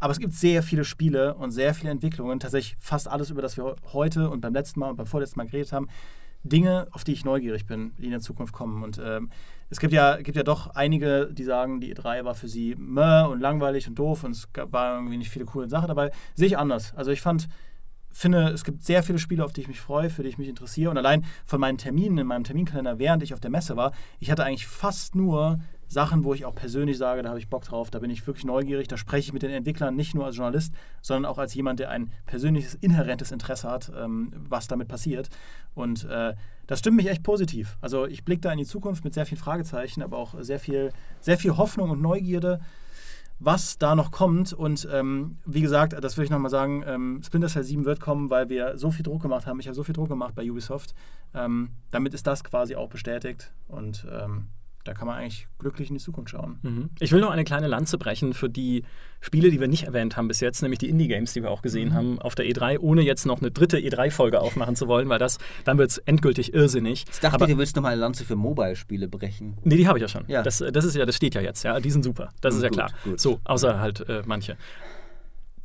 Aber es gibt sehr viele Spiele und sehr viele Entwicklungen. Tatsächlich fast alles, über das wir heute und beim letzten Mal und beim vorletzten Mal geredet haben. Dinge, auf die ich neugierig bin, die in der Zukunft kommen. Und ähm, es gibt ja, gibt ja doch einige, die sagen, die E3 war für sie meh und langweilig und doof und es war irgendwie nicht viele coole Sachen dabei. Sehe ich anders. Also ich fand, finde, es gibt sehr viele Spiele, auf die ich mich freue, für die ich mich interessiere. Und allein von meinen Terminen in meinem Terminkalender, während ich auf der Messe war, ich hatte eigentlich fast nur Sachen, wo ich auch persönlich sage, da habe ich Bock drauf, da bin ich wirklich neugierig, da spreche ich mit den Entwicklern nicht nur als Journalist, sondern auch als jemand, der ein persönliches, inhärentes Interesse hat, ähm, was damit passiert. Und äh, das stimmt mich echt positiv. Also ich blicke da in die Zukunft mit sehr vielen Fragezeichen, aber auch sehr viel, sehr viel Hoffnung und Neugierde, was da noch kommt. Und ähm, wie gesagt, das würde ich nochmal sagen, ähm, Splinter Cell 7 wird kommen, weil wir so viel Druck gemacht haben. Ich habe so viel Druck gemacht bei Ubisoft. Ähm, damit ist das quasi auch bestätigt. Und ähm, da kann man eigentlich glücklich in die Zukunft schauen. Mhm. Ich will noch eine kleine Lanze brechen für die Spiele, die wir nicht erwähnt haben bis jetzt, nämlich die Indie-Games, die wir auch gesehen mhm. haben auf der E3, ohne jetzt noch eine dritte E3-Folge aufmachen zu wollen, weil das, dann wird es endgültig irrsinnig. Ich dachte, Aber, du willst noch mal eine Lanze für Mobile-Spiele brechen. Nee, die habe ich ja schon. Ja. Das, das ist ja, das steht ja jetzt, ja. Die sind super. Das mhm, ist ja gut, klar. Gut. So, außer halt äh, manche.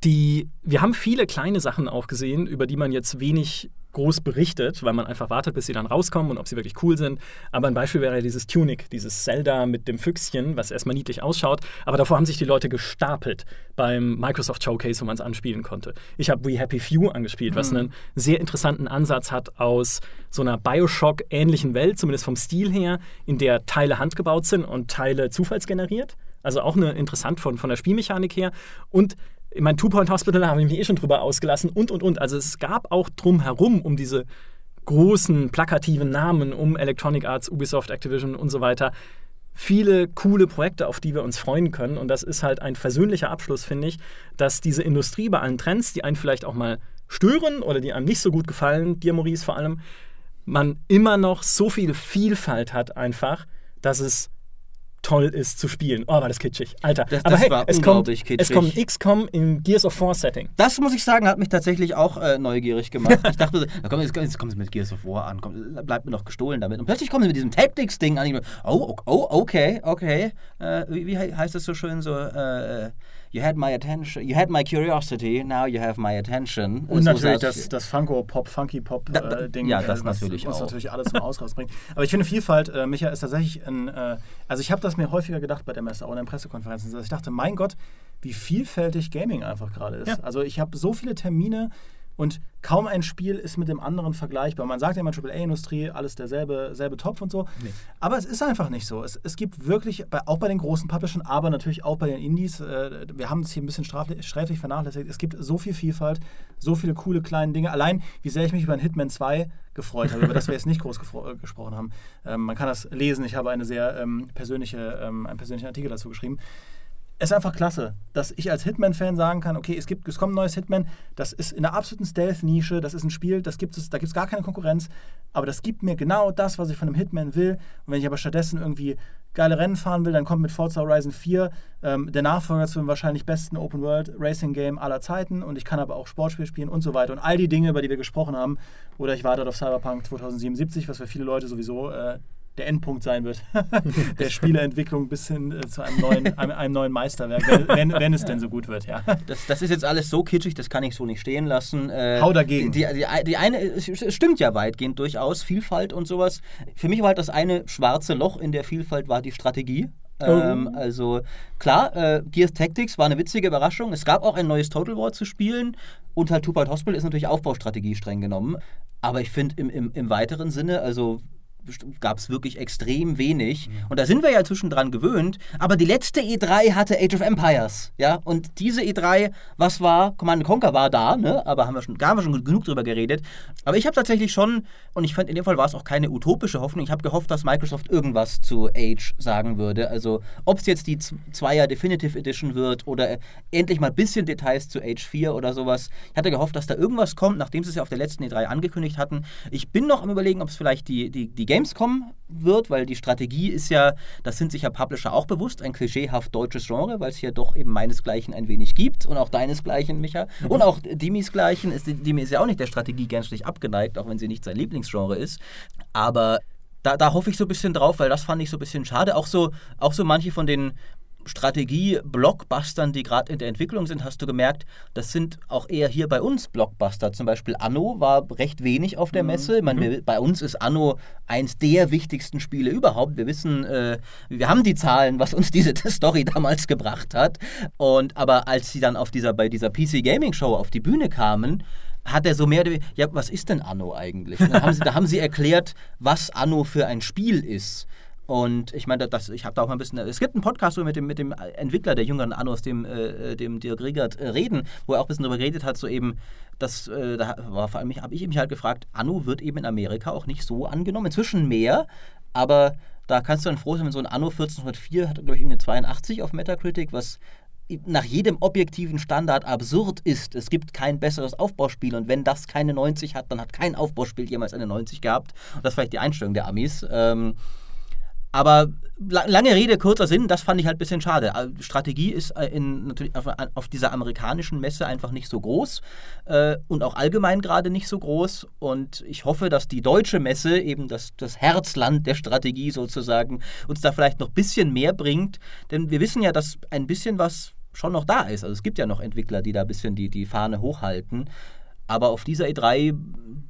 Die, wir haben viele kleine Sachen auch gesehen, über die man jetzt wenig groß berichtet, weil man einfach wartet, bis sie dann rauskommen und ob sie wirklich cool sind. Aber ein Beispiel wäre ja dieses Tunic, dieses Zelda mit dem Füchschen, was erstmal niedlich ausschaut. Aber davor haben sich die Leute gestapelt beim Microsoft Showcase, wo man es anspielen konnte. Ich habe We Happy Few angespielt, was mhm. einen sehr interessanten Ansatz hat aus so einer Bioshock-ähnlichen Welt, zumindest vom Stil her, in der Teile handgebaut sind und Teile zufallsgeneriert. Also auch eine interessant von, von der Spielmechanik her. Und ich meine, Two-Point Hospital habe ich mich eh schon drüber ausgelassen und, und, und. Also es gab auch drumherum um diese großen, plakativen Namen, um Electronic Arts, Ubisoft, Activision und so weiter, viele coole Projekte, auf die wir uns freuen können. Und das ist halt ein versöhnlicher Abschluss, finde ich, dass diese Industrie bei allen Trends, die einen vielleicht auch mal stören oder die einem nicht so gut gefallen, dir Maurice vor allem, man immer noch so viel Vielfalt hat einfach, dass es toll ist zu spielen. Oh, war das kitschig. Alter. Das, Aber das hey, es kommt, kitschig. es kommt XCOM im Gears of War Setting. Das muss ich sagen, hat mich tatsächlich auch äh, neugierig gemacht. ich dachte, komm, jetzt, jetzt kommt es mit Gears of War an, komm, bleibt mir noch gestohlen damit. Und plötzlich kommt es mit diesem Tactics-Ding an. Oh, oh, okay, okay. Äh, wie, wie, heißt das so schön so? Äh, you had my attention, you had my curiosity, now you have my attention. Und so natürlich das, das Funko-Pop, Funky-Pop-Ding, äh, ja, das äh, natürlich was auch. natürlich alles zum Ausraus bringt. Aber ich finde Vielfalt, äh, Micha, ist tatsächlich ein, äh, also ich habe das mir häufiger gedacht bei der Messe, auch in den Pressekonferenzen, dass ich dachte, mein Gott, wie vielfältig Gaming einfach gerade ist. Ja. Also ich habe so viele Termine, und kaum ein Spiel ist mit dem anderen vergleichbar. Man sagt ja immer AAA-Industrie, alles derselbe selbe Topf und so. Nee. Aber es ist einfach nicht so. Es, es gibt wirklich, bei, auch bei den großen Publishern, aber natürlich auch bei den Indies, äh, wir haben es hier ein bisschen sträflich vernachlässigt, es gibt so viel Vielfalt, so viele coole kleine Dinge. Allein, wie sehr ich mich über ein Hitman 2 gefreut habe, über das wir jetzt nicht groß äh, gesprochen haben. Ähm, man kann das lesen, ich habe eine sehr ähm, persönliche, ähm, einen persönlichen Artikel dazu geschrieben es ist einfach klasse, dass ich als Hitman-Fan sagen kann, okay, es, gibt, es kommt ein neues Hitman, das ist in der absoluten Stealth-Nische, das ist ein Spiel, das gibt da gibt es gar keine Konkurrenz, aber das gibt mir genau das, was ich von einem Hitman will. Und wenn ich aber stattdessen irgendwie geile Rennen fahren will, dann kommt mit Forza Horizon 4 ähm, der Nachfolger zu dem wahrscheinlich besten Open-World-Racing-Game aller Zeiten. Und ich kann aber auch Sportspiel spielen und so weiter. Und all die Dinge, über die wir gesprochen haben, oder ich warte auf Cyberpunk 2077, was für viele Leute sowieso äh, der Endpunkt sein wird, der Spieleentwicklung bis hin äh, zu einem neuen, einem, einem, neuen Meisterwerk, wenn, wenn, es denn so gut wird, ja. Das, das, ist jetzt alles so kitschig, das kann ich so nicht stehen lassen. Äh, Hau dagegen. Die, die, die, eine, es stimmt ja weitgehend durchaus, Vielfalt und sowas. Für mich war halt das eine schwarze Loch in der Vielfalt war die Strategie. Oh. Ähm, also klar, äh, Gears Tactics war eine witzige Überraschung. Es gab auch ein neues Total War zu spielen und halt Two Point Hospital ist natürlich Aufbaustrategie streng genommen. Aber ich finde im, im, im weiteren Sinne, also gab es wirklich extrem wenig. Mhm. Und da sind wir ja zwischendran gewöhnt. Aber die letzte E3 hatte Age of Empires. Ja? Und diese E3, was war? Command Conquer war da, ne? aber haben wir schon, da haben wir schon genug drüber geredet. Aber ich habe tatsächlich schon, und ich fand in dem Fall war es auch keine utopische Hoffnung, ich habe gehofft, dass Microsoft irgendwas zu Age sagen würde. Also, ob es jetzt die Zweier Definitive Edition wird oder endlich mal ein bisschen Details zu Age 4 oder sowas. Ich hatte gehofft, dass da irgendwas kommt, nachdem sie es ja auf der letzten E3 angekündigt hatten. Ich bin noch am Überlegen, ob es vielleicht die, die, die Gamescom wird, weil die Strategie ist ja, das sind sich ja Publisher auch bewusst, ein klischeehaft deutsches Genre, weil es hier doch eben meinesgleichen ein wenig gibt und auch deinesgleichen, Micha. Mhm. Und auch Dimis-gleichen. Dimi ist ja auch nicht der Strategie gänzlich abgeneigt, auch wenn sie nicht sein Lieblingsgenre ist. Aber da, da hoffe ich so ein bisschen drauf, weil das fand ich so ein bisschen schade. Auch so, auch so manche von den Strategie-Blockbustern, die gerade in der Entwicklung sind, hast du gemerkt, das sind auch eher hier bei uns Blockbuster. Zum Beispiel Anno war recht wenig auf der mhm. Messe. Ich meine, wir, bei uns ist Anno eins der wichtigsten Spiele überhaupt. Wir wissen, äh, wir haben die Zahlen, was uns diese Story damals gebracht hat. Und aber als sie dann auf dieser, bei dieser PC Gaming Show auf die Bühne kamen, hat er so mehr, ja, was ist denn Anno eigentlich? Haben, sie, da haben sie erklärt, was Anno für ein Spiel ist. Und ich meine, das, ich habe da auch mal ein bisschen. Es gibt einen Podcast so mit dem, mit dem Entwickler der jüngeren Annos, dem, äh, dem Dirk Riegert, äh, reden, wo er auch ein bisschen darüber geredet hat, so eben, das, äh, da war vor allem, habe ich mich halt gefragt, Anno wird eben in Amerika auch nicht so angenommen. Inzwischen mehr, aber da kannst du dann froh sein, wenn so ein Anno 1404 hat, glaube ich, eine 82 auf Metacritic, was nach jedem objektiven Standard absurd ist. Es gibt kein besseres Aufbauspiel und wenn das keine 90 hat, dann hat kein Aufbauspiel jemals eine 90 gehabt. Und das ist vielleicht die Einstellung der Amis. Ähm, Aber la lange Rede, kurzer Sinn, das fand ich halt ein bisschen schade. Äh, Strategie ist äh, in, natürlich auf, auf, dieser amerikanischen Messe einfach nicht so groß äh, und auch allgemein gerade nicht so groß. Und ich hoffe, dass die deutsche Messe, eben das, das Herzland der Strategie sozusagen, uns da vielleicht noch ein bisschen mehr bringt. Denn wir wissen ja, dass ein bisschen was schon noch da ist. Also es gibt ja noch Entwickler, die da ein bisschen die, die Fahne hochhalten. Aber auf dieser E3,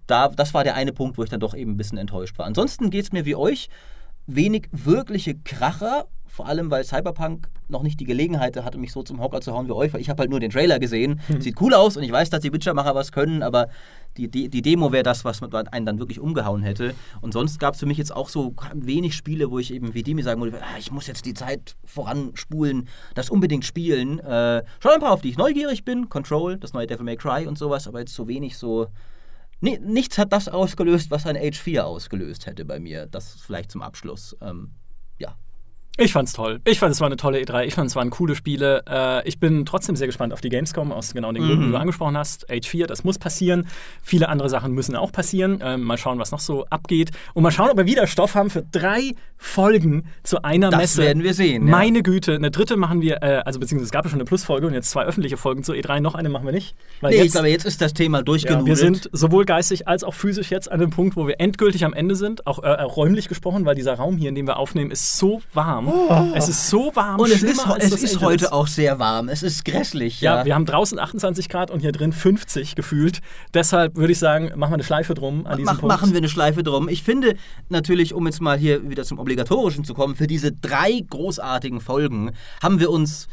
da, das war der eine Punkt, wo ich dann doch eben ein bisschen enttäuscht war. Ansonsten geht es mir wie euch wenig wirkliche Kracher, vor allem weil Cyberpunk noch nicht die Gelegenheit hatte, mich so zum Hocker zu hauen wie euch, weil ich habe halt nur den Trailer gesehen. Mhm. Sieht cool aus und ich weiß, dass die Witcher-Macher was können, aber die, die, die Demo wäre das, was einen dann wirklich umgehauen hätte. Und sonst gab es für mich jetzt auch so wenig Spiele, wo ich eben wie die mir sagen würde, ah, ich muss jetzt die Zeit voranspulen, das unbedingt spielen. Äh, schon ein paar, auf die ich neugierig bin. Control, das neue Devil May Cry und sowas, aber jetzt so wenig so nichts hat das ausgelöst, was ein Age 4 ausgelöst hätte bei mir. Das vielleicht zum Abschluss. Ähm. Ich fand's toll. Ich fand es war eine tolle E3. Ich fand es waren coole Spiele. Äh, ich bin trotzdem sehr gespannt auf die Gamescom aus genau den Gründen, mhm. die du angesprochen hast. Age 4, das muss passieren. Viele andere Sachen müssen auch passieren. Ähm, mal schauen, was noch so abgeht. Und mal schauen, ob wir wieder Stoff haben für drei Folgen zu einer das Messe. Das werden wir sehen. Ja. Meine Güte, eine dritte machen wir, äh, also beziehungsweise es gab ja schon eine Plusfolge und jetzt zwei öffentliche Folgen zur E3. Noch eine machen wir nicht. Weil nee, jetzt, ich glaube, jetzt ist das Thema durchgenudelt. Ja, wir sind sowohl geistig als auch physisch jetzt an dem Punkt, wo wir endgültig am Ende sind. Auch äh, räumlich gesprochen, weil dieser Raum hier, in dem wir aufnehmen, ist so warm. Oh. Es ist so warm. Und es ist, es ist heute auch sehr warm. Es ist grässlich. Ja. ja. wir haben draußen 28 Grad und hier drin 50 gefühlt. Deshalb würde ich sagen, machen wir eine Schleife drum an diesem Mach, Punkt. Machen wir eine Schleife drum. Ich finde natürlich, um jetzt mal hier wieder zum Obligatorischen zu kommen, für diese drei großartigen Folgen haben wir uns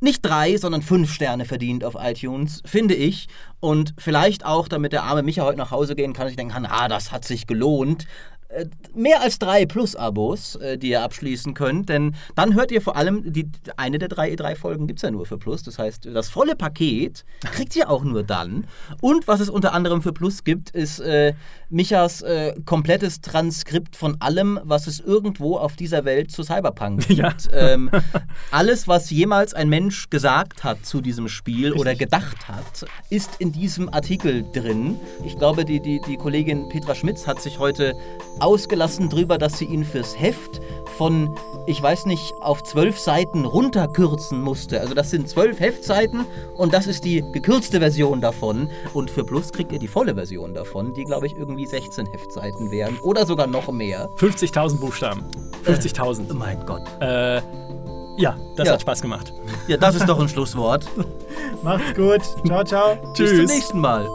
nicht drei, sondern fünf Sterne verdient auf iTunes, finde ich. Und vielleicht auch, damit der arme Micha heute nach Hause gehen kann, ich denken kann, ah, das hat sich gelohnt. Äh, mehr als drei Plus-Abos, äh, die ihr abschließen könnt, denn dann hört ihr vor allem, die, eine der drei E3-Folgen gibt es ja nur für Plus, das heißt, das volle Paket kriegt ihr auch nur dann. Und was es unter anderem für Plus gibt, ist äh, Michas äh, komplettes Transkript von allem, was es irgendwo auf dieser Welt zu Cyberpunk gibt. Ja. Ähm, alles, was jemals ein Mensch gesagt hat zu diesem Spiel Richtig. oder gedacht hat, ist in diesem Artikel drin. Ich glaube, die, die, die Kollegin Petra Schmitz hat sich heute ausgelassen drüber, dass sie ihn fürs Heft von, ich weiß nicht, auf zwölf Seiten runterkürzen musste. Also das sind zwölf Heftseiten und das ist die gekürzte Version davon. Und für Plus kriegt ihr die volle Version davon, die glaube ich irgendwie 16 Heftseiten wären oder sogar noch mehr. 50.000 Buchstaben. 50.000. Äh, oh mein Gott. Äh, ja, das ja. hat Spaß gemacht. Ja, das ist doch ein Schlusswort. Macht's gut. Ciao, ciao. Tschüss. Bis zum nächsten Mal.